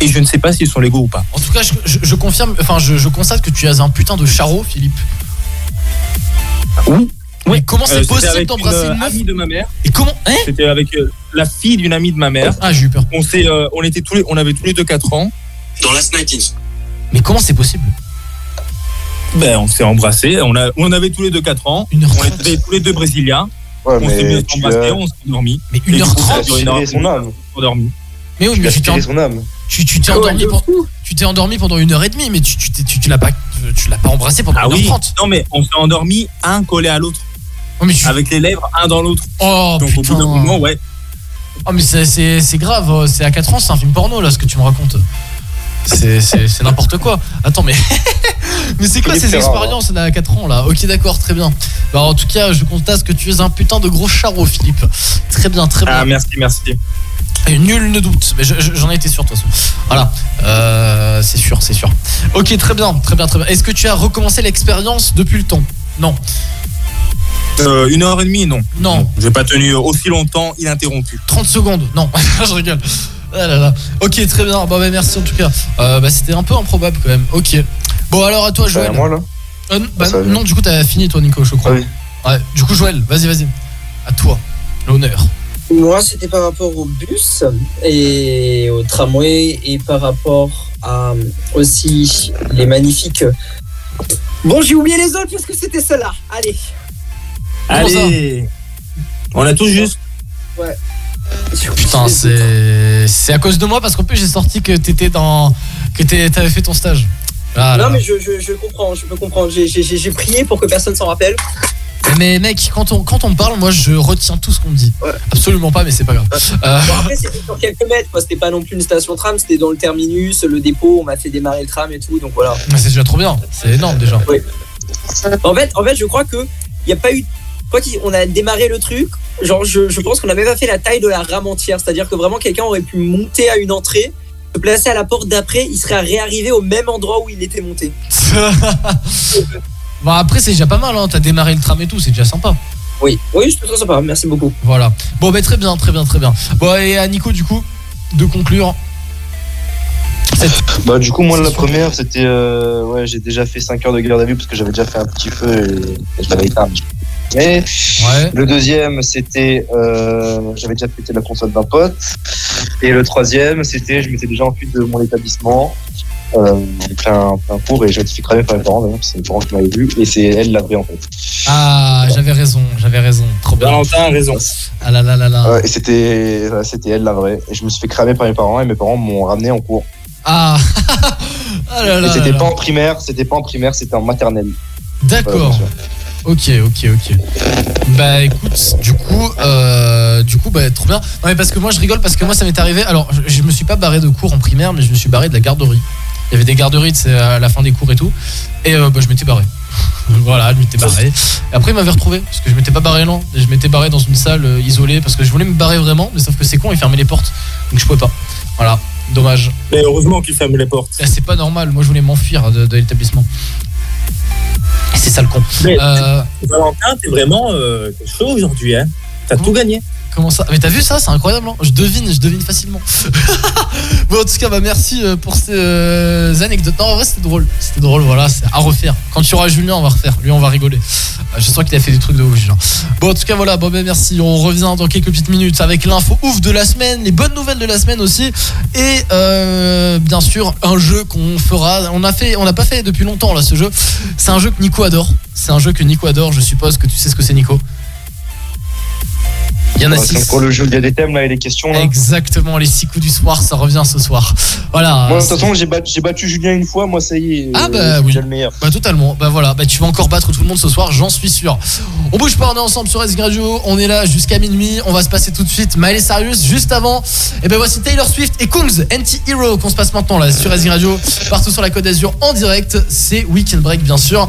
Et je ne sais pas s'ils sont légaux ou pas.
En tout cas, je, je- je confirme, enfin, je, je constate que tu as un putain de charreau, Philippe.
Oui.
Mais comment
Euh,
c'est
c'était
possible d'embrasser
une,
une meuf
amie de ma mère.
Et comment Hein
C'était avec euh, la fille d'une amie de ma mère.
Ah, j'ai eu peur.
On s'est, euh, on était tous les, on avait tous les deux 4 ans.
Dans Last Night In.
Mais comment c'est possible?
Ben, on s'est embrassés. On, a, on avait tous les deux 4 ans. On était tous les deux brésiliens.
Ouais,
on s'est
tu
embrassés,
as-
on s'est endormis.
Mais
Et du coup,
1h30,
ça a duré une heure-
aspiré son âme.
endormi.
Mais oui,
Tu
mais tu t'es
son âme.
tu t'es endormi, pour- tu t'es endormi pendant une heure et demie, mais tu, tu, t'es- tu, tu l'as pas, tu l'as pas embrassé pendant
Ah
une
oui.
heure trente.
Non, mais on s'est endormis un collé à l'autre.
mais tu-
Avec les lèvres un dans l'autre.
Oh
Donc au bout d'un moment, ouais.
Oh mais c'est- c'est c'est grave, euh, c'est à 4 ans, c'est un film porno là ce que tu me racontes. C'est n'importe quoi. Attends mais mais c'est quoi ces expériences là à 4 ans là? Ok d'accord, très bien. Bah en tout cas, je constate que tu es un putain de gros charreau Philippe. Très bien, très bien.
Ah, merci, merci.
Et nul ne doute, mais je- je- j'en ai été sûr de toute façon. Voilà, Euh, c'est sûr, c'est sûr. Ok, très bien, très bien, très bien. Est-ce que tu as recommencé l'expérience depuis le temps? Non.
Euh, une heure et demie, non.
Non.
J'ai pas tenu aussi longtemps ininterrompu.
30 secondes, non, je rigole. Ah là là. Ok, très bien. Bon, bah, merci en tout cas. Euh, bah, c'était un peu improbable quand même. Ok. Bon, alors à toi, Joël.
à moi là
Euh, bah,
va.
non, du coup, t'as fini, toi, Nico, je crois.
Ah oui.
Ouais, du coup, Joël, vas-y, vas-y. À toi, l'honneur.
Moi, c'était par rapport au bus et au tramway et par rapport à aussi les magnifiques. Bon, j'ai oublié les autres parce que c'était celle-là. Allez.
Allez. On a tout juste.
Ouais.
Putain, c'est c'est à cause de moi parce qu'en plus, j'ai sorti que t'étais dans. que t'avais fait ton stage. Ah,
non, mais je, je, je comprends, je peux comprendre. J'ai- prié pour que personne s'en rappelle.
Mais mec, quand on, quand on parle, moi, je retiens tout ce qu'on me dit. Absolument pas, mais c'est pas grave. Euh,
Bon, après, c'était sur quelques mètres. C'était pas non plus une station tram, c'était dans le terminus, le dépôt, on m'a fait démarrer le tram et tout, donc voilà.
c'est déjà trop bien. C'est énorme déjà.
En fait, en fait, je crois que il y a pas eu. Quoi qu'on a démarré le truc, genre je, je pense qu'on a même pas fait la taille de la rame entière, c'est-à-dire que vraiment quelqu'un aurait pu monter à une entrée, se placer à la porte d'après, il serait réarrivé au même endroit où il était monté.
Bon, après, c'est déjà pas mal, hein. T'as démarré le tram et tout, c'est déjà sympa.
Oui, oui, c'était très sympa, merci beaucoup.
Voilà. Bon, bah, très bien, très bien, très bien. Bon, et à Nico, du coup, de conclure.
Bah du coup moi la première c'était euh, ouais j'ai déjà fait 5 heures de garde à vue parce que j'avais déjà fait un petit feu et, et je l'avais éteint. Mais le deuxième c'était euh, j'avais déjà pété la console d'un pote et le troisième c'était je m'étais déjà enfui de mon établissement euh, en plein, plein cours et j'ai été fait cramer par mes parents c'est mes parents qui m'avaient vu et c'est elle la vraie en fait.
Ah, j'avais raison, j'avais raison. Trop bien.
Valentin a raison.
Ah là là là là.
Ouais, et c'était ouais, c'était elle la vraie et je me suis fait cramer par mes parents et mes parents m'ont ramené en cours.
Ah, ah là
et
là.
c'était pas en primaire, c'était pas en primaire, c'était en maternelle.
D'accord. Ok, ok, ok. Bah écoute, du coup, euh, du coup, bah trop bien. Non mais parce que moi je rigole parce que moi ça m'est arrivé. Alors je, je me suis pas barré de cours en primaire, mais je me suis barré de la garderie. Il y avait des garderies à la fin des cours et tout, et euh, bah, je m'étais barré. voilà, je m'étais barré. Et après il m'avait retrouvé parce que je m'étais pas barré non. Et je m'étais barré dans une salle euh, isolée parce que je voulais me barrer vraiment, mais sauf que c'est con, ils fermaient les portes, donc je pouvais pas. Voilà, dommage.
Mais heureusement qu'ils ferment les portes.
Eh, C'est pas normal. Moi je voulais m'enfuir de, de l'établissement. Et c'est ça le con.
Mais
Euh,
Valentin, t'es vraiment euh, chaud aujourd'hui, hein. T'as tout gagné.
Mais t'as vu ça C'est incroyable, hein je devine, je devine facilement. bon, en tout cas, bah merci euh, pour ces euh, anecdotes. Non, en vrai, c'était drôle. C'était drôle, voilà, c'est à refaire. Quand tu auras Julien, on va refaire. Lui, on va rigoler. Euh, Je sens qu'il a fait des trucs de ouf, Julien. Bon, en tout cas, voilà, bon, bah, merci. On revient dans quelques petites minutes avec l'info ouf de la semaine, les bonnes nouvelles de la semaine aussi. Et bien sûr, un jeu qu'on fera. On a fait, on n'a pas fait depuis longtemps, là, ce jeu. C'est un jeu que Nico adore. C'est un jeu que Nico adore. Je suppose que tu sais ce que c'est, Nico. Il y en a
Ouais, c'est
six.
Pour le jeu, il y a des thèmes là et des questions là.
Exactement, les six coups du soir, ça revient ce soir. Voilà.
Moi, de toute façon, j'ai battu, Julien une fois, moi, ça y est.
Ah bah oui.
le meilleur.
Bah totalement. Bah voilà, bah tu vas encore battre tout le monde ce soir, j'en suis sûr. On bouge pas, on est ensemble sur S Radio, on est là jusqu'à minuit, on va se passer tout de suite Miley Cyrus juste avant. Et ben voici Taylor Swift et Kungs, Anti-Hero qu'on se passe maintenant là sur S Radio, partout sur la Côte d'Azur en direct, c'est Weekend Break bien sûr,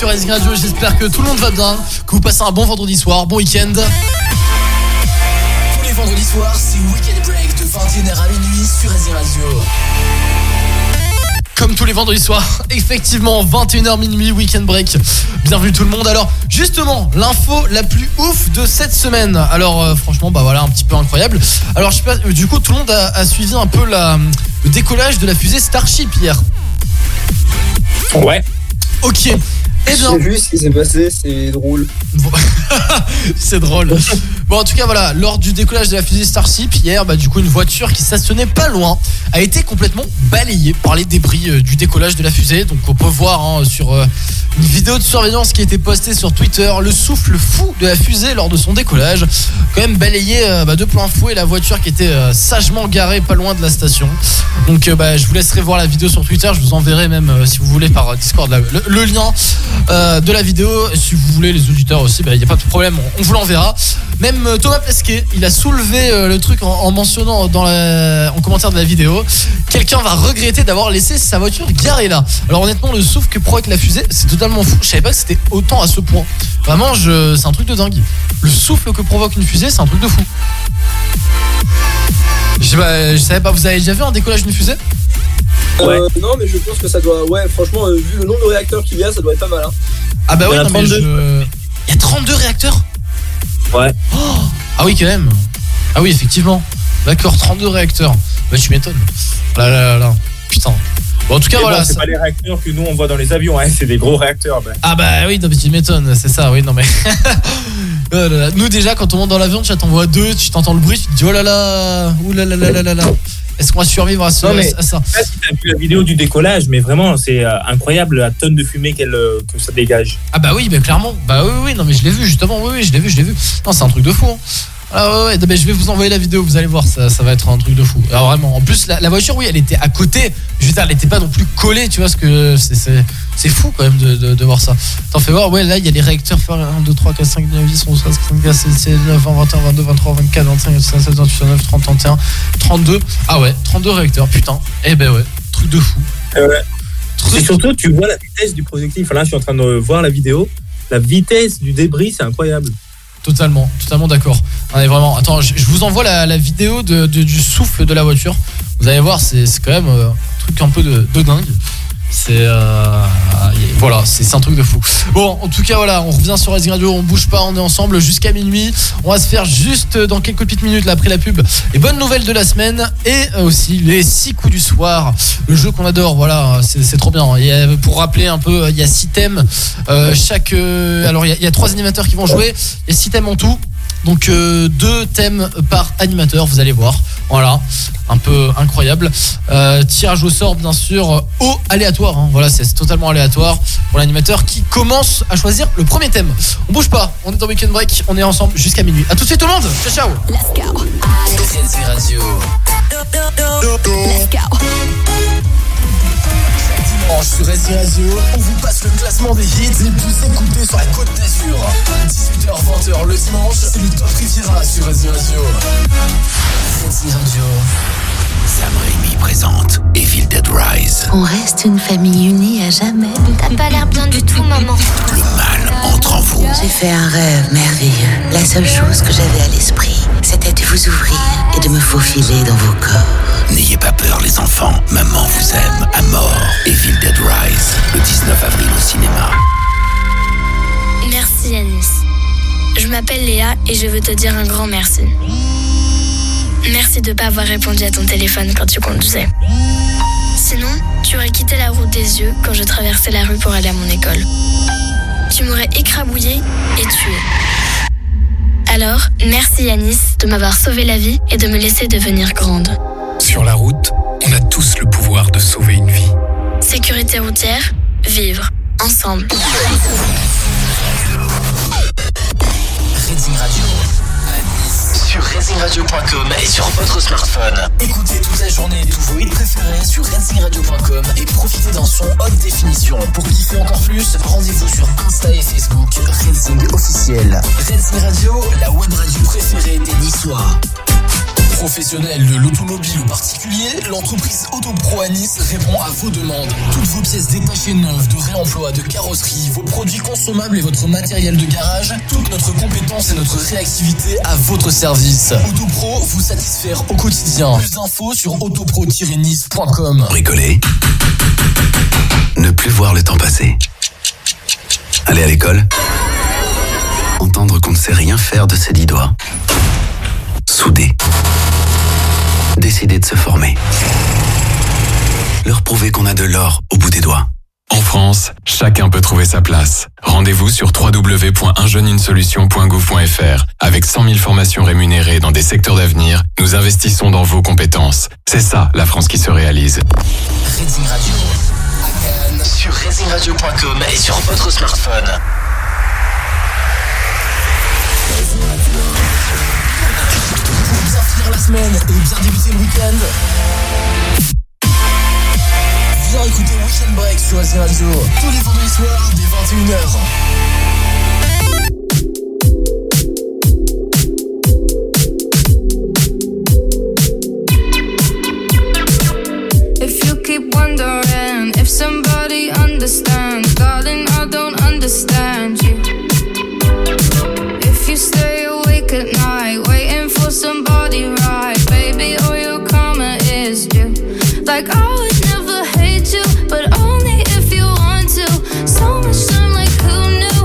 sur SG Radio. J'espère que tout le monde va bien, que vous passez un bon vendredi soir, bon week-end.
Tous les vendredis soirs, c'est Weekend Break de 21h à minuit sur SG Radio.
Comme tous les vendredis soirs, effectivement, 21h minuit, weekend break. Bienvenue tout le monde. Alors, justement, l'info la plus ouf de cette semaine. Alors, euh, franchement, bah voilà, un petit peu incroyable. Alors, je sais pas, euh, du coup, tout le monde a, a suivi un peu la, le décollage de la fusée Starship hier.
Ouais.
Ok. Eh bien,
J'ai vu ce qui s'est passé, c'est drôle.
c'est drôle. Bon, en tout cas, voilà, lors du décollage de la fusée Starship hier, bah, du coup, une voiture qui stationnait pas loin a été complètement balayée par les débris euh, du décollage de la fusée. Donc, on peut voir hein, sur euh, une vidéo de surveillance qui a été postée sur Twitter le souffle fou de la fusée lors de son décollage. Quand même balayé euh, bah, de plein fouet la voiture qui était euh, sagement garée pas loin de la station. Donc, euh, bah, je vous laisserai voir la vidéo sur Twitter. Je vous enverrai même, si vous voulez, par Discord le, lien de la vidéo. Si vous voulez, les auditeurs aussi, il n'y a pas de problème, on, vous l'enverra. Même Thomas Pesquet, il a soulevé le truc en, en mentionnant dans en commentaire de la vidéo quelqu'un va regretter d'avoir laissé sa voiture garée là. Alors honnêtement, le souffle que provoque la fusée, c'est totalement fou. Je savais pas que c'était autant à ce point. Vraiment, je, c'est un truc de dingue. Le souffle que provoque une fusée, c'est un truc de fou. Je, sais pas, je savais pas, vous avez déjà vu un décollage d'une fusée?
Euh, non, mais je pense que ça doit. Ouais, franchement, euh, vu le nombre de réacteurs qu'il y a, ça doit être pas mal. Hein.
Ah bah
a
non, mais
32.
je- Il y a 32 réacteurs?
Ouais.
Ah oui, quand même. Ah oui, effectivement. D'accord, 32 réacteurs. Bah, tu m'étonnes. Là, là, là, là. Putain. Bon, en tout cas,
Mais bon,
voilà.
c'est
ça-
pas les réacteurs que nous on voit dans les avions, hein, c'est des gros réacteurs. ben.
Ah bah oui, non, mais tu m'étonnes, c'est ça, oui, non mais. Oh. Nous, déjà, quand on monte dans l'avion, tu t'en vois deux, tu t'entends le bruit, tu te dis oh là là, ouh là là là là là là. Est-ce qu'on va survivre à, ce,
Non, mais
à ça?
je sais pas si t'as vu la vidéo du décollage, mais vraiment c'est euh, incroyable la tonne de fumée qu'elle, euh, que ça dégage.
Ah bah oui, bah clairement. Bah oui, oui, non mais je l'ai vu justement, oui, oui, je l'ai vu, je l'ai vu. Non, c'est un truc de fou. hein. Ah ouais, mais je vais vous envoyer la vidéo, vous allez voir, ça, ça va être un truc de fou. Alors vraiment, en plus, la, la voiture, oui, elle était à côté. Je veux dire, elle était pas non plus collée, tu vois, ce que c'est, fou quand même de, de, de voir ça. T'en fais voir, ouais, là, il y a les réacteurs, 1, 2, 3, 4, 5, 9, 10, 11, 13, 14, 15, 16, 17, 19, 20, 21, 22, 23, 24, 25, 26, 27, 28, 29, 30, 31, 32. Ah ouais, 32 réacteurs, putain. Eh ben ouais, truc de fou.
Et surtout, tu vois la vitesse du projectile. Enfin, là, je suis en train de voir la vidéo. La vitesse du débris, c'est incroyable.
Totalement, totalement d'accord. On est vraiment. Attends, je, vous envoie la, la vidéo de, de- du souffle de la voiture. Vous allez voir, c'est quand même euh, un truc un peu de, de dingue. C'est euh, voilà, c'est un truc de fou. Bon, en tout cas voilà, on revient sur Racing Radio, on bouge pas, on est ensemble jusqu'à minuit. On va se faire juste dans quelques petites minutes là, après la pub les bonnes nouvelles de la semaine et euh, aussi les six coups du soir, le jeu qu'on adore. Voilà, c'est c'est trop bien. Il y a- pour rappeler un peu, il y a six thèmes. Euh, chaque euh, alors il y, a- il y a trois animateurs qui vont jouer. Il y a six thèmes en tout. Donc euh, deux thèmes par animateur, vous allez voir. Voilà, un peu incroyable. Euh, tirage au sort, bien sûr, au aléatoire. hein. Voilà, c'est totalement aléatoire pour l'animateur qui commence à choisir le premier thème. On bouge pas, on est dans Weekend Break, on est ensemble jusqu'à minuit. À tout de suite tout le monde. Ciao ciao.
Sur Radio, on vous passe le classement des hits les plus écoutés sur la côte d'Azur. 18h, 20h le dimanche, c'est le top Riviera sur. SC Radio.
Sam Raimi présente Evil Dead Rise.
On reste une famille unie à jamais.
T'as pas l'air bien du tout, maman.
Le mal entre en vous.
J'ai fait un rêve merveilleux. La seule chose que j'avais à l'esprit, c'était de vous ouvrir et de me faufiler dans vos corps.
N'ayez pas peur les enfants, maman vous aime à mort. Evil Dead Rise, le 19 avril au cinéma.
Merci, Yanis. Je m'appelle Léa et je veux te dire un grand merci. Merci de ne pas avoir répondu à ton téléphone quand tu conduisais. Sinon, tu aurais quitté la route des yeux quand je traversais la rue pour aller à mon école. Tu m'aurais écrabouillé et tué. Alors, merci Yanis de m'avoir sauvé la vie et de me laisser devenir grande.
Sur la route, on a tous le pouvoir de sauver une vie.
Sécurité routière, vivre, ensemble.
Sur RacingRadio.com et sur votre smartphone. Écoutez toute la journée tous vos hits préférés sur RacingRadio.com et profitez d'un son haute définition. Pour kiffer encore plus, rendez-vous sur Insta et Facebook Racing officiel. Racing Radio, la web radio préférée des Niçois. Professionnels de l'automobile ou particulier, l'entreprise Autopro à Nice répond à vos demandes. Toutes vos pièces détachées neuves, de réemploi, de carrosserie, vos produits consommables et votre matériel de garage, toute notre compétence et notre réactivité à votre service. Autopro vous satisfaire au quotidien. Plus d'infos sur autopro-nice.com.
Bricoler. Ne plus voir le temps passer. Aller à l'école. Entendre qu'on ne sait rien faire de ses dix doigts. Souder. Décider de se former. Leur prouver qu'on a de l'or au bout des doigts.
En France, chacun peut trouver sa place. Rendez-vous sur www.unjeuneunesolution.gouv.fr. Avec 100 000 formations rémunérées dans des secteurs d'avenir, nous investissons dans vos compétences. C'est ça, la France qui se réalise.
Radio. Sur et sur votre smartphone. Semaine et bien débuter le week-end. Viens écouter Weekend Break sur Racing Radio tous les vendredis soirs dès 21h.
If you keep wondering if somebody understands, darling, I don't understand you. Like oh, I would never hate you, but only if you want to. So much time, like who knew?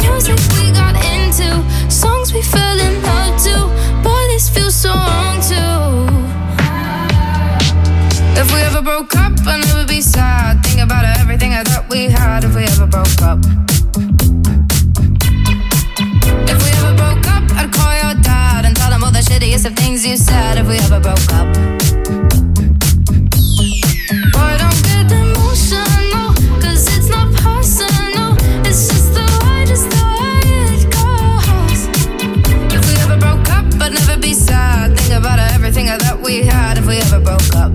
Music we got into, songs we fell in love to. Boy, this feels so wrong too. If we ever broke up, I'd never be sad. Think about everything I thought we had if we ever broke up. Shittiest of things you said if we ever broke up. Don't get emotional, 'cause it's not personal. It's just the way, just goes. If we ever broke up, I'd never be sad. Think about everything thought we had if we ever broke up.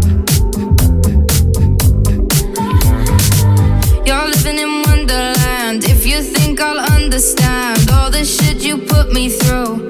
You're living in Wonderland. If you think I'll understand all the shit you put me through.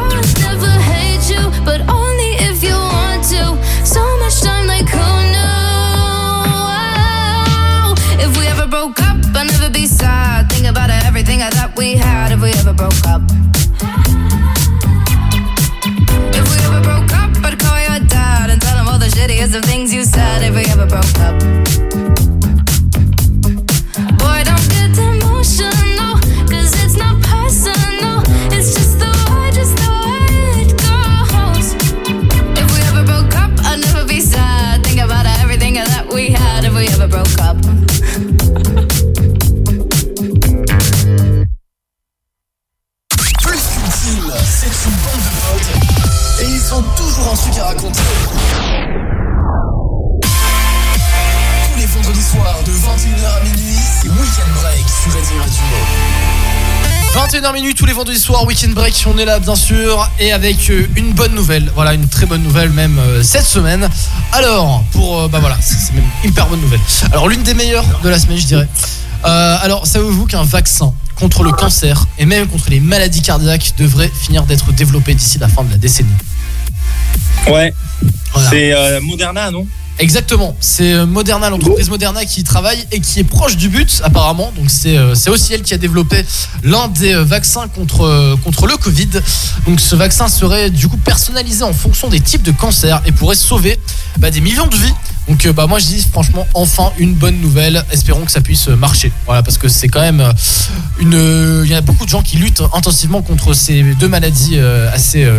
we had. If we ever broke up. If we ever broke up, I'd call your dad and tell him all the shittiest of things you said. If we ever broke up.
Et ils ont toujours un truc à raconter. Tous les vendredis soirs de 21h à minuit, c'est Weekend Break sur Radio Radio.
21h minutes tous les vendredis soirs, weekend break, on est là bien sûr et avec euh, une bonne nouvelle, voilà une très bonne nouvelle même euh, cette semaine. Alors pour euh, bah voilà, c'est même une hyper bonne nouvelle. Alors l'une des meilleures de la semaine je dirais. Euh, alors savez-vous qu'un vaccin contre le cancer et même contre les maladies cardiaques devrait finir d'être développé d'ici la fin de la décennie?
Ouais. C'est euh, Moderna, non?
Exactement, c'est euh, Moderna, l'entreprise Moderna qui y travaille et qui est proche du but apparemment. Donc c'est euh, c'est aussi elle qui a développé l'un des euh, vaccins contre, contre le Covid. Donc ce vaccin serait du coup personnalisé en fonction des types de cancer et pourrait sauver bah, des millions de vies. Donc bah moi je dis franchement enfin une bonne nouvelle. Espérons que ça puisse marcher. Voilà parce que c'est quand même une il y a beaucoup de gens qui luttent intensivement contre ces deux maladies assez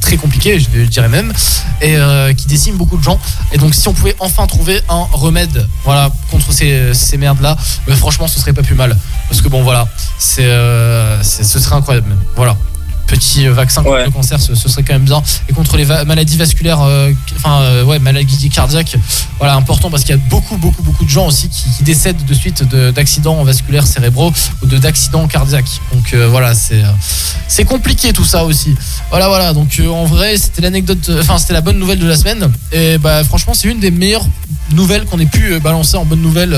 très compliquées, je dirais même, et euh, qui déciment beaucoup de gens. Et donc, si on pouvait enfin trouver un remède, voilà, contre ces, merdes-là, bah, franchement, ce serait pas plus mal. Parce que bon, voilà, c'est, euh, ce serait incroyable même. Voilà. Petit euh, vaccin contre le cancer, ce, ce serait quand même bien. Et contre les va- maladies vasculaires, euh, enfin, euh, ouais, maladies cardiaques, voilà, important parce qu'il y a beaucoup, beaucoup, beaucoup de gens aussi qui, qui décèdent de suite de- d'accidents vasculaires cérébraux ou de d'accidents cardiaques. Donc euh, voilà, c'est compliqué tout ça aussi. Voilà, voilà. Donc en vrai, c'était l'anecdote, enfin c'était la bonne nouvelle de la semaine. Et bah franchement, c'est une des meilleures nouvelles qu'on ait pu balancer en bonne nouvelle.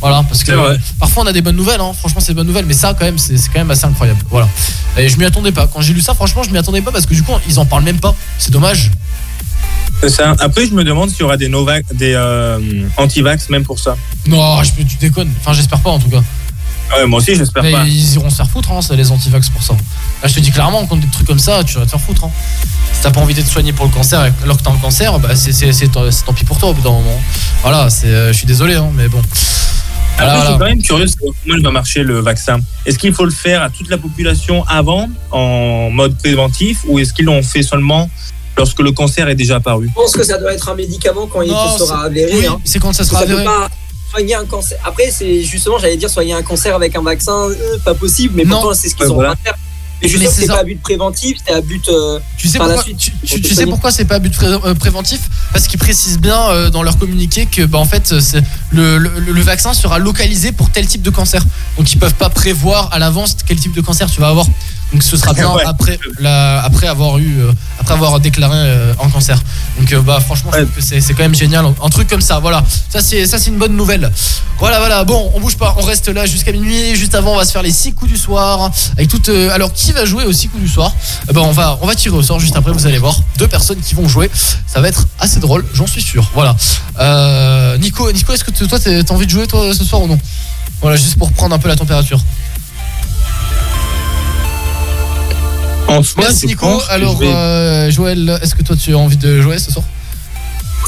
Voilà, parce que
vrai.
parfois on a des bonnes nouvelles, hein. franchement c'est des bonnes nouvelles, mais ça quand même c'est quand même assez incroyable. Voilà. Et je m'y attendais pas. Quand j'ai lu ça, franchement je m'y attendais pas parce que du coup ils en parlent même pas. C'est dommage.
Ça. Après, je me demande s'il y aura des, des euh, anti-vax même pour ça.
Non, je, tu déconnes. Enfin j'espère pas en tout cas.
Ouais, moi aussi, j'espère pas.
ils iront se faire foutre, hein, les antivax pour ça. Là, je te dis clairement, contre des trucs comme ça, tu vas te faire foutre. Hein. Si t'as pas envie d'être soigné pour le cancer alors que t'as un cancer, bah c'est tant pis pour toi au bout d'un moment. Voilà, euh, je suis désolé, hein, mais bon. Voilà,
Après, je suis quand même curieux de savoir comment il va marcher le vaccin. Est-ce qu'il faut le faire à toute la population avant, en mode préventif, ou est-ce qu'ils l'ont fait seulement lorsque le cancer est déjà apparu?
Je pense que ça doit être un médicament quand il
Non,
sera avéré.
oui,
hein.
c'est quand ça sera
peut
avéré.
soigner un cancer. Après, c'est justement, j'allais dire soigner un cancer avec un vaccin, euh, pas possible, mais
Non.
pourtant c'est ce qu'ils
Ouais,
ont
voilà.
de faire. Mais je suis
Mais
sûr que
c'est
pas à but préventif, c'est à but. euh,
Tu sais
la
pourquoi,
suite.
tu,
pour
tu-
te
tu sais
soigner.
pourquoi c'est pas à but pré- euh, préventif? Parce qu'ils précisent bien euh, dans leur communiqué que bah, en fait le, le vaccin sera localisé pour tel type de cancer. Donc ils peuvent pas prévoir à l'avance quel type de cancer tu vas avoir. Donc ce sera bien
Ouais.
après la, après avoir eu euh, après avoir déclaré euh, un cancer. Donc euh, bah franchement c'est quand même génial un truc comme ça. Voilà. Ça c'est ça c'est une bonne nouvelle. Voilà voilà. Bon, on bouge pas, on reste là jusqu'à minuit. Juste avant, on va se faire les 6 coups du soir avec toute euh, alors qui va jouer aux 6 coups du soir? Eh ben on va on va tirer au sort juste après, vous allez voir deux personnes qui vont jouer. Ça va être assez drôle, j'en suis sûr. Voilà. Nico, Nico, est-ce que toi t'as t'as envie de jouer toi ce soir ou non? Voilà, juste pour prendre un peu la température.
En soi,
Merci
je
Nico.
pense que
Alors
je vais-
euh, Joël, est-ce que toi tu as envie de jouer ce soir?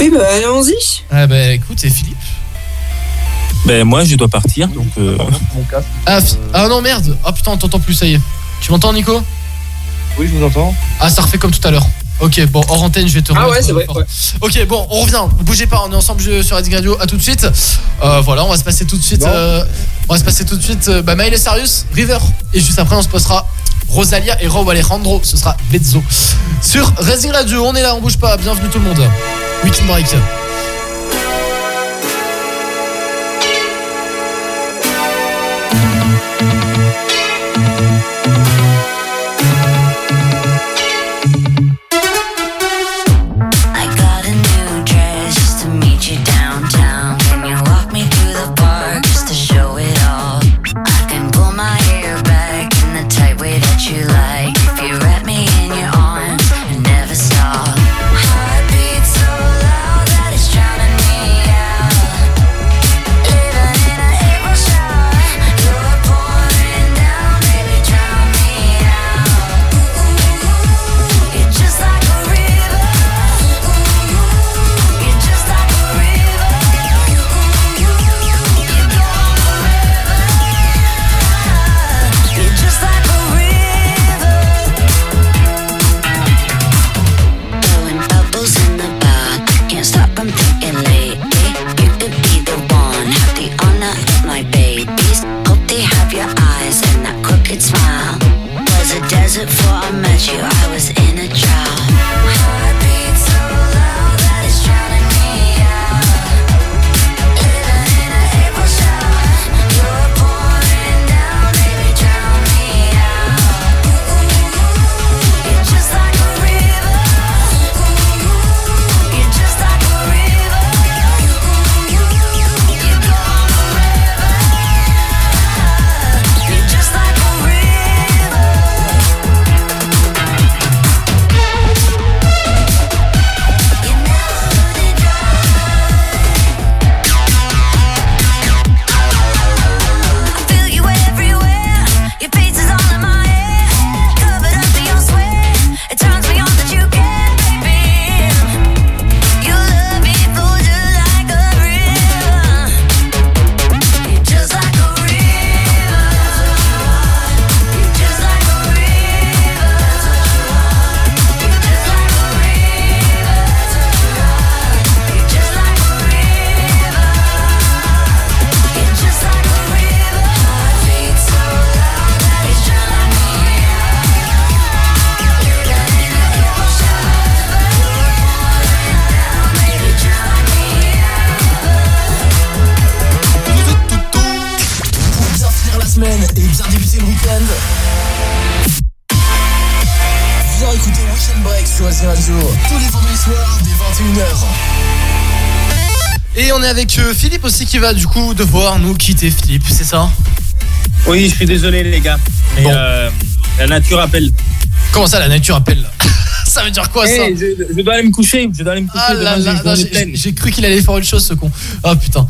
Oui, bah allons-y.
Ah bah écoute, c'est Philippe.
Ben, moi, je dois partir, donc. euh,
Ah, fi- ah non merde. Ah putain, on t'entend plus, ça y est. Tu m'entends Nico?
Oui, je vous entends.
Ah, ça refait comme tout à l'heure. Ok, bon, hors antenne, je vais te
Ah ouais, c'est
euh,
vrai. ouais.
Ok, bon, on revient. Bougez pas, on est ensemble sur Redding Radio. À tout de suite. Euh, voilà, on va se passer tout de suite. euh, on va se passer tout de suite. euh, bah, Miley Cyrus, River. Et juste après, on se passera Rosalia et Raúl Alejandro. Ce sera Bezzo. Sur Redding Radio, on est là, on bouge pas. Bienvenue tout le monde. Weekend Break. Philippe aussi qui va du coup devoir nous quitter, Philippe, c'est ça?
Oui, je suis désolé les gars. Mais euh, la nature appelle.
Comment ça, la nature appelle Ça veut dire quoi ça?
Eh, je, je dois aller me coucher. Je dois aller me coucher.
Ah
j'ai
cru qu'il allait faire autre chose ce con. Ah putain.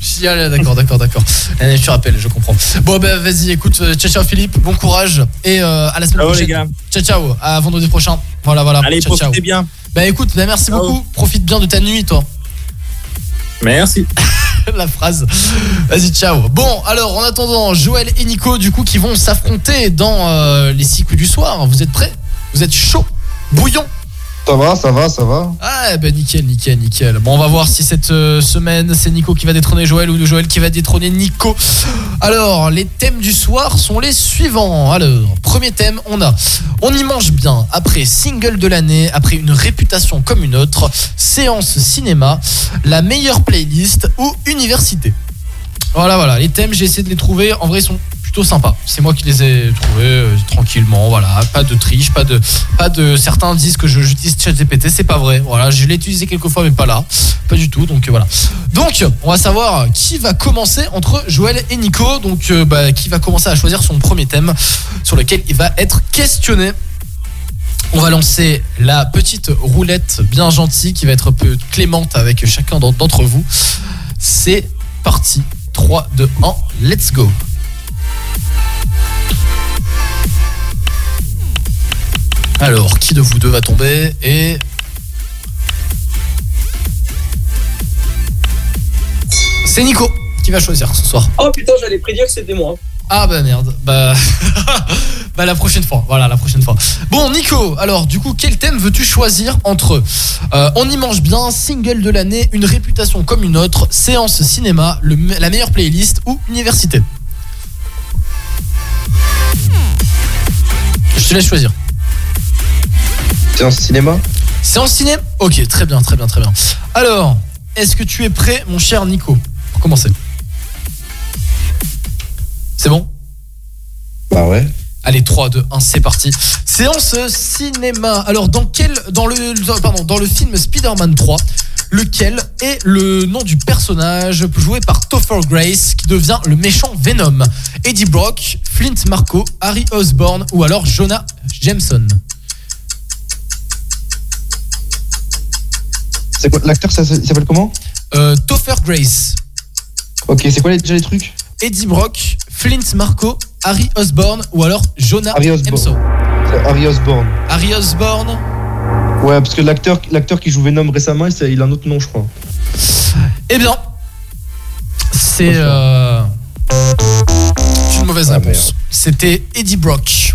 Je suis allé, d'accord, d'accord, d'accord. La nature appelle, je comprends. Bon bah vas-y, écoute, euh, ciao ciao Philippe, bon courage et euh, à la semaine
Ciao,
prochaine.
les gars.
Ciao ciao, à vendredi prochain. Voilà voilà.
Allez,
ciao,
profitez
ciao.
bien.
Bah écoute, bah, merci beaucoup. Profite bien de ta nuit toi.
Merci.
la phrase. Vas-y, ciao. Bon, alors en attendant, Joël et Nico, du coup, qui vont s'affronter dans euh, les cycles du soir. Vous êtes prêts? Vous êtes chaud? Bouillon?
Ça va, ça va, ça va.
Ah, bah nickel, nickel, nickel. Bon, on va voir si cette euh, semaine, c'est Nico qui va détrôner Joël ou Joël qui va détrôner Nico. Alors, les thèmes du soir sont les suivants. Alors, premier thème, on a On y mange bien, après single de l'année, après une réputation comme une autre, séance cinéma, la meilleure playlist ou université. Voilà, voilà, les thèmes, j'ai essayé de les trouver. En vrai, ils sont plutôt sympas. C'est moi qui les ai trouvés euh, tranquillement. Voilà, pas de triche, pas de, pas de. Certains disent que j'utilise ChatGPT, c'est pas vrai. Voilà, je l'ai utilisé quelques fois, mais pas là, pas du tout. Donc euh, voilà. Donc, on va savoir qui va commencer entre Joël et Nico. Donc, euh, bah, qui va commencer à choisir son premier thème sur lequel il va être questionné. On va lancer la petite roulette bien gentille qui va être un peu clémente avec chacun d'en- d'entre vous. C'est parti. 3, 2, 1, let's go. Alors, qui de vous deux va tomber Et c'est Nico qui va choisir ce soir.
Oh putain, j'allais prédire que c'était moi.
Ah bah merde, bah... bah la prochaine fois, voilà la prochaine fois. Bon Nico, alors du coup quel thème veux-tu choisir entre euh, On y mange bien, single de l'année, une réputation comme une autre, séance cinéma, le la meilleure playlist ou université? Je te laisse choisir.
Séance cinéma
Séance ciné Ok, très bien, très bien, très bien. Alors, est-ce que tu es prêt mon cher Nico Pour commencer? C'est bon?
Bah ouais.
Allez, 3, 2, 1, c'est parti. Séance cinéma. Alors, dans quel. Dans le, dans- pardon, dans le film Spider-Man 3, lequel est le nom du personnage joué par Topher Grace qui devient le méchant Venom? Eddie Brock, Flint Marco, Harry Osborn ou alors Jonah Jameson
C'est quoi L'acteur, il s'appelle comment
euh, Topher Grace.
Ok, c'est quoi déjà les trucs
Eddie Brock, Flint Marco, Harry Osborn ou alors Jonah
Harry Osborn.
Jameson
C'est Harry Osborn.
Harry Osborn
Ouais, parce que l'acteur l'acteur qui joue Venom récemment, il, a un autre nom, je crois.
Eh bien, c'est euh, une mauvaise
Ah,
réponse. C'était Eddie Brock.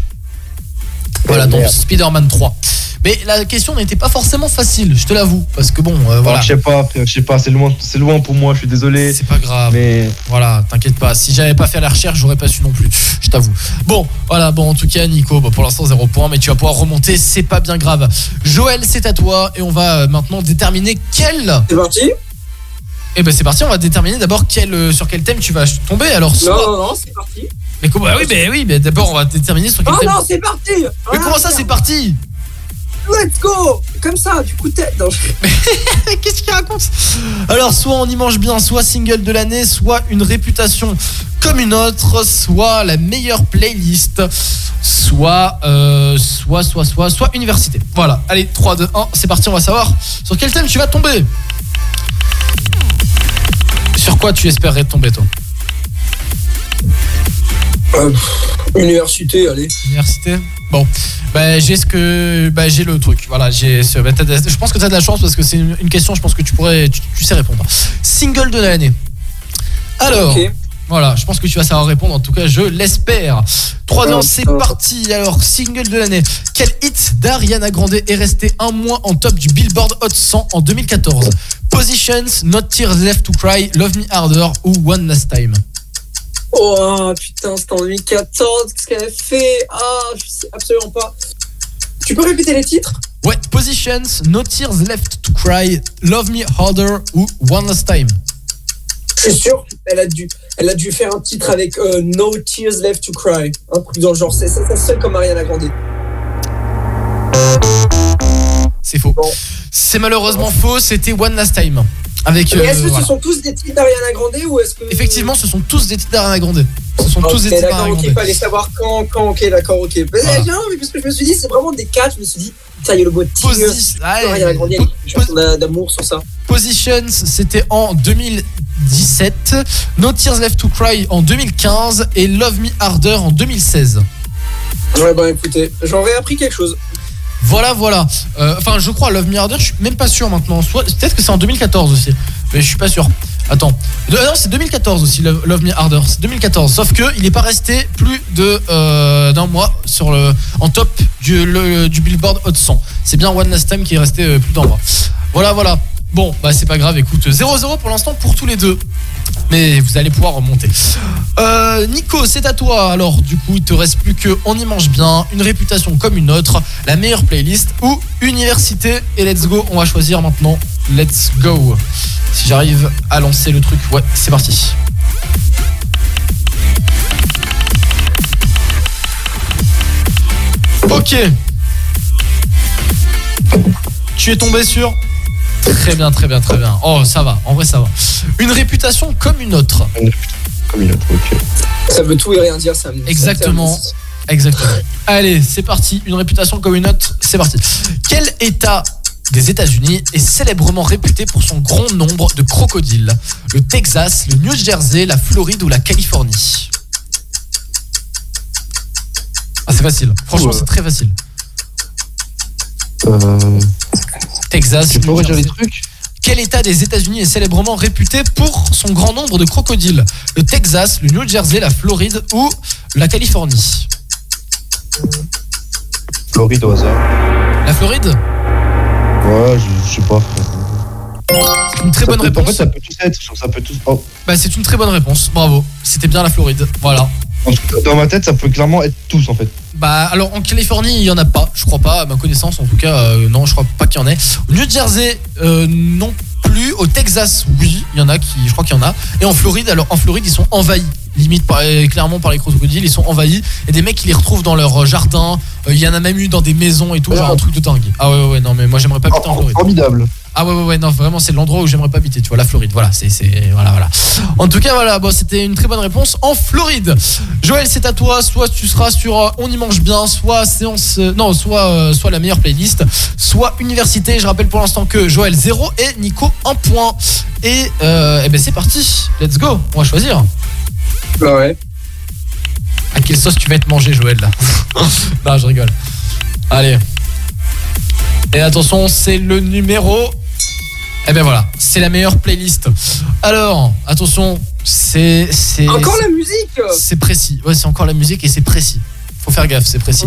Voilà, dans
merde.
Spider-Man 3. Mais la question n'était pas forcément facile, je te l'avoue. Parce que bon, euh, voilà.
Je sais pas, je sais pas, c'est loin, c'est loin pour moi, je suis désolé.
C'est pas grave.
Mais
Voilà, t'inquiète pas. Si j'avais pas fait la recherche, j'aurais pas su non plus. Je t'avoue. Bon, voilà, bon, en tout cas, Nico, bah, pour l'instant, zéro point, mais tu vas pouvoir remonter, c'est pas bien grave. Joël, c'est à toi, et on va euh, maintenant déterminer quel.
C'est parti?
Eh ben, c'est parti, on va déterminer d'abord quel, euh, sur quel thème tu vas tomber. Alors, soit.
Non, non, non, c'est parti.
Mais comment Ah oui, mais oui, mais d'abord, on va déterminer sur quel
Oh
thème.
non, c'est parti
mais comment ça, c'est parti?
Let's go Comme ça, du coup de tête.
Qu'est-ce qu'il raconte Alors, soit on y mange bien, soit single de l'année, soit une réputation comme une autre, soit la meilleure playlist, soit, euh, soit, soit, soit, soit université. Voilà, allez, 3, 2, 1, c'est parti, on va savoir sur quel thème tu vas tomber. Sur quoi tu espérerais tomber, toi?
Euh, Université, allez.
Université Bon, bah, j'ai ce que bah, j'ai le truc. Voilà, j'ai ce- bah, de- je pense que tu as de la chance parce que c'est une, une question je pense que tu pourrais tu, tu sais répondre. Single de l'année. Alors, voilà, je pense que tu vas savoir répondre en tout cas, je l'espère. 3 ans, c'est parti. Alors, single de l'année. Quel hit d'Ariana Grande est resté un mois en top du Billboard Hot 100 en 2014 Positions, Not Tears Left to Cry, Love Me Harder ou One Last Time?
Oh putain, c'était en 2014, qu'est-ce qu'elle a fait? Ah, je sais absolument pas. Tu peux répéter les titres?
Ouais, Positions, No Tears Left to Cry, Love Me Harder ou One Last Time.
Je suis sûr, elle a dû, elle a dû faire un titre avec euh, No Tears Left to Cry. Un truc dans le genre, c'est c'est ça seul comme Ariana Grande.
C'est faux. C'est malheureusement faux, c'était One Last Time. Avec,
Mais est-ce
euh,
que
voilà.
ce sont tous des titres d'Ariana Grande ou est-ce que.
Effectivement, ce sont tous des titres d'Ariana Grande. Ce sont tous
Ok,
des titres d'Ariana
ok,
Grande.
fallait savoir quand, quand, ok, d'accord, ok. Mais
Voilà.
non, mais parce que je me suis dit, c'est vraiment des quatre, je me suis dit, ça y est, le mot tigre. Ariana Grande, il d'amour sur ça.
Positions, c'était en 2017. No Tears Left to Cry en 2015 et Love Me Harder en 2016.
Ouais, bah écoutez, j'aurais appris quelque chose.
Voilà, voilà. Euh, Enfin, je crois Love Me Harder, je suis même pas sûr maintenant. Soit peut-être que c'est en 2014 aussi, mais je suis pas sûr. Attends, De- non, c'est 2014 aussi Love, Me Harder. C'est 2014. Sauf que il est pas resté plus de euh, d'un mois sur le en top du, du Billboard Hot 100. C'est bien One Last Time qui est resté euh, plus d'un mois. Voilà, voilà. Bon, bah c'est pas grave. Écoute, 0-0 pour l'instant pour tous les deux. Mais vous allez pouvoir remonter. Euh, Nico, c'est à toi. Alors, du coup, il te reste plus que On y mange bien, une réputation comme une autre, la meilleure playlist ou université. Et let's go. On va choisir maintenant. Let's go. Si j'arrive à lancer le truc, ouais, c'est parti. Ok. Tu es tombé sur Très bien, très bien, très bien. Oh, ça va. En vrai, ça va. Une réputation comme une autre.
Comme une autre, ok.
Ça veut tout et rien dire, ça. me-
Exactement. Exactement. Allez, c'est parti. Une réputation comme une autre, c'est parti. Quel État des États-Unis est célèbrement réputé pour son grand nombre de crocodiles? Le Texas, le New Jersey, la Floride ou la Californie? Ah, c'est facile. Franchement,
Ouais.
c'est très facile.
Euh,
Texas.
Tu peux
New
redire les
Jersey.
trucs
Quel État des États-Unis est célébrement réputé pour son grand nombre de crocodiles? Le Texas, le New Jersey, la Floride ou la Californie?
Floride au hasard.
La Floride?
Ouais, je, je sais pas.
C'est une très
Ça
bonne
peut-
réponse.
En fait, ça peut tous être. Ça peut tous. oh.
Bah, c'est une très bonne réponse. Bravo. C'était bien la Floride. Voilà.
En tout cas, Dans ma tête, ça peut clairement être tous en fait.
Bah, alors en Californie, il y en a pas. Je crois pas, à ma connaissance en tout cas. euh, non, je crois pas qu'il y en ait. Au New Jersey, euh, non plus. Au Texas, oui, il y en a qui. Je crois qu'il y en a. Et en Floride, alors en Floride, ils sont envahis. Limite, par- clairement par les crocodiles, ils sont envahis. Et des mecs qui les retrouvent dans leur euh, jardin. Euh, Il y en a même eu dans des maisons et tout. Genre un truc de dingue. Ah ouais, ouais, non, mais moi j'aimerais pas habiter en Floride.
Formidable.
Ah ouais ouais ouais non vraiment c'est l'endroit où j'aimerais pas habiter tu vois la Floride. Voilà c'est c'est voilà voilà. En tout cas voilà bon c'était une très bonne réponse en Floride. Joël c'est à toi. Soit tu seras sur euh, on y mange bien soit séance euh, non soit euh, soit la meilleure playlist soit université. Je rappelle pour l'instant que Joël 0 et Nico 1 point. Et euh, eh ben c'est parti. Let's go. On va choisir.
Bah ouais.
À quelle sauce tu vas être mangé Joël là? Non je rigole. Allez. Et attention, c'est le numéro. Eh ben voilà, c'est la meilleure playlist. Alors, attention, c'est c'est
Encore la musique
C'est précis. Ouais, c'est encore la musique et c'est précis. Faut faire gaffe, c'est précis.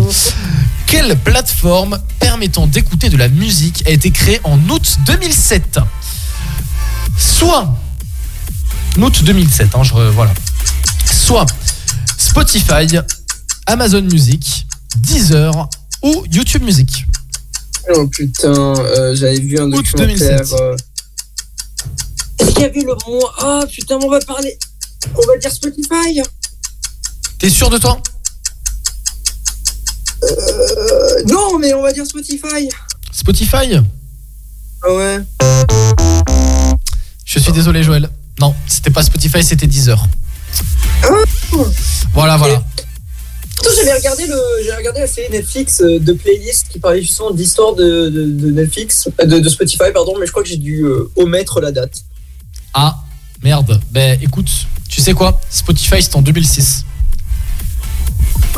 Quelle plateforme permettant d'écouter de la musique a été créée en août 2007 Soit août 2007, hein, je, voilà. Soit Spotify, Amazon Music, Deezer ou YouTube Music.
Oh putain, euh, j'avais vu un documentaire.
2007.
euh, Est-ce qu'il y avait le mot? Ah putain, on va parler. On va dire Spotify.
T'es sûr de toi?
Euh, non, mais on va dire Spotify.
Spotify?
Ah ouais.
Je suis désolé Joël. Non, c'était pas Spotify, c'était Deezer. Voilà, voilà.
Attends, j'avais regardé le, regardé la série Netflix euh, de playlist qui parlait justement d'histoire de, de, de Netflix, euh, de, de Spotify, pardon, mais je crois que j'ai dû euh, omettre la date.
Ah, merde. Ben écoute, tu sais quoi? Spotify c'est en 2006.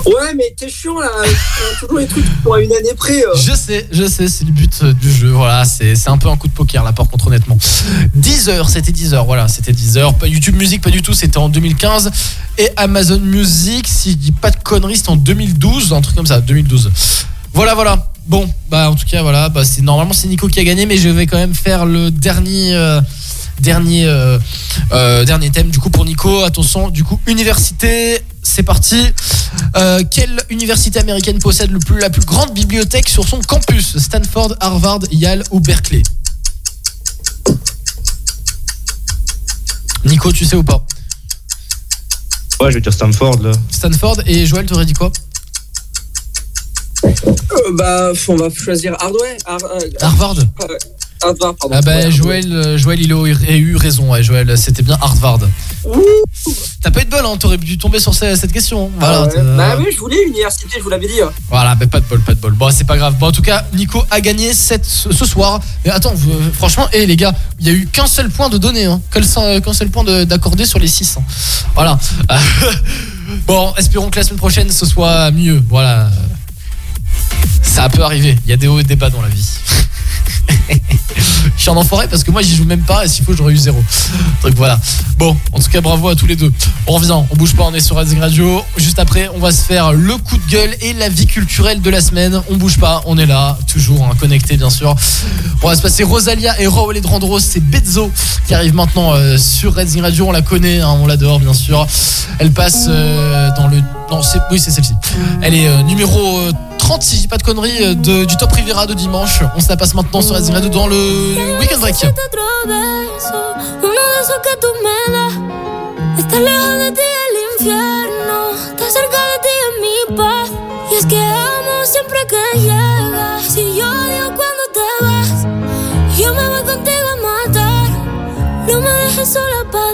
Ouais, mais t'es chiant là, avec, euh, toujours les trucs pour une année près. euh.
Je sais, je sais, c'est le but euh, du jeu. Voilà, c'est un peu un coup de poker là, par contre, honnêtement. 10 heures, c'était 10 heures, voilà, c'était 10 heures. Pas YouTube Music, pas du tout, c'était en 2015. Et Amazon Music, si je dis pas de conneries, c'était en 2012, un truc comme ça, 2012. Voilà, voilà. Bon, bah en tout cas, voilà, bah, c'est normalement c'est Nico qui a gagné, mais je vais quand même faire le dernier. euh, Dernier, euh, euh, dernier thème du coup pour Nico. Attention, du coup, université, c'est parti. Euh, quelle université américaine possède le plus, la plus grande bibliothèque sur son campus? Stanford, Harvard, Yale ou Berkeley? Nico, tu sais ou pas?
Ouais, je vais dire Stanford là.
Stanford et Joël, t'aurais dit quoi?
Euh, bah, on va choisir Hardware. euh,
Harvard
Harvard, pardon.
Ah bah Joël, euh, Joël il a eu raison, ouais, Joël, c'était bien Harvard. T'as pas eu de bol, hein, t'aurais dû tomber sur ce- cette question. Voilà,
Ah ouais.
t'as-
Bah oui, je voulais université, je vous l'avais dit. hein.
Voilà, mais pas de bol, pas de bol. Bon, c'est pas grave. Bon, en tout cas, Nico a gagné cette, ce soir. Mais attends, vous- euh, franchement, et les gars, il y a eu qu'un seul point de donné, hein. Qu'un seul, point d'accordé sur les 6. hein. Voilà. bon, espérons que la semaine prochaine ce soit mieux. Voilà. Ça peut arriver. Il y a des hauts et des bas dans la vie. Je suis en enfoiré parce que moi j'y joue même pas et s'il faut j'aurais eu zéro. Donc voilà. Bon, en tout cas bravo à tous les deux. On revient, on bouge pas, on est sur Racing Radio. Juste après, on va se faire le coup de gueule et la vie culturelle de la semaine. On bouge pas, on est là, toujours hein, connecté bien sûr. On va se passer Rosalia et Raoul et Drandros, c'est Bezzo qui arrive maintenant euh, sur Racing Radio. On la connaît, hein, on l'adore bien sûr. Elle passe euh, dans le. Non, c'est oui, c'est celle-ci. Elle est euh, numéro 30, si je dis pas de conneries, euh, de- du top Rivera de dimanche. On se la passe maintenant sur Radio dans le Weekend Break.
otro beso, uno de esos que tú me das. Está lejos de ti el infierno, está cerca de ti en mi paz. Y es que amo siempre que llegas. Si yo odio cuando te vas, yo me voy contigo a matar. No me dejes sola, ¿pa'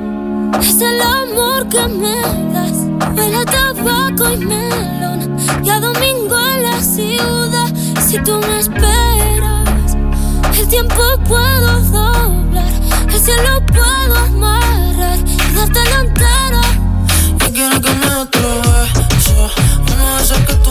es el amor que me das. Huele tabaco y melón. Y a domingo en la ciudad. Si tú me esperas, el tiempo puedo doblar. El cielo puedo amarrar y dártelo entero.
Yo quiero que me beso, uno de esos que tú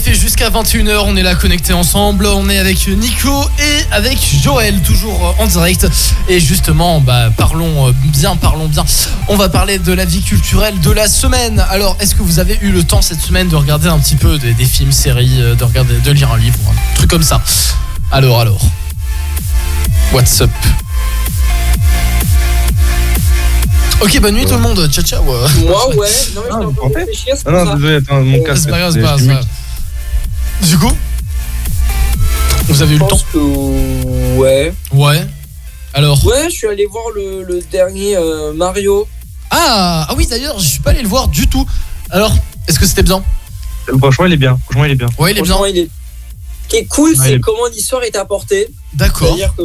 effet, jusqu'à 21h, on est là connectés ensemble. On est avec Nico et avec Joël, toujours en direct. Et justement, bah, parlons euh, bien, parlons bien. On va parler de la vie culturelle de la semaine. Alors, est-ce que vous avez eu le temps cette semaine de regarder un petit peu des, des films, séries, euh, de, regarder, de lire un livre, un truc comme ça? Alors, alors. What's up? Ok, bonne nuit tout le monde. Ciao, ciao.
Moi, ouais. Non, mais je suis en train de réfléchir, c'est
Ah
pour
non, désolé, attends, mon casque.
C'est pas grave, c'est
c'est-
pas grave, Vous avez eu le temps
que ouais.
Ouais. Alors
Ouais, je suis allé voir le, le dernier euh, Mario.
Ah, ah oui d'ailleurs je suis pas allé le voir du tout. Alors, est-ce que c'était bien?
Franchement, il est bien. Franchement, il est bien.
Ouais, il est bien.
Il est- Ce qui est cool,
Ouais,
c'est
est-
comment l'histoire est apportée.
D'accord.
C'est-à-dire que,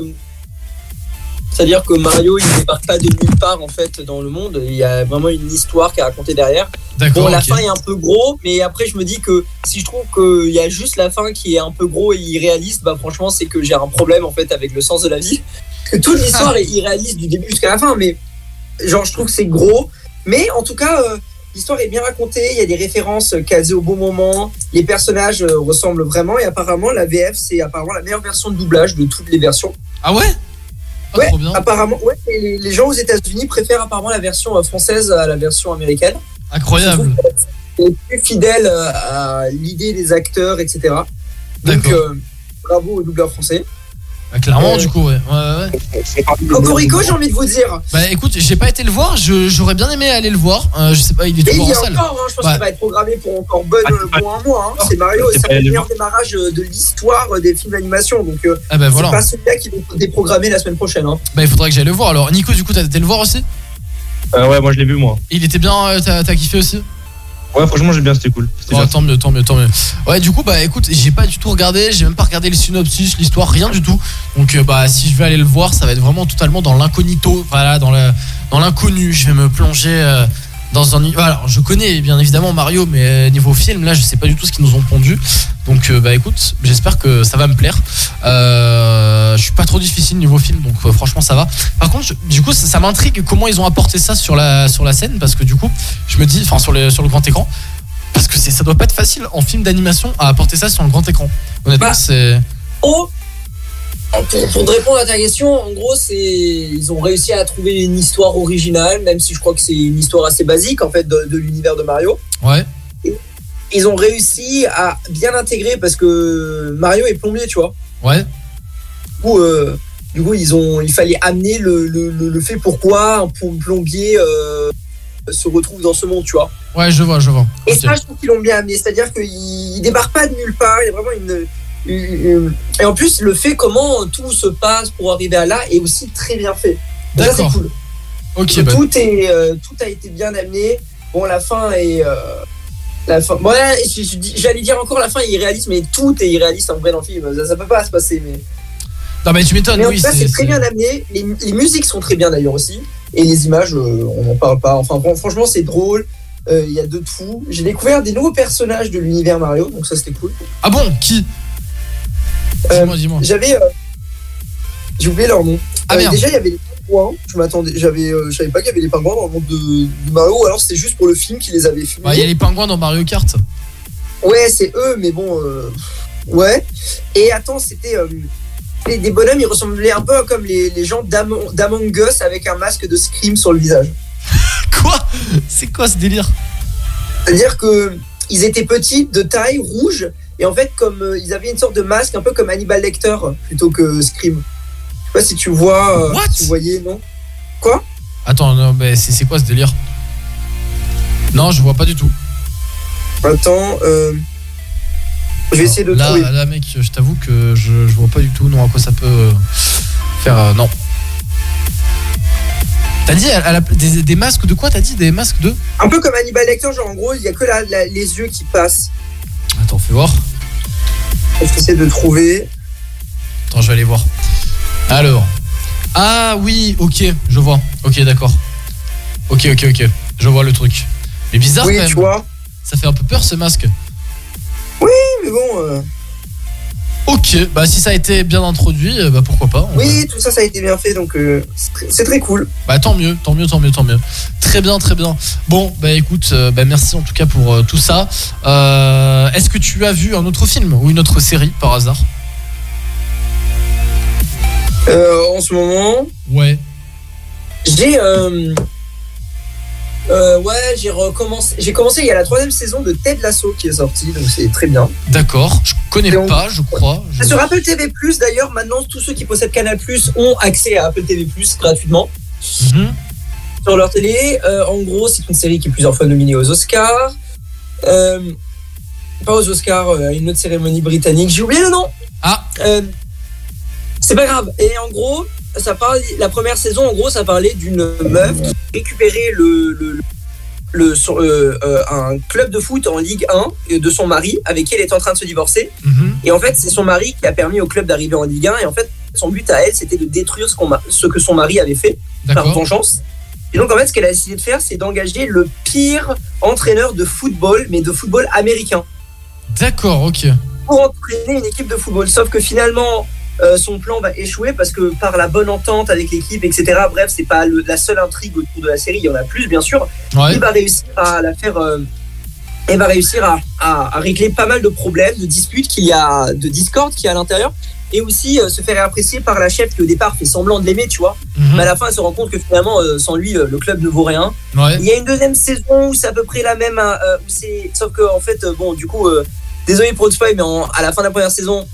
c'est-à-dire que Mario, il ne débarque pas de nulle part en fait dans le monde. Il y a vraiment une histoire qui est racontée derrière. Bon, la fin est un peu gros, mais après je me dis que si je trouve qu'il y a juste la fin qui est un peu gros et irréaliste, bah franchement c'est que j'ai un problème en fait avec le sens de la vie. Que toute l'histoire est irréaliste du début jusqu'à la fin, mais genre je trouve que c'est gros. Mais en tout cas, euh, l'histoire est bien racontée, il y a des références casées au bon moment, les personnages euh, ressemblent vraiment et apparemment la VF c'est apparemment la meilleure version de doublage de toutes les versions.
Ah ouais?
Ouais, apparemment, ouais, les gens aux États-Unis préfèrent apparemment la version euh, française à la version américaine.
Incroyable.
C'est plus fidèle euh, à l'idée des acteurs, etc. Donc, euh, bravo au doubleur français.
Ah, clairement,
Euh,
du coup, ouais. ouais, ouais.
Cocorico, j'ai envie de vous dire.
Bah écoute, j'ai pas été le voir, je- j'aurais bien aimé aller le voir. Euh, je sais pas, il est
il
toujours
y
en salle.
encore, hein, je pense
Ouais.
qu'il va être programmé pour encore bonne, pour un mois. hein. C'est Mario,
c'est
c'est le meilleur démarrage de l'histoire des films d'animation. Donc, euh,
Ah bah voilà.
c'est pas celui-là qui est déprogrammé la semaine prochaine. hein.
Bah il faudrait que j'aille le voir. Alors Nico, du coup, t'as été le voir aussi?
Euh, ouais, moi je l'ai vu moi.
Il était bien, euh, t'as kiffé aussi?
Ouais, franchement, j'ai bien, c'était cool.
Oh,
bien.
tant mieux, tant mieux, tant mieux. Ouais, du coup, bah écoute, j'ai pas du tout regardé, j'ai même pas regardé le synopsis, l'histoire, rien du tout. Donc, euh, bah, si je vais aller le voir, ça va être vraiment totalement dans l'incognito, voilà, dans le- dans l'inconnu. Je vais me plonger euh, dans un. Voilà, alors, je connais bien évidemment Mario, mais euh, niveau film, là, je sais pas du tout ce qu'ils nous ont pondu. Donc, euh, bah écoute, j'espère que ça va me plaire. Euh, je suis pas trop difficile niveau film, donc euh, franchement, ça va. Par contre, je- du coup, ça, ça m'intrigue comment ils ont apporté ça sur la, sur la scène, parce que du coup, je me dis, enfin, sur, le- sur le grand écran. Parce que c'est- ça doit pas être facile en film d'animation à apporter ça sur le grand écran. Honnêtement, c'est.
Oh pour, pour répondre à ta question, en gros, c'est ils ont réussi à trouver une histoire originale, même si je crois que c'est une histoire assez basique en fait de, de l'univers de Mario.
Ouais.
Ils ont réussi à bien l'intégrer parce que Mario est plombier, tu vois.
Ouais.
Du coup, euh, du coup, ils ont, il fallait amener le, le, le- fait pourquoi un plom- plombier euh, se retrouve dans ce monde, tu vois.
Ouais, je vois, je vois.
Et
Ok.
ça, je trouve qu'ils l'ont bien amené. C'est-à-dire qu'il il débarque pas de nulle part. Il y a vraiment une- Et en plus, le fait comment tout se passe pour arriver à là est aussi très bien fait. Ça, c'est cool.
Bah-
tout, est, euh, tout a été bien amené. Bon, la fin est. euh, la fin... bon, là, j'allais dire encore la fin est irréaliste, mais tout est irréaliste en vrai dans le film. Ça, ça peut pas se passer. Mais,
Non, mais tu m'étonnes, oui. c'est-
très bien amené. Les, les musiques sont très bien d'ailleurs aussi. Et les images, euh, on n'en parle pas. Enfin, fran- franchement, c'est drôle. Il y a de tout. J'ai découvert des nouveaux personnages de l'univers Mario, donc ça c'était cool.
Ah bon? Qui?
Dis-moi,
dis-moi.
J'avais. euh, J'ai oublié leur nom.
Ah,
Euh,
merde.
déjà, il y avait les pingouins. Je m'attendais. J'avais. euh, je savais pas qu'il y avait les pingouins dans le monde de, de Mario, alors c'était juste pour le film qui les avait filmés.
Bah, il y a les pingouins dans Mario Kart.
Ouais, c'est eux, mais bon. euh, Ouais. Et attends, c'était. euh, les- des bonhommes, ils ressemblaient un peu comme les, les gens d'Among Us avec un masque de Scream sur le visage.
Quoi? C'est quoi ce délire?
C'est-à-dire que ils étaient petits, de taille, rouges, et en fait, comme euh, ils avaient une sorte de masque, un peu comme Hannibal Lecter plutôt que Scream. Je sais pas si tu vois, euh, si vous voyez, non? Quoi?
Attends, non, mais c'est c'est quoi ce délire? Non, je vois pas du tout.
Attends, euh, je vais essayer de
là,
trouver.
Là, mec, je t'avoue que je, je vois pas du tout non à quoi ça peut euh, faire. euh, non. T'as dit elle- elle a des, des masques de quoi T'as dit des masques de?
Un peu comme Hannibal Lecter, genre en gros, il y a que la- la- les yeux qui passent.
Attends, fais voir.
Je vais essayer de trouver.
Attends, je vais aller voir. Alors. Ah oui, ok, je vois. Ok, d'accord. Ok, ok, ok. Je vois le truc. Mais bizarre
Oui,
quand même.
tu vois.
Ça fait un peu peur ce masque.
Oui, mais bon. euh,
Ok, bah si ça a été bien introduit, euh, bah pourquoi pas.
Oui, tout ça, ça a été bien fait, donc euh, c'est très- cool.
Bah tant mieux, tant mieux, tant mieux, tant mieux. Très bien, très bien. Bon, bah écoute, euh, bah merci en tout cas pour euh, tout ça. Est-ce que tu as vu un autre film ou une autre série par hasard?
En ce moment,
Ouais.
j'ai. euh, ouais, j'ai recommencé. J'ai commencé il y a la troisième saison de Ted Lasso qui est sortie, donc c'est très bien.
D'accord, je connais pas, je crois. Je-
Sur Apple TV d'ailleurs, maintenant tous ceux qui possèdent Canal ont accès à Apple TV gratuitement
Mhm.
sur leur télé. Euh, en gros, c'est une série qui est plusieurs fois nominée aux Oscars. Euh, pas aux Oscars, euh, à une autre cérémonie britannique. J'ai oublié le nom.
Ah.
c'est pas grave. Et en gros, ça parle. La première saison, en gros, ça parlait d'une meuf qui récupérait le, le, le, son- euh, euh, un club de foot en Ligue 1 de son mari avec qui elle était en train de se divorcer.
Mhm.
Et en fait, c'est son mari qui a permis au club d'arriver en Ligue 1. Et en fait, son but à elle, c'était de détruire ce, ce que son mari avait fait par vengeance. Et donc, en fait, ce qu'elle a décidé de faire, c'est d'engager le pire entraîneur de football, mais de football américain,
D'accord, ok.
pour entraîner une équipe de football. Sauf que finalement, euh, son plan va échouer parce que par la bonne entente avec l'équipe, etc. Bref, c'est pas le- la seule intrigue autour de la série. Il y en a plus, bien sûr.
Ouais.
Il va réussir à la faire. euh, elle va réussir à, à- à régler pas mal de problèmes, de disputes qu'il y a, de discorde qu'il y a à l'intérieur, et aussi euh, se faire apprécier par la chef qui au départ fait semblant de l'aimer, tu vois.
Mhm.
Mais à la fin, elle se rend compte que finalement, euh, sans lui, le club ne vaut rien.
Ouais.
Il y a une deuxième saison où c'est à peu près la même, où c'est, sauf que en fait, bon, du coup, désolé pour le spoil, mais à la fin de la première saison,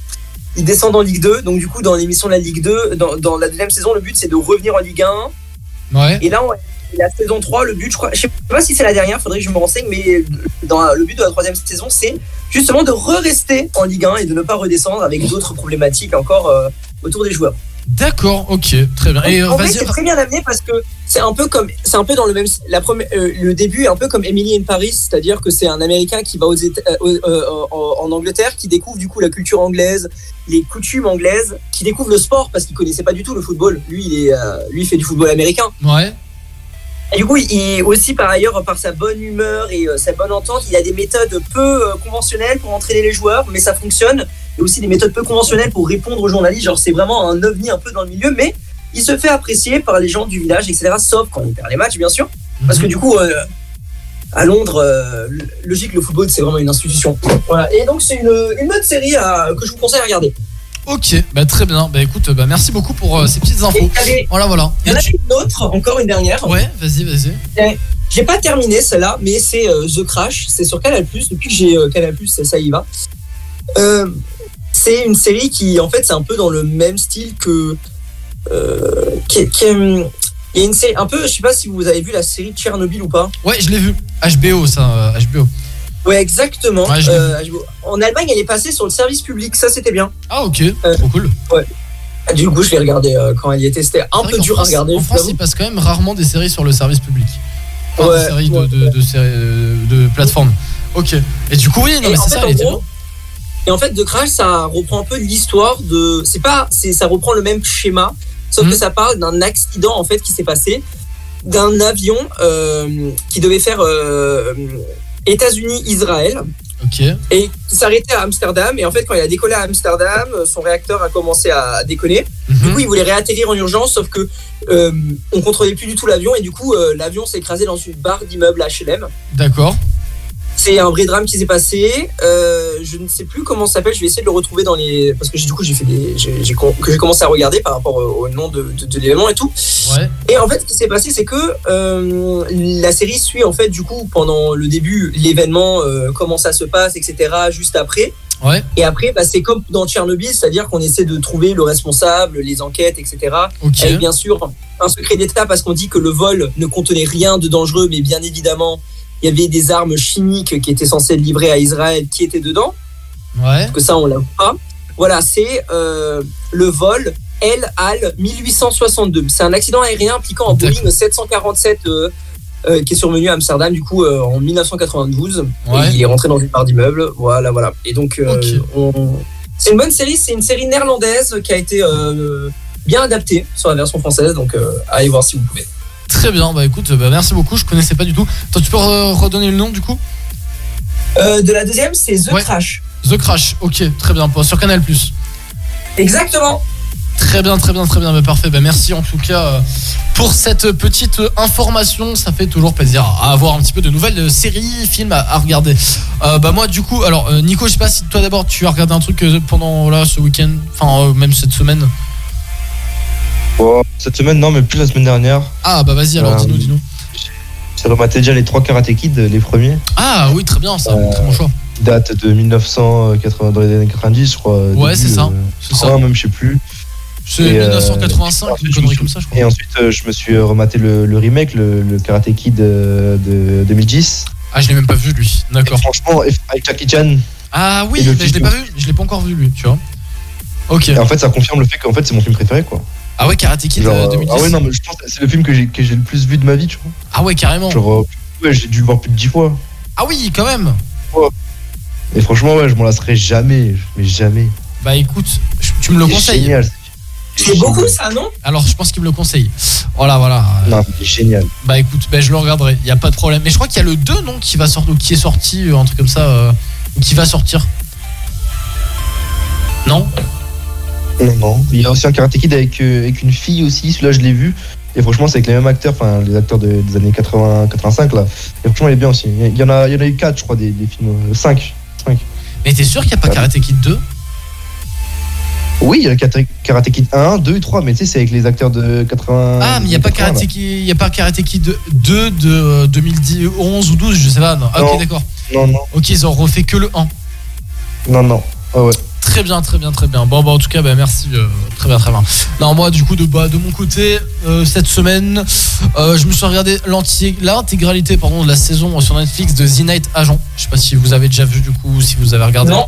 ils descendent en Ligue 2. Donc du coup, dans l'émission de la Ligue 2, dans, dans la deuxième saison, le but c'est de revenir en Ligue 1.
Ouais.
Et là, on- la saison 3, le but, je crois, je sais pas si c'est la dernière, faudrait que je me renseigne, mais dans la- le but de la troisième saison, c'est justement de re-rester en Ligue 1 et de ne pas redescendre avec d'autres problématiques encore euh, autour des joueurs.
D'accord, ok, très bien. Et euh,
en fait, c'est très bien amené parce que c'est un peu comme, c'est un peu dans le même, la première, euh, le début est un peu comme Emily in Paris, c'est-à-dire que c'est un Américain qui va aux euh, euh, euh, en Angleterre, qui découvre du coup la culture anglaise, les coutumes anglaises, qui découvre le sport parce qu'il connaissait pas du tout le football. Lui, il est, euh, lui, il fait du football américain.
Ouais.
Et du coup, il aussi par ailleurs, par sa bonne humeur et euh, sa bonne entente, il a des méthodes peu euh, conventionnelles pour entraîner les joueurs, mais ça fonctionne. Et aussi des méthodes peu conventionnelles pour répondre aux journalistes. Genre, c'est vraiment un ovni un peu dans le milieu, mais il se fait apprécier par les gens du village, etc. Sauf quand il perd les matchs, bien sûr. Parce que du coup, à Londres, euh, logique, le football, c'est vraiment une institution. Voilà. Et donc, c'est une, une bonne série à- que je vous conseille à regarder.
Ok, bah très bien. Bah écoute, bah merci beaucoup pour euh, ces petites infos.
il y avait-
Voilà, voilà.
Il y en a une autre, encore une dernière.
Ouais, vas-y, vas-y.
Eh, J'ai pas terminé celle-là, mais c'est euh, The Crash. C'est sur Canal+. Depuis que j'ai Canal+, ça, ça y va. C'est une série qui, en fait, c'est un peu dans le même style que... qui, qui, il y a une série un peu, je sais pas si vous avez vu la série Tchernobyl ou pas.
Ouais, je l'ai vu. HBO, ça, euh, HBO.
Ouais, exactement.
Ouais,
Euh, en Allemagne, elle est passée sur le service public. Ça, c'était bien.
Ah, ok, trop cool.
Ouais. Du coup, je l'ai regardé euh, quand elle y était. C'était un peu dur
France-
à regarder.
En France, il passe quand même rarement des séries sur le service public. Enfin,
Ouais,
des séries de, de, de séries, euh, de plateforme. Ok. Et du coup, oui, non, mais c'est ça, elle était
gros. Et en fait, The Crash, ça reprend un peu l'histoire de. C'est pas, ça reprend le même schéma, sauf que ça parle d'un accident en fait qui s'est passé, d'un avion euh, qui devait faire euh, États-Unis-Israël
Ok.
et qui s'arrêtait à Amsterdam. Et en fait, quand il a décollé à Amsterdam, euh, son réacteur a commencé à déconner.
Mhm.
Du coup, il voulait réatterrir en urgence, sauf que euh, on contrôlait plus du tout l'avion et du coup, l'avion s'est écrasé dans une barre d'immeubles HLM.
D'accord.
C'est un vrai drame qui s'est passé. Euh, je ne sais plus comment ça s'appelle. Je vais essayer de le retrouver dans les parce que du coup j'ai fait des j'ai commencé à regarder par rapport au, nom de, de, de l'événement et tout.
Ouais.
Et en fait, ce qui s'est passé, c'est que euh, la série suit en fait du coup pendant le début l'événement, euh, comment ça se passe, etc. Juste après.
Ouais.
Et après, bah, c'est comme dans Tchernobyl, c'est-à-dire qu'on essaie de trouver le responsable, les enquêtes, etc.
Ok.
Avec bien sûr un secret d'État parce qu'on dit que le vol ne contenait rien de dangereux, mais bien évidemment, il y avait des armes chimiques qui étaient censées être livrées à Israël qui étaient dedans.
Ouais.
Que ça, on l'a pas. Voilà, c'est euh, le vol El Al 1862. C'est un accident aérien impliquant un Boeing 747 euh, euh, qui est survenu à Amsterdam du coup en 1992.
Ouais.
Et il est rentré dans une part d'immeuble. Voilà, voilà. Et donc, on- c'est une bonne série. C'est une série néerlandaise qui a été bien adaptée sur la version française. Donc, allez voir si vous pouvez.
Très bien, bah écoute, bah, merci beaucoup, je connaissais pas du tout. Toi, tu peux re- redonner le nom du coup?
Euh, de la deuxième, c'est The Crash.
The Crash, ok, très bien, sur Canal.
Exactement.
Très bien, très bien, très bien, bah, parfait. Bah, merci en tout cas euh, pour cette petite information. Ça fait toujours plaisir à avoir un petit peu de nouvelles euh, séries, films à, à regarder. Euh, bah moi, du coup, alors Nico, je sais pas si toi d'abord tu as regardé un truc pendant là ce week-end, enfin euh, même cette semaine?
Cette semaine, non, mais plus la semaine dernière.
Ah bah vas-y alors,
Euh,
dis-nous, dis-nous.
J'ai rematé déjà les trois Karate Kid, les premiers.
Ah oui, très bien, ça, très bon choix.
Qui datent de 1980, dans les années 90, je crois.
Ouais,
début,
c'est ça,
euh,
c'est ça.
80 même, je sais plus.
C'est
Et, euh,
1985, une connerie comme ça, je crois.
Et ensuite, euh, je me suis rematé le, le remake, le, le Karate Kid euh, de 2010.
Ah, je l'ai même pas vu lui, d'accord.
Franchement, avec Jackie Chan.
Ah oui, mais je l'ai pas vu, je l'ai pas encore vu lui, tu vois. Ok.
Et en fait, ça confirme le fait qu'en fait, c'est mon film préféré, quoi.
Ah ouais, Karate Kid
Genre,
euh,
euh,
2010.
ah ouais, non, mais je pense que c'est le film que j'ai que j'ai le plus vu de ma vie, tu vois.
Ah ouais, carrément.
Genre, euh, ouais, j'ai dû le voir plus de 10 fois.
Ah oui, quand même.
Et franchement, ouais, je m'en lasserai jamais. Mais jamais.
Bah écoute, tu me le
C'est
conseilles.
génial.
C'est beaucoup ça, non?
Alors je pense qu'il me le conseille. Voilà, voilà.
Non, c'est génial.
Bah écoute, bah, je le regarderai, il y a pas de problème. Mais je crois qu'il y a le 2 non qui va sortir ou qui est sorti un truc comme ça euh, ou qui va sortir. Non?
Non, non. Il y a aussi un Karate Kid avec, euh, avec une fille aussi. Celui-là, je l'ai vu. Et franchement, c'est avec les mêmes acteurs, enfin, les acteurs de- des années 80, 85, là. Et franchement, il est bien aussi. Il y en a, il y en a eu 4, je crois, des, des films. 5.
Mais t'es sûr qu'il n'y a pas Karate Kid 2
Oui, il y a Karate- Kid 1, 2 et 3, mais tu sais, c'est avec les acteurs de 80.
Ah, mais il n'y a pas
80, là.
Karate Kid, il y a pas Karate Kid 2 de euh, 2011 ou 12, je sais pas. Non. Ah,
Non.
ok, d'accord.
Non, non,
Ok, ils ont refait que le 1.
non, non. Ah ouais.
Très bien, très bien, très bien. Bon, bah, en tout cas, bah, merci. euh, très bien, très bien. Non, moi, du coup, de, bah, de mon côté, euh, cette semaine, euh, je me suis regardé l'intégralité pardon, de la saison sur Netflix de The Night Agent. Je sais pas si vous avez déjà vu, du coup, ou si vous avez regardé.
Non.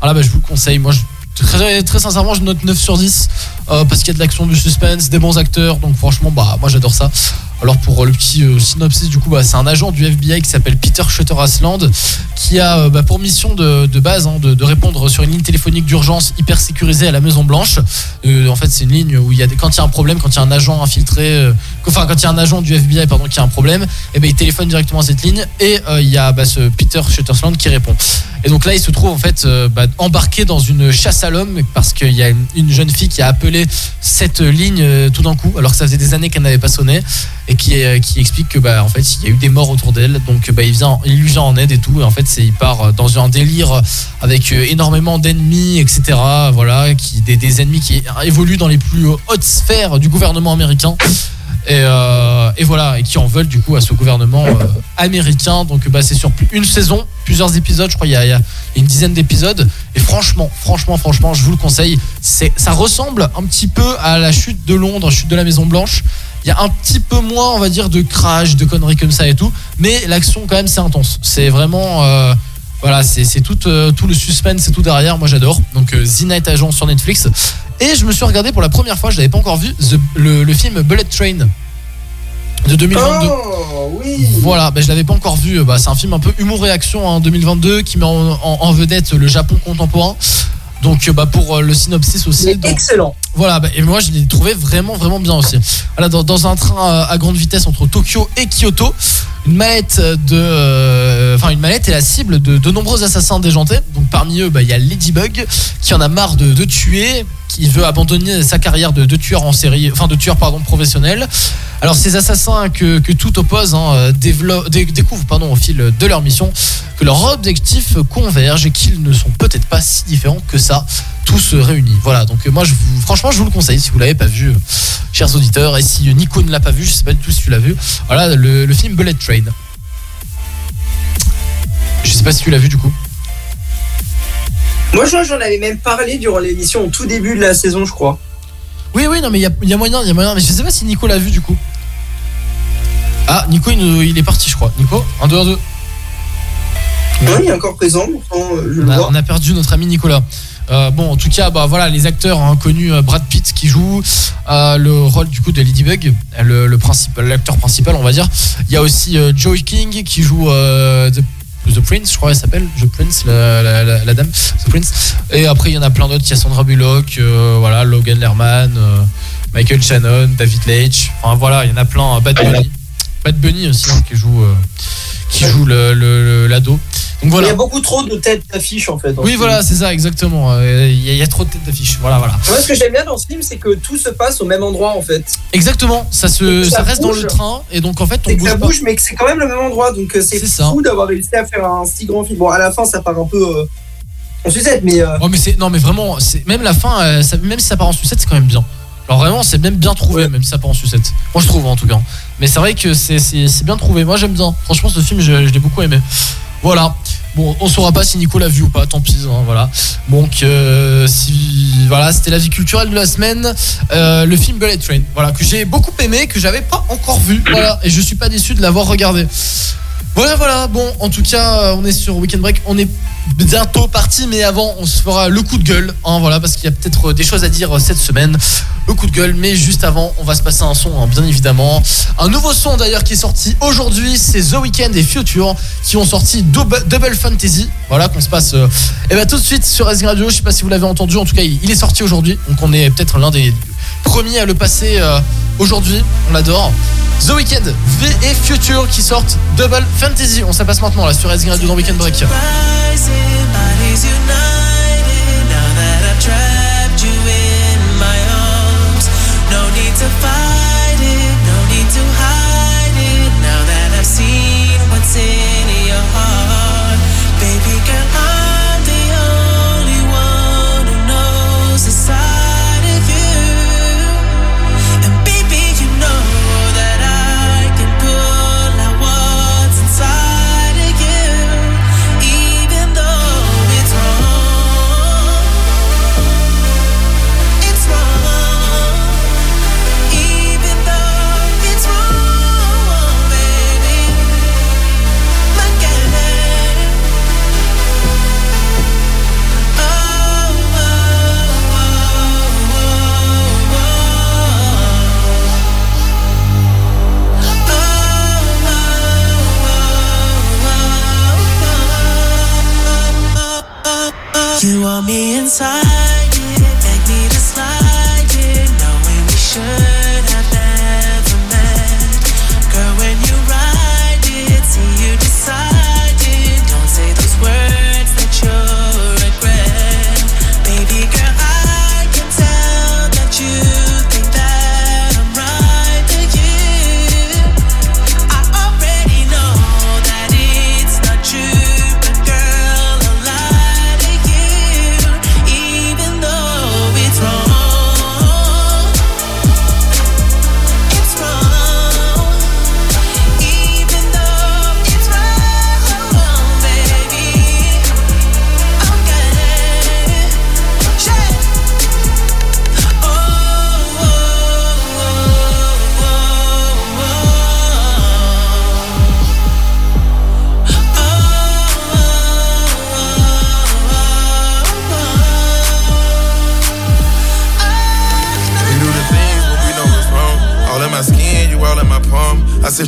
Ah là, bah, je vous le conseille. Moi, je- très, très sincèrement, je note 9 sur 10 euh, parce qu'il y a de l'action, du suspense, des bons acteurs. Donc, franchement, bah, moi, j'adore ça. Alors pour euh, le petit euh, synopsis du coup bah, c'est un agent du FBI qui s'appelle Peter Shutter Asland qui a bah, pour mission de, base hein, de, répondre sur une ligne téléphonique d'urgence hyper sécurisée à la Maison Blanche. En fait c'est une ligne où il y a des, quand il y a un problème, quand il y a un agent infiltré, enfin quand il y a un agent du FBI pardon qui a un problème, et ben il téléphone directement à cette ligne et il y a bah, ce Peter Shutter Asland qui répond. Et donc là il se trouve en fait embarqué dans une chasse à l'homme parce qu'il y a une jeune fille qui a appelé cette ligne euh, tout d'un coup alors que ça faisait des années qu'elle n'avait pas sonné et qui, est- qui explique que bah en fait il y a eu des morts autour d'elle. Donc bah il vient il lui vient en aide et tout. Et en fait il part dans un délire avec euh, énormément d'ennemis etc voilà qui des, des ennemis qui évoluent dans les plus hautes sphères du gouvernement américain et, euh, et voilà et qui en veulent du coup à ce gouvernement euh, américain. Donc bah c'est sur une saison plusieurs épisodes je crois il y a, une dizaine d'épisodes. Et franchement franchement franchement je vous le conseille. C'est ça ressemble un petit peu à la chute de Londres chute de la Maison Blanche. Il y a un petit peu moins on va dire de crash de conneries comme ça et tout. Mais l'action quand même c'est intense. C'est vraiment euh, voilà c'est c'est tout, tout le suspense et tout derrière. Moi j'adore. Donc The Night Agent sur Netflix et je me suis regardé pour la première fois je l'avais pas encore vu The- le, le film Bullet Train de 2022
Oh, oui.
voilà, bah, je l'avais pas encore vu. Bah, c'est un film un peu humour et action en 2022 qui met en, en- en vedette le Japon contemporain. Donc, euh, bah, pour euh, le synopsis aussi. Donc-
excellent.
voilà, bah, et moi je l'ai trouvé vraiment vraiment bien aussi. Voilà, dans, dans un train euh, à grande vitesse entre Tokyo et Kyoto, une mallette de, euh, une mallette est la cible de, de nombreux assassins déjantés. Donc parmi eux, bah, il y a Ladybug qui en a marre de, de tuer, qui veut abandonner sa carrière de, tueur en série, enfin de tueur pardon professionnel. Alors ces assassins que, tout oppose hein, euh, découvrent pardon au fil de leur mission que leurs objectifs convergent et qu'ils ne sont peut-être pas si différents que ça tous réunis. Voilà, donc euh, moi je vous, franchement je vous le conseille si vous l'avez pas vu, euh, chers auditeurs, et si Nico ne l'a pas vu, je sais pas du tout si tu l'as vu. Voilà le, le film Bullet Train. Je sais pas si tu l'as vu du coup.
Moi, j'en avais même parlé durant l'émission au tout début de la saison, je crois.
Oui oui non mais il y a, il y a moyen, il y a moyen, mais je sais pas si Nico l'a vu du coup. Ah Nico il, est parti je crois. Nico 1 2 1 2.
Ouais, il est encore présent, pourtant, je
on
le
a,
vois.
on a perdu notre ami Nicolas. Euh, bon, en tout cas, bah voilà, les acteurs hein, connus, euh, Brad Pitt qui joue euh, le rôle du coup de Ladybug, le, l'acteur principal, on va dire. Il y a aussi euh, Joey King qui joue The, The Prince, je crois, elle s'appelle The Prince, la, la- la- la dame, The Prince. Et après, il y en a plein d'autres. Il y a Sandra Bullock, euh, voilà, Logan Lerman, euh, Michael Shannon, David Leitch. Enfin voilà, il y en a plein. euh, Bad Bunny, Bad Bunny aussi hein, qui joue, euh, qui joue le- le- le- l'ado. Voilà.
Il y a beaucoup trop de têtes d'affiches en fait.
Oui, voilà, c'est ça, exactement. Euh, Il y, a- il y a trop de têtes d'affiche. Voilà, voilà.
Moi, ce que j'aime bien dans ce film, c'est que tout se passe au même endroit en fait.
Exactement, ça, se, ça,
ça
reste dans le train et donc en fait on bouge
ça
pas.
bouge, mais que c'est quand même le même endroit. Donc euh, c'est fou d'avoir réussi à faire un si grand film. Bon, à la fin, ça part un peu euh, en sucette, mais. euh,
Oh, mais c'est non mais vraiment, c'est même la fin, euh, ça- même si ça part en sucette, c'est quand même bien. Alors vraiment, c'est même bien trouvé, même si ça part en sucette. Moi je trouve en tout cas. Mais c'est vrai que c'est bien trouvé. Moi j'aime bien. Franchement, ce film, je, l'ai beaucoup aimé. Voilà. Bon, on saura pas si Nico l'a vu ou pas, tant pis, hein, voilà. Donc, euh, si, voilà, c'était la vie culturelle de la semaine. Euh, le film Bullet Train, voilà, que j'ai beaucoup aimé, que j'avais pas encore vu, et je suis pas déçu de l'avoir regardé. Voilà, voilà. Bon, en tout cas, euh, on est sur Weekend Break. On est bientôt parti, mais avant, on se fera le coup de gueule. Hein, voilà, parce qu'il y a peut-être des choses à dire euh, cette semaine. Le coup de gueule, mais juste avant, on va se passer un son, hein, bien évidemment. Un nouveau son d'ailleurs qui est sorti aujourd'hui, c'est The Weeknd et Future qui ont sorti Double, Fantasy. Voilà, qu'on se passe. euh, eh ben tout de suite sur SG Radio. Je sais pas si vous l'avez entendu. En tout cas, il, il est sorti aujourd'hui, donc on est peut-être l'un des premiers à le passer euh, aujourd'hui. On l'adore. The Weeknd V et Future qui sortent Double Fantasy. On se passe maintenant là sur SG Radio dans Weekend Break.
You want me inside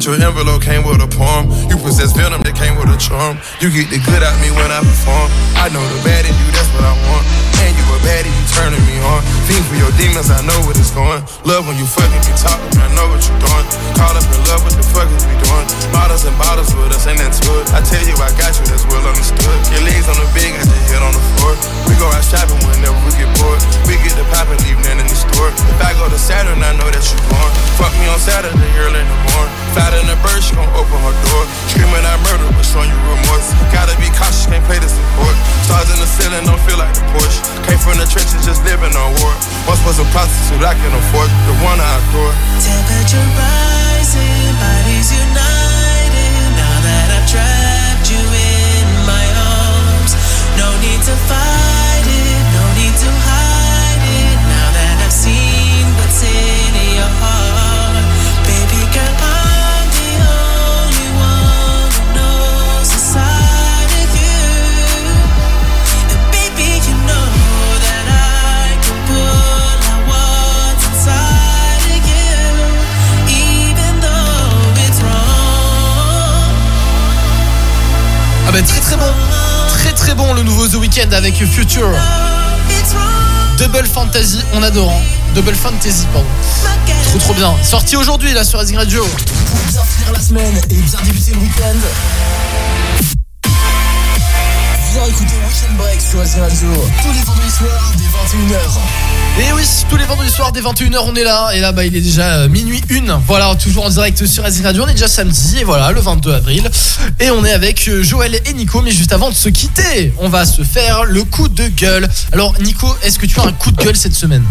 your envelope, came with a poem. You possess venom that came with a charm. You get the
Weeknd avec Future. Double Fantasy, on adore. hein. Double Fantasy, pardon. Trop trop bien. Sorti aujourd'hui là sur Rising Radio.
Pour bien finir la semaine et bien débuter le week-end. Viens écouter Weekend Break sur SG Radio tous les vendredis soirs 21h.
Et oui, tous les vendredis soirs dès 21h on est là et là bah il est déjà euh, minuit une. Voilà, toujours en direct sur SG Radio. On est déjà samedi et voilà, le 22 avril et on est avec euh, Joël et Nico mais juste avant de se quitter, on va se faire le coup de gueule. Alors Nico, est-ce que tu as un coup de gueule cette semaine?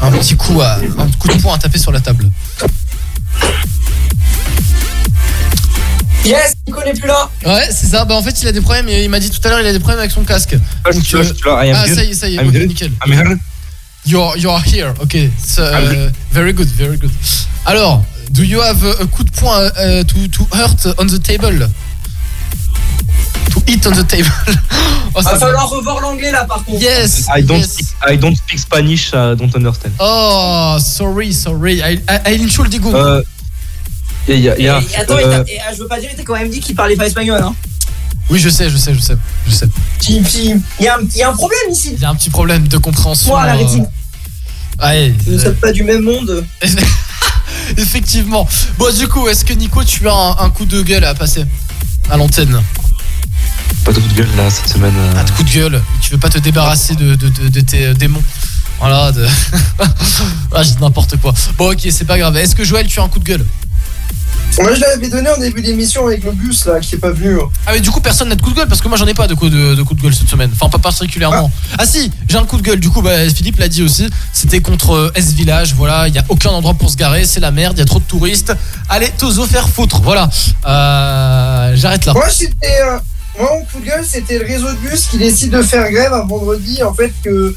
Un petit coup à un coup de poing à taper sur la table.
Yes, Nico n'est plus là.
Ouais, c'est ça. Bah en fait, il a des problèmes. Il m'a dit tout à l'heure, il a des problèmes avec son casque.
Ah, je suis là, je suis là. I am
ah,
good.
ça y est, ça y est.
I'm
ok,
good.
nickel.
I'm here.
You're you're here. Okay. So, uh, very good, very good. Alors, do you have a, coup de poing uh, to to hurt on the table? To eat on the table. Oh, ça
Va falloir revoir l'anglais là par contre.
Yes.
I don't,
yes.
speak, I don't speak Spanish, I don't understand.
Oh, sorry, sorry. I, I, I entschuldigung.
Euh, y a- y a- y a-
Et attends,
euh,
t'as- et, ah, je veux pas dire, il t'a quand même dit qu'il parlait pas espagnol. Hein.
Oui, je sais, je sais, je sais,
il y, a un- il y a un problème ici.
Il y a un petit problème de compréhension.
Moi, la
euh,
rétine.
Ouais.
Nous ne
euh,
sommes pas du même monde.
Effectivement. Bon, du coup, est-ce que Nico, tu as un, un coup de gueule à passer à l'antenne?
Pas de coup de gueule là cette semaine. euh.
Un coup de gueule. Tu veux pas te débarrasser de, de- de- de tes démons? Voilà. De... ah, je dis n'importe quoi. Bon, ok, c'est pas grave. Est-ce que Joël, tu as un coup de gueule?
Moi, je l'avais donné en début d'émission avec le bus là qui est pas venu.
Ah, mais du coup, personne n'a de coup de gueule parce que moi, j'en ai pas de coup de, de coup de gueule cette semaine. Enfin, pas particulièrement. Ah, si, j'ai un coup de gueule. Du coup, bah, Philippe l'a dit aussi. C'était contre euh, S Village. Voilà, il y a aucun endroit pour se garer. C'est la merde. Il y a trop de touristes. Allez, tous faire foutre. Voilà. Euh, J'arrête là.
Moi, c'était. euh, moi, mon coup de gueule, c'était le réseau de bus qui décide de faire grève un vendredi. En fait, que.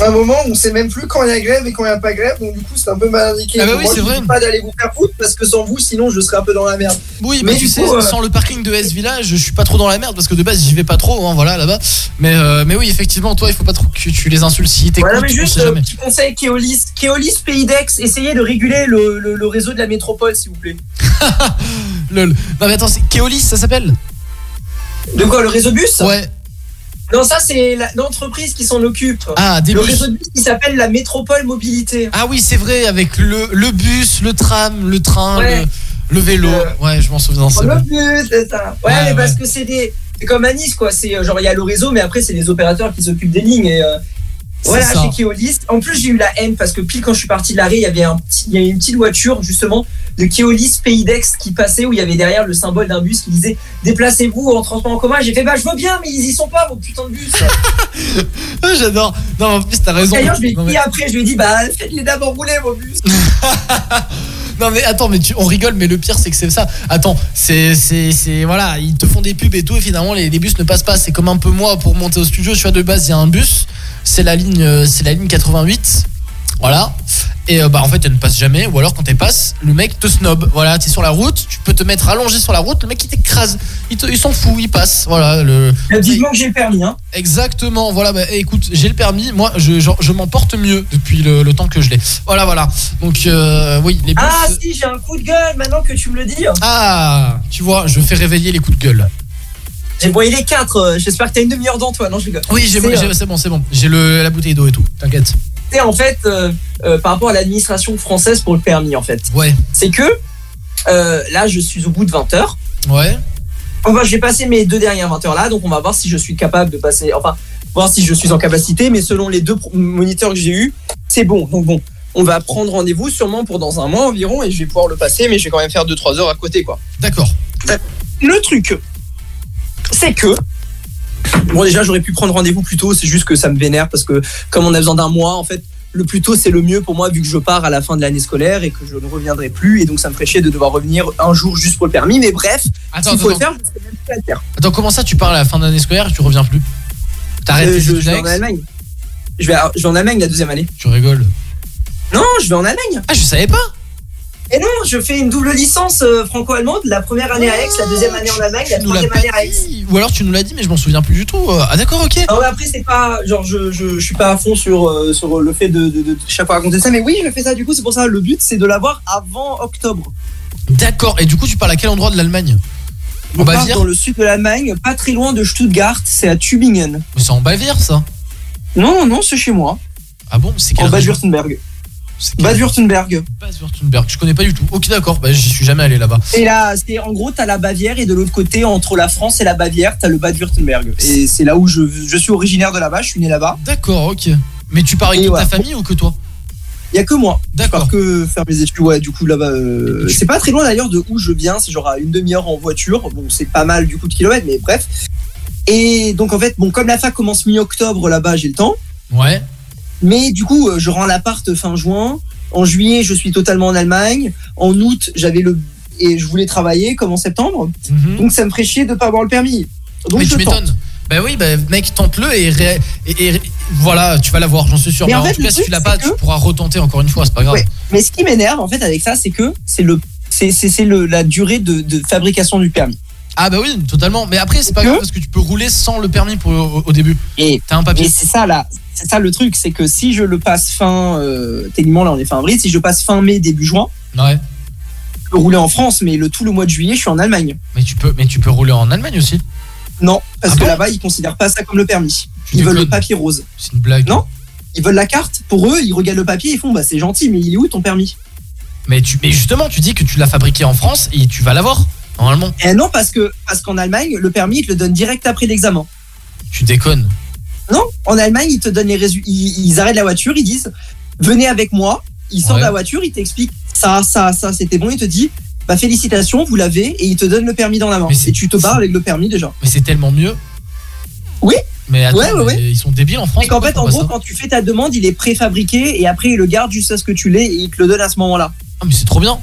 À un moment, on sait même plus quand il y a grève et quand il n'y a pas grève, donc du coup, c'est un peu mal indiqué.
Ah bah oui, c'est vrai.
pas d'aller vous faire foutre parce que sans vous, sinon, je serais un peu dans la merde.
Oui,
mais
mais tu sais,
coup, euh,
sans le parking de S Village, je suis pas trop dans la merde parce que de base, j'y vais pas trop, hein, voilà, là-bas. Mais, euh, mais oui, effectivement, toi, il faut pas trop que tu les insultes si t'écoutes.
Voilà, mais juste, euh, petit conseil, Keolis, Keolis Pays d'Aix, essayez de réguler le, le- le réseau de la métropole, s'il vous plaît.
Lol. Non, mais attends, c'est Keolis, ça s'appelle?
De quoi, le réseau bus?
Ouais.
Non, ça, c'est l'entreprise qui s'en occupe.
Ah, des
Le
bus.
réseau de bus qui s'appelle la Métropole Mobilité.
Ah oui, c'est vrai, avec le, le bus, le tram, le train,
Ouais.
le, le vélo. Ouais, je m'en souviens,
Le bus, c'est ça. Ouais, mais parce que c'est des. C'est comme à Nice, quoi. C'est euh, genre, il y a le réseau, mais après, c'est les opérateurs qui s'occupent des lignes. Et, euh, voilà, chez Keolis. En plus, j'ai eu la haine parce que pile quand je suis parti de l'arrêt, il y avait un petit, il y avait une petite voiture, justement, de Keolis Pays d'Aix qui passait où il y avait derrière le symbole d'un bus qui disait Déplacez-vous en transport en commun. J'ai fait Bah, je veux bien, mais ils y sont pas, vos putains de bus.
J'adore. Non, en plus, t'as raison.
D'ailleurs, je lui ai dit après, je lui ai dit Bah, faites-les d'abord rouler, vos bus.
Non mais attends mais tu, on rigole mais le pire c'est que c'est ça. Attends c'est c'est voilà ils te font des pubs et tout et finalement les, bus ne passent pas. C'est comme un peu moi pour monter au studio. Tu vois de base il y a un bus. C'est la ligne euh, c'est la ligne 88 voilà et euh, bah en fait elle ne passe jamais ou alors quand elle passe le mec te snob voilà tu es sur la route tu peux te mettre allongé sur la route le mec il t'écrase il te- il s'en fout il passe voilà le
Vivement que j'ai le permis hein
Exactement, voilà, bah, écoute, j'ai le permis, moi je, je, je m'en porte mieux depuis le, le temps que je l'ai. Voilà, voilà. Donc, euh, oui, les bus.
Ah, si, j'ai un coup de gueule maintenant que tu me le dis.
Ah, tu vois, je fais réveiller les coups de gueule.
J'ai broyé les quatre. euh, J'espère que t'as une demi-heure dans toi. Non, je rigole.
Oui,
euh,
c'est bon, c'est bon. J'ai le- la bouteille d'eau et tout, t'inquiète.
En fait euh, euh, par rapport à l'administration française pour le permis en fait.
Ouais.
C'est que euh, là je suis au bout de 20 heures.
Ouais.
Enfin, j'ai passé mes deux dernières 20 heures là, donc on va voir si je suis capable de passer. Enfin, voir si je suis en capacité, mais selon les deux moniteurs que j'ai eu, c'est bon. Donc bon, on va prendre rendez-vous sûrement pour dans un mois environ et je vais pouvoir le passer, mais je vais quand même faire 2-3 heures à côté quoi.
D'accord.
Le truc, c'est que Bon, déjà, j'aurais pu prendre rendez-vous plus tôt, c'est juste que ça me vénère parce que, comme on a besoin d'un mois, en fait, le plus tôt c'est le mieux pour moi vu que je pars à la fin de l'année scolaire et que je ne reviendrai plus et donc ça me ferait chier de devoir revenir un jour juste pour le permis, mais bref,
Attends,
s'il faut
attends,
le faire, je sais même plus à le faire.
Attends, comment ça tu parles à la fin d'année scolaire et tu reviens plus? T'arrêtes
Euh, je, je vais en Allemagne. Je vais, à- je vais en Allemagne la deuxième année.
Tu rigoles.
Non, je vais en Allemagne.
Ah, je savais pas.
Et non, je fais une double licence euh, franco-allemande, la première année à Aix, la deuxième année en Allemagne, la troisième année à Aix.
Ou alors tu nous l'as dit, mais je m'en souviens plus du tout. Euh, Ah, d'accord, ok.
Non, mais après, c'est pas. Genre, je, je, je suis pas à fond sur, euh, sur le fait de, de, de chaque fois raconter ça, mais oui, je fais ça du coup, c'est pour ça. Le but, c'est de l'avoir avant octobre.
D'accord. Et du coup, tu parles à quel endroit de l'Allemagne? En Bavière?
dans le sud de l'Allemagne, pas très loin de Stuttgart, c'est à Tübingen.
Mais c'est en Bavière, ça?
Non, non, c'est chez moi.
Ah bon C'est
En
quelle
Bad Württemberg. Bad Württemberg.
Je connais pas du tout. Ok, d'accord. Bah, j'y suis jamais allé là-bas.
Et là, c'est en gros, t'as la Bavière et de l'autre côté, entre la France et la Bavière, t'as le Bad Württemberg. Et c'est là où je, je suis originaire de là-bas, je suis né là-bas.
D'accord, ok. Mais tu pars avec
Et
toute
voilà.
ta famille ou que toi?
Il y a que moi.
D'accord.
que faire mes études, ouais, du coup là-bas. euh, c'est pas très loin d'ailleurs de où je viens, c'est genre à une demi-heure en voiture. Bon, c'est pas mal du coup de kilomètres, mais bref. Et donc en fait, bon, comme la fac commence mi-octobre là-bas, j'ai le temps.
Ouais.
Mais du coup, euh, je rends l'appart fin juin. En juillet, je suis totalement en Allemagne. En août, j'avais le et je voulais travailler comme en septembre. Donc ça me ferait chier de pas avoir le permis. Donc
Mhm. Mais
je
tu
tente.
m'étonnes. Bah oui, bah mec, tente-le et, ré- et, et- voilà, tu vas l'avoir, j'en suis sûr.
Mais
Mais,
en fait,
tout cas, si tu l'as pas,
que-
tu pourras retenter encore une fois, c'est pas grave.
Ouais. Mais ce qui m'énerve en fait avec ça, c'est que c'est le c'est c'est c'est le la durée de, de fabrication du permis.
Ah bah oui, totalement. Mais après, c'est pas grave parce que tu peux rouler sans le permis pour, au, au début.
Et
T'as un papier.
Et c'est ça là, c'est ça le truc, c'est que si je le passe fin, euh, techniquement là on est fin avril, si je passe fin mai début juin,
Ouais.
je peux rouler en France, mais le tout le mois de juillet je suis en Allemagne.
Mais tu peux, mais tu peux rouler en Allemagne aussi.
Non, parce
Ah
que
bon
là-bas ils considèrent pas ça comme le permis.
Tu
Ils veulent le papier rose.
C'est une blague.
Non, ils veulent la carte. Pour eux, ils regardent le papier, ils font bah c'est gentil, mais il est où ton permis?
Mais tu, mais justement, tu dis que tu l'as fabriqué en France et tu vas l'avoir normalement.
Eh non, parce que parce qu'en Allemagne, le permis ils te le donnent direct après l'examen.
Tu déconnes.
Non, en Allemagne, ils te donnent les résultats. Ils, ils arrêtent la voiture, ils disent venez avec moi. Ils sortent
Ouais.
de la voiture, ils t'expliquent ça, ça, ça, c'était bon. Ils te disent bah félicitations, vous l'avez, et ils te donnent le permis dans la main. Et tu te barres avec le permis déjà.
Mais c'est tellement mieux.
Oui.
Mais attends,
Ouais, ouais, ouais.
mais ils sont débiles en France.
Et qu'en fait,
ils
en gros, quand tu fais ta demande, il est préfabriqué et après, il le garde jusqu'à ce que tu l'aies et il te le donne à ce moment-là.
Ah, mais c'est trop bien.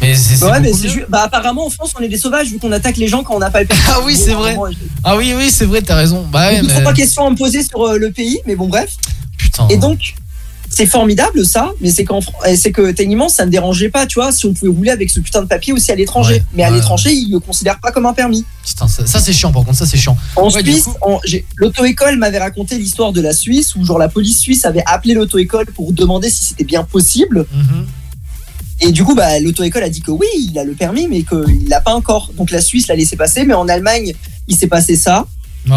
Mais c'est
Ouais, mais ju- bah, apparemment, en France, on est des sauvages vu qu'on attaque les gens quand on n'a pas le permis.
Ah oui, c'est vrai. Ah oui, oui, c'est vrai, t'as raison. Bah ouais,
Beaucoup
mais...
trop de questions à me poser sur euh, le pays, mais bon, bref.
Putain.
Et donc, c'est formidable ça, mais c'est qu'en c'est que techniquement, ça ne dérangeait pas, tu vois, si on pouvait rouler avec ce putain de papier aussi à l'étranger.
Ouais,
mais à l'étranger, ils le considèrent pas comme un permis.
Putain, ça, ça, c'est chiant par contre, ça c'est chiant.
En Suisse,
coup-
en- j'ai- l'auto-école m'avait raconté l'histoire de la Suisse où genre la police suisse avait appelé l'auto-école pour demander si c'était bien possible.
Mhm.
Et du coup, bah, l'auto-école a dit que oui, il a le permis, mais qu'il l'a pas encore. Donc la Suisse l'a laissé passer, mais en Allemagne, il s'est passé ça.
Ouais.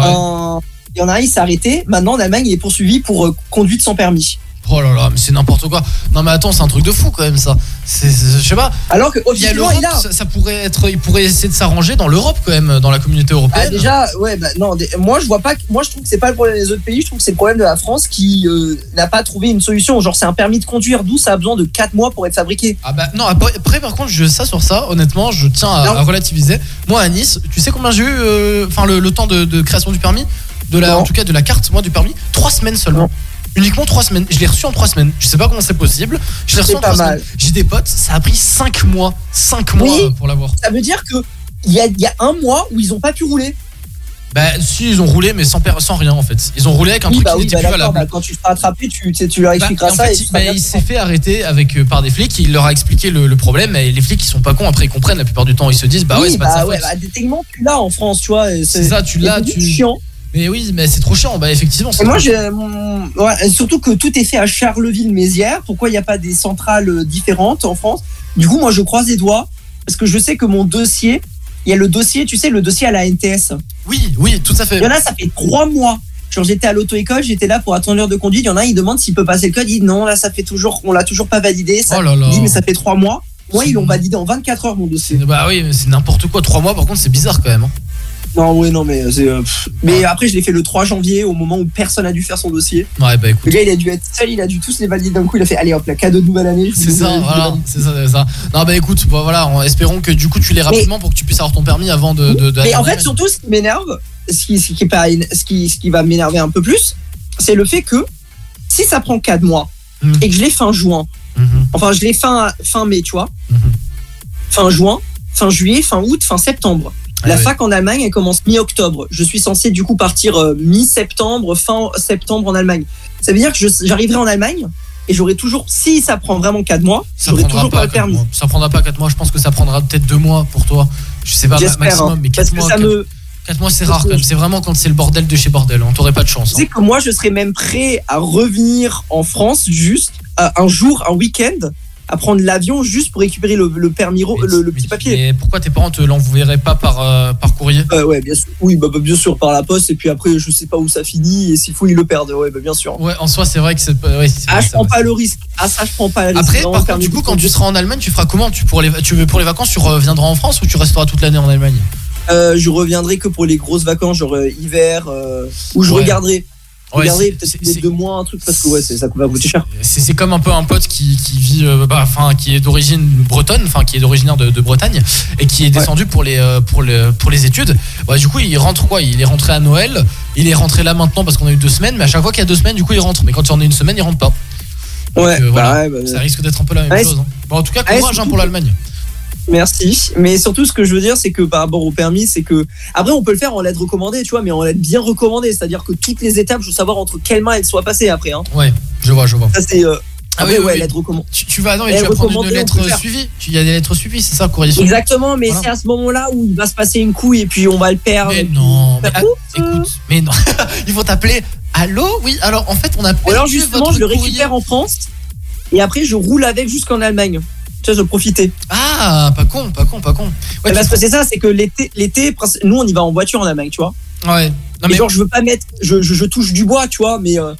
Il y en a un, il s'est arrêté. Maintenant, en Allemagne, il est poursuivi pour euh, conduite sans permis.
Oh là là, mais c'est n'importe quoi. Non mais attends, c'est un truc de fou quand même ça. C'est, je sais pas.
Alors que
il y a
officiellement,
l'Europe,
il a.
ça, ça pourrait être, il pourrait essayer de s'arranger dans l'Europe quand même, dans la communauté
Ah,
européenne.
déjà, ouais, bah, non, moi je vois pas, moi je trouve que c'est pas le problème des autres pays, je trouve que c'est le problème de la France qui euh, n'a pas trouvé une solution. Genre, c'est un permis de conduire, d'où ça a besoin de 4 mois pour être fabriqué.
Ah bah non, après, après, par contre, je ça sur ça, honnêtement, je tiens à, relativiser. Moi à Nice, tu sais combien j'ai eu, euh, enfin le, le temps de, de création du permis, de la,
Non.
en tout cas de la carte, moi du permis, trois semaines seulement. Uniquement trois semaines. Je l'ai reçu en trois semaines. Je sais pas comment c'est possible. Je l'ai reçu en
pas
trois
mal.
semaines. J'ai des potes, ça a pris cinq mois, cinq mois
Oui.
euh, pour l'avoir.
Ça veut dire que il y a, il y a un mois où ils ont pas pu rouler.
Bah si, ils ont roulé, mais sans, sans rien en fait. Ils ont roulé avec un
oui,
truc
bah
qui
oui,
n'était
bah
plus valable.
bah, quand tu te feras attraper, tu, leur expliqueras ça.
fait,
et tu
il, bah, s'est fait arrêter avec, euh, par des flics, il leur a expliqué le, le problème et les flics ils sont pas cons, après ils comprennent la plupart du temps, ils se disent bah ouais
oui,
c'est pas de
bah
sa
ouais,
faute.
bah, techniquement, tu l'as en France, tu vois.
C'est ça, tu l'as, tu.
chiant.
Mais oui, mais c'est trop chiant, bah effectivement.
Et moi, mon- ouais, surtout que tout est fait à Charleville-Mézières. Pourquoi il n'y a pas des centrales euh, différentes en France? Du coup, moi, je croise les doigts parce que je sais que mon dossier, il y a le dossier, tu sais, le dossier à la NTS.
Oui, oui, tout à fait.
Il y en a, ça fait trois mois. Genre, j'étais à l'auto-école, j'étais là pour attendre l'heure de conduite. Il y en a, il demande s'il peut passer le code. Il dit non, là, ça fait toujours, on l'a toujours pas validé. Ça,
Oh là là.
Il dit, mais ça fait trois mois. Moi, ils l'ont validé en 24 heures, mon dossier.
Bah oui, mais c'est n'importe quoi. Trois mois, par contre, c'est bizarre quand même. hein.
Non, ouais, non, mais c'est. euh, pff. Mais après, je l'ai fait le 3 janvier, au moment où personne n'a dû faire son dossier.
Ouais, bah écoute.
Le gars, il a dû être seul, il a dû tous les valider d'un coup. Il a fait, allez hop, la cadeau de nouvelle année.
C'est ça, voilà, c'est ça, c'est ça. Non, bah écoute, bah, voilà, en- espérons que du coup tu l'aies rapidement pour que tu puisses avoir ton permis avant de. de, de-
Mais en fait, surtout, ce qui m'énerve, ce qui, ce qui, pas, ce qui, ce qui va m'énerver un peu plus, c'est le fait que si ça prend 4 mois
Mm.
et que je l'ai fin juin,
Mhm.
enfin, je l'ai fin, fin mai, tu vois, fin juin, fin juillet, fin août, fin septembre. La
Ah ouais.
fac en Allemagne, elle commence mi-octobre. Je suis censé du coup partir euh, mi-septembre, fin septembre en Allemagne. Ça veut dire que j'arriverai en Allemagne et j'aurai toujours, si ça prend vraiment 4 mois, j'aurai toujours pas, le permis.
mois. Ça prendra pas 4 mois, je pense que ça prendra peut-être 2 mois pour toi. Je sais pas, maximum,
hein,
mais 4
parce que
mois.
ça
quatre-
me-
quatre mois, c'est rare quand même. C'est vraiment quand c'est le bordel de chez bordel. On t'aurait pas de chance.
Tu
hein.
sais que moi, je serais même prêt à revenir en France juste euh, un jour, un week-end, à prendre l'avion juste pour récupérer le, le permis, le, le petit papier.
Mais pourquoi tes parents te l'enverraient pas par, euh, par courrier?
Euh, ouais, bien sûr. Oui, bah, bah, bien sûr, par la poste, et puis après, je sais pas où ça finit, et s'il faut, ils le perdent. Ouais, bah, bien sûr.
Ouais, en soi, c'est vrai que c'est ouais,
Ah, je prends pas le risque. Ah, ça, je prends pas le risque.
Après, par contre, du coup, quand tu seras en Allemagne, tu feras comment? Tu, pour les, tu veux pour les vacances, tu reviendras en France ou tu resteras toute l'année en Allemagne?
Euh, je reviendrai que pour les grosses vacances, genre euh, hiver, euh, où je
Ouais.
regarderai.
Ouais,
peut-être deux mois, un truc, parce que ouais, c'est- ça va coûter cher.
C'est c'est comme un peu un pote qui, qui vit, euh, bah, enfin, qui est d'origine bretonne, enfin, qui est d'originaire de, de Bretagne et qui est descendu pour les, euh, pour les, pour les études. Ouais, du coup, il rentre quoi Il est rentré à Noël. Il est rentré là maintenant parce qu'on a eu deux semaines, mais à chaque fois qu'il y a deux semaines, du coup, il rentre. Mais quand il en a une semaine, il rentre pas. Donc,
Ouais,
euh, voilà.
bah ouais, bah,
ça risque d'être un peu la même
Ouais,
chose. hein. Bon, en tout cas,
ouais,
courage hein, pour l'Allemagne.
Merci. Mais surtout, ce que je veux dire, c'est que par rapport au permis, c'est que. Après, on peut le faire en lettre recommandée, tu vois, mais en lettre bien recommandée. C'est-à-dire que toutes les étapes, je veux savoir entre quelles mains elles soient passées après. Hein.
Ouais, je vois, je vois.
Ça, c'est. euh, Ah oui, ouais, lettre recommandée.
Tu, tu vas non et tu vas prendre une lettre suivie. Il y a des lettres suivies, c'est ça, courrier suivi.
Exactement, mais
Voilà.
c'est à ce moment-là où il va se passer une couille et puis on va le perdre.
Mais non, mais, ah, écoute, mais non, ils vont t'appeler. Allô, oui. Alors en fait, on a
alors justement,
votre
je le
courrier.
récupère en France et après je roule avec jusqu'en Allemagne. Tu vois, je profiter.
Ah, pas con, pas con, pas con. Ouais,
parce
tu
que c'est ça, c'est que l'été, nous on y va en voiture en Allemagne, tu vois.
Ouais. Non,
mais
mais-
genre, je veux pas mettre, je, je, je touche du bois, tu vois, mais. euh,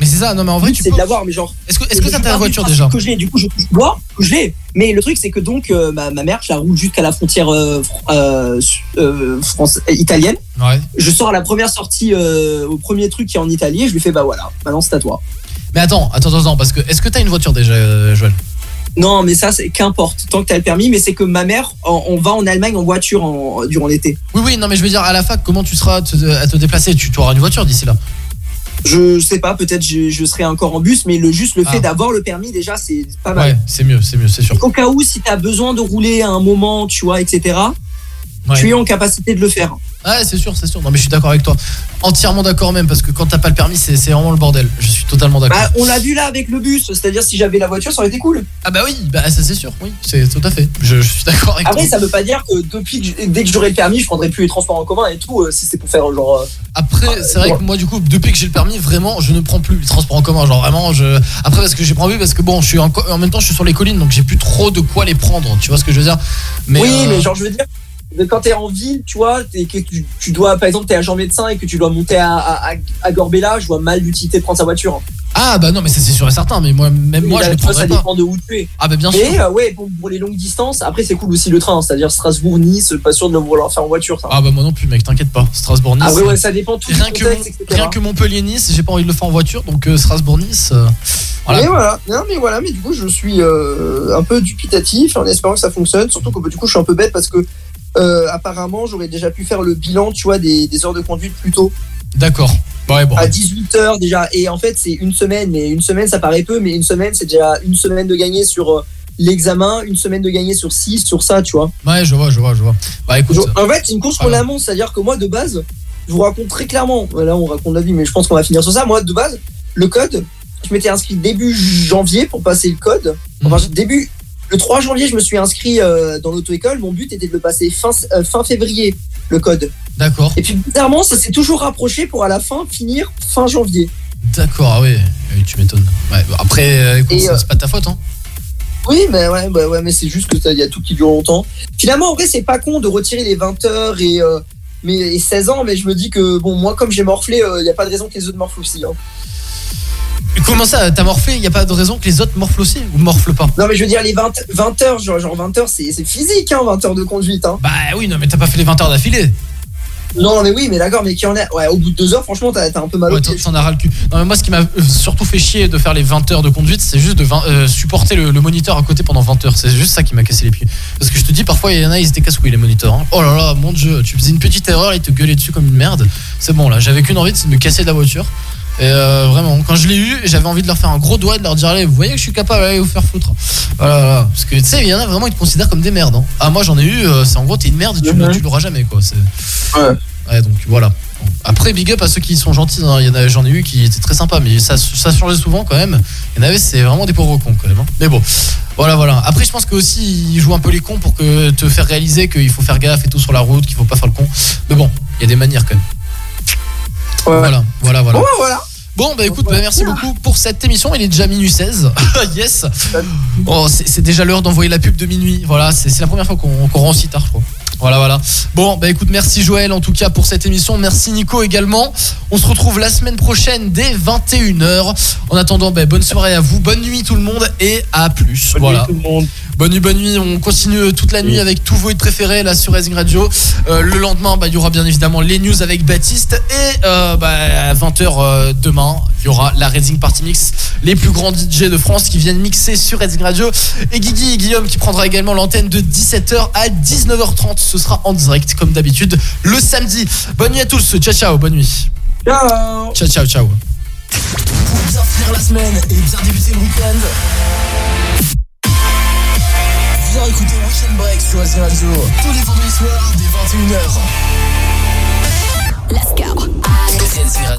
Mais c'est ça, non mais en vrai tu
c'est de l'avoir, mais genre.
Est-ce que est-ce que t'as ta voiture déjà
que je l'ai, du coup je touche du bois, que je l'ai. Mais le truc c'est que donc euh, ma, ma mère, je la roule jusqu'à la frontière euh, euh, euh, France, italienne.
Ouais.
Je sors à la première sortie euh, au premier truc qui est en Italie et je lui fais bah voilà, maintenant c'est à toi.
Mais attends, attends, attends, attends, parce que est-ce que t'as une voiture déjà, euh, Joël?
Non, mais ça, c'est qu'importe, tant que t'as le permis. Mais c'est que ma mère, on, on va en Allemagne en voiture en- durant l'été.
Oui, oui, non mais je veux dire à la fac, comment tu seras te- à te déplacer? Tu tu auras une voiture d'ici là.
Je sais pas, peut-être je, je serai encore en bus, mais le juste le fait
Ah.
d'avoir le permis déjà, c'est pas mal.
Ouais, c'est mieux, c'est mieux, c'est sûr.
Au cas où, si t'as besoin de rouler à un moment, tu vois, etc.,
Ouais.
tu es en capacité de le faire.
Ouais, c'est sûr, c'est sûr. Non mais je suis d'accord avec toi. Entièrement d'accord même parce que quand t'as pas le permis, c'est c'est vraiment le bordel. Je suis totalement d'accord.
Bah, on l'a vu là avec le bus, c'est-à-dire si j'avais la voiture, ça aurait été cool.
Ah bah oui, bah ça c'est sûr, oui, c'est tout à fait. Je, je suis d'accord avec
Après,
toi.
ça veut pas dire que depuis que dès que j'aurai le permis, je prendrai plus les transports en commun et tout, euh, si c'est pour faire genre. euh,
Après, c'est vrai que moi, du coup, depuis que j'ai le permis, vraiment, je ne prends plus les transports en commun. Genre, vraiment, je. Après, parce que j'ai envie, parce que bon, je suis en, en même temps, je suis sur les collines, donc j'ai plus trop de quoi les prendre. Tu vois ce que je veux dire? Mais,
oui,
euh,
mais genre, je veux dire, quand t'es en ville, tu vois, et que tu, tu dois, par exemple, t'es agent médecin et que tu dois monter à, à, à- à Gorbella, je vois mal l'utilité de prendre sa voiture.
Ah, bah non, mais ça, c'est sûr et certain. Mais moi, même moi,
Et
je
tu vois,
prendrais
ça
pas.
dépend de où tu es.
Ah, bah bien
Mais
sûr.
euh, ouais, pour, pour les longues distances, après, c'est cool aussi le train, c'est-à-dire Strasbourg-Nice, pas sûr de le vouloir faire en voiture. Ça.
Ah, bah moi non plus, mec, t'inquiète pas. Strasbourg-Nice.
Ah ouais, ouais, ça dépend tout
Rien que,
contexte, etc.
rien que Montpellier-Nice, j'ai pas envie de le faire en voiture, donc euh, Strasbourg-Nice. euh, voilà.
Mais voilà, non mais voilà, mais du coup je suis euh, un peu dubitatif en espérant que ça fonctionne, surtout que du coup je suis un peu bête parce que euh, apparemment j'aurais déjà pu faire le bilan, tu vois, des, des heures de conduite plus tôt,
D'accord. Ouais, bon.
à 18 heures déjà. Et en fait, c'est une semaine, mais une semaine ça paraît peu, mais une semaine c'est déjà une semaine de gagner sur euh, l'examen, une semaine de gagner sur 6, sur ça, tu vois.
Ouais, je vois, je vois, je vois. Bah écoute.
En fait, c'est une course pour l'amont, c'est-à-dire que moi, de base, je vous raconte très clairement, là on raconte la vie, mais je pense qu'on va finir sur ça. Moi, de base, le code, je m'étais inscrit début janvier pour passer le code. Enfin, début, le 3 janvier, je me suis inscrit euh, dans l'auto-école. Mon but était de le passer fin, euh, fin février, le code.
D'accord.
Et puis, bizarrement, ça s'est toujours rapproché pour à la fin finir fin janvier.
D'accord, ah ouais, oui, tu m'étonnes. Ouais, bah, après, euh, ça,
euh,
c'est pas de ta faute, hein.
Oui, mais ouais, bah ouais, mais c'est juste que il y a tout qui dure longtemps. Finalement, en vrai, c'est pas con de retirer les 20 heures et, mais, et 16 ans, mais je me dis que, bon, moi, comme j'ai morflé, il n'y a pas de raison que les autres morflent aussi. Hein.
Comment ça, t'as morflé? Y a pas de raison que les autres morflent aussi ou morflent pas?
Non, mais je veux dire, les 20, 20 heures, genre, genre 20 heures, c'est c'est physique, hein, 20 heures de conduite. Hein.
Bah oui, non, mais t'as pas fait les 20 heures d'affilée.
Non, mais oui, mais d'accord, mais qui en a. Ouais, au bout de 2 heures, franchement, t'as t'as un peu mal au
Ouais, t'en as ras le cul. Non, mais moi, ce qui m'a euh, surtout fait chier de faire les 20 heures de conduite, c'est juste de 20 euh, supporter le, le moniteur à côté pendant 20 heures. C'est juste ça qui m'a cassé les pieds. Parce que je te dis, parfois, il y en a, ils étaient casse-couilles, les moniteurs. hein. Oh là là, mon dieu, tu faisais une petite erreur, ils te gueulaient dessus comme une merde. C'est bon, là, j'avais qu'une envie, c'est de me casser de la voiture. Et euh, vraiment, quand je l'ai eu, j'avais envie de leur faire un gros doigt et de leur dire Allez, vous voyez que je suis capable, allez vous faire foutre. Voilà, voilà. Parce que tu sais, il y en a vraiment, ils te considèrent comme des merdes. hein. Ah, moi j'en ai eu, euh, c'est en gros, t'es une merde et tu, tu l'auras jamais, quoi. C'est... Ouais, donc voilà. Après, big up à ceux qui sont gentils. hein. Il y en a, j'en ai eu qui étaient très sympas, mais ça, ça changeait souvent quand même. Il y en avait, c'est vraiment des pauvres cons quand même. hein. Mais bon, voilà, voilà. Après, je pense que aussi ils jouent un peu les cons pour que te faire réaliser qu'il faut faire gaffe et tout sur la route, qu'il faut pas faire le con. Mais bon, il y a des manières quand même. Voilà, voilà, voilà.
Bon, bah, voilà.
Bon, bah écoute, bah, merci beaucoup pour cette émission. Il est déjà minuit 16. yes. Oh, c'est déjà l'heure d'envoyer la pub de minuit. Voilà, c'est la première fois qu'on qu'on rend aussi tard, je crois. Voilà, voilà. Bon, bah écoute, merci Joël en tout cas pour cette émission. Merci Nico également. On se retrouve la semaine prochaine dès 21h. En attendant, bah, bonne soirée à vous. Bonne nuit tout le monde et à plus. voilà. Bonne nuit, bonne nuit. On continue toute la nuit avec tous vos hits préférés là sur Racing Radio. Euh, le lendemain, bah, il y aura bien évidemment les news avec Baptiste. Et euh, bah, à 20h demain, il y aura la Racing Party Mix. Les plus grands DJ de France qui viennent mixer sur Racing Radio. Et Guigui et Guillaume qui prendra également l'antenne de 17h à 19h30. Ce sera en direct comme d'habitude le samedi. Bonne nuit à tous. Ciao, ciao. Bonne nuit.
Ciao.
Ciao, ciao, ciao.
Pour bien finir la semaine et bien débuter le week-end, viens écouter Weekend Break sur SC Radio tous les vendredis soirs dès 21h.
Let's go.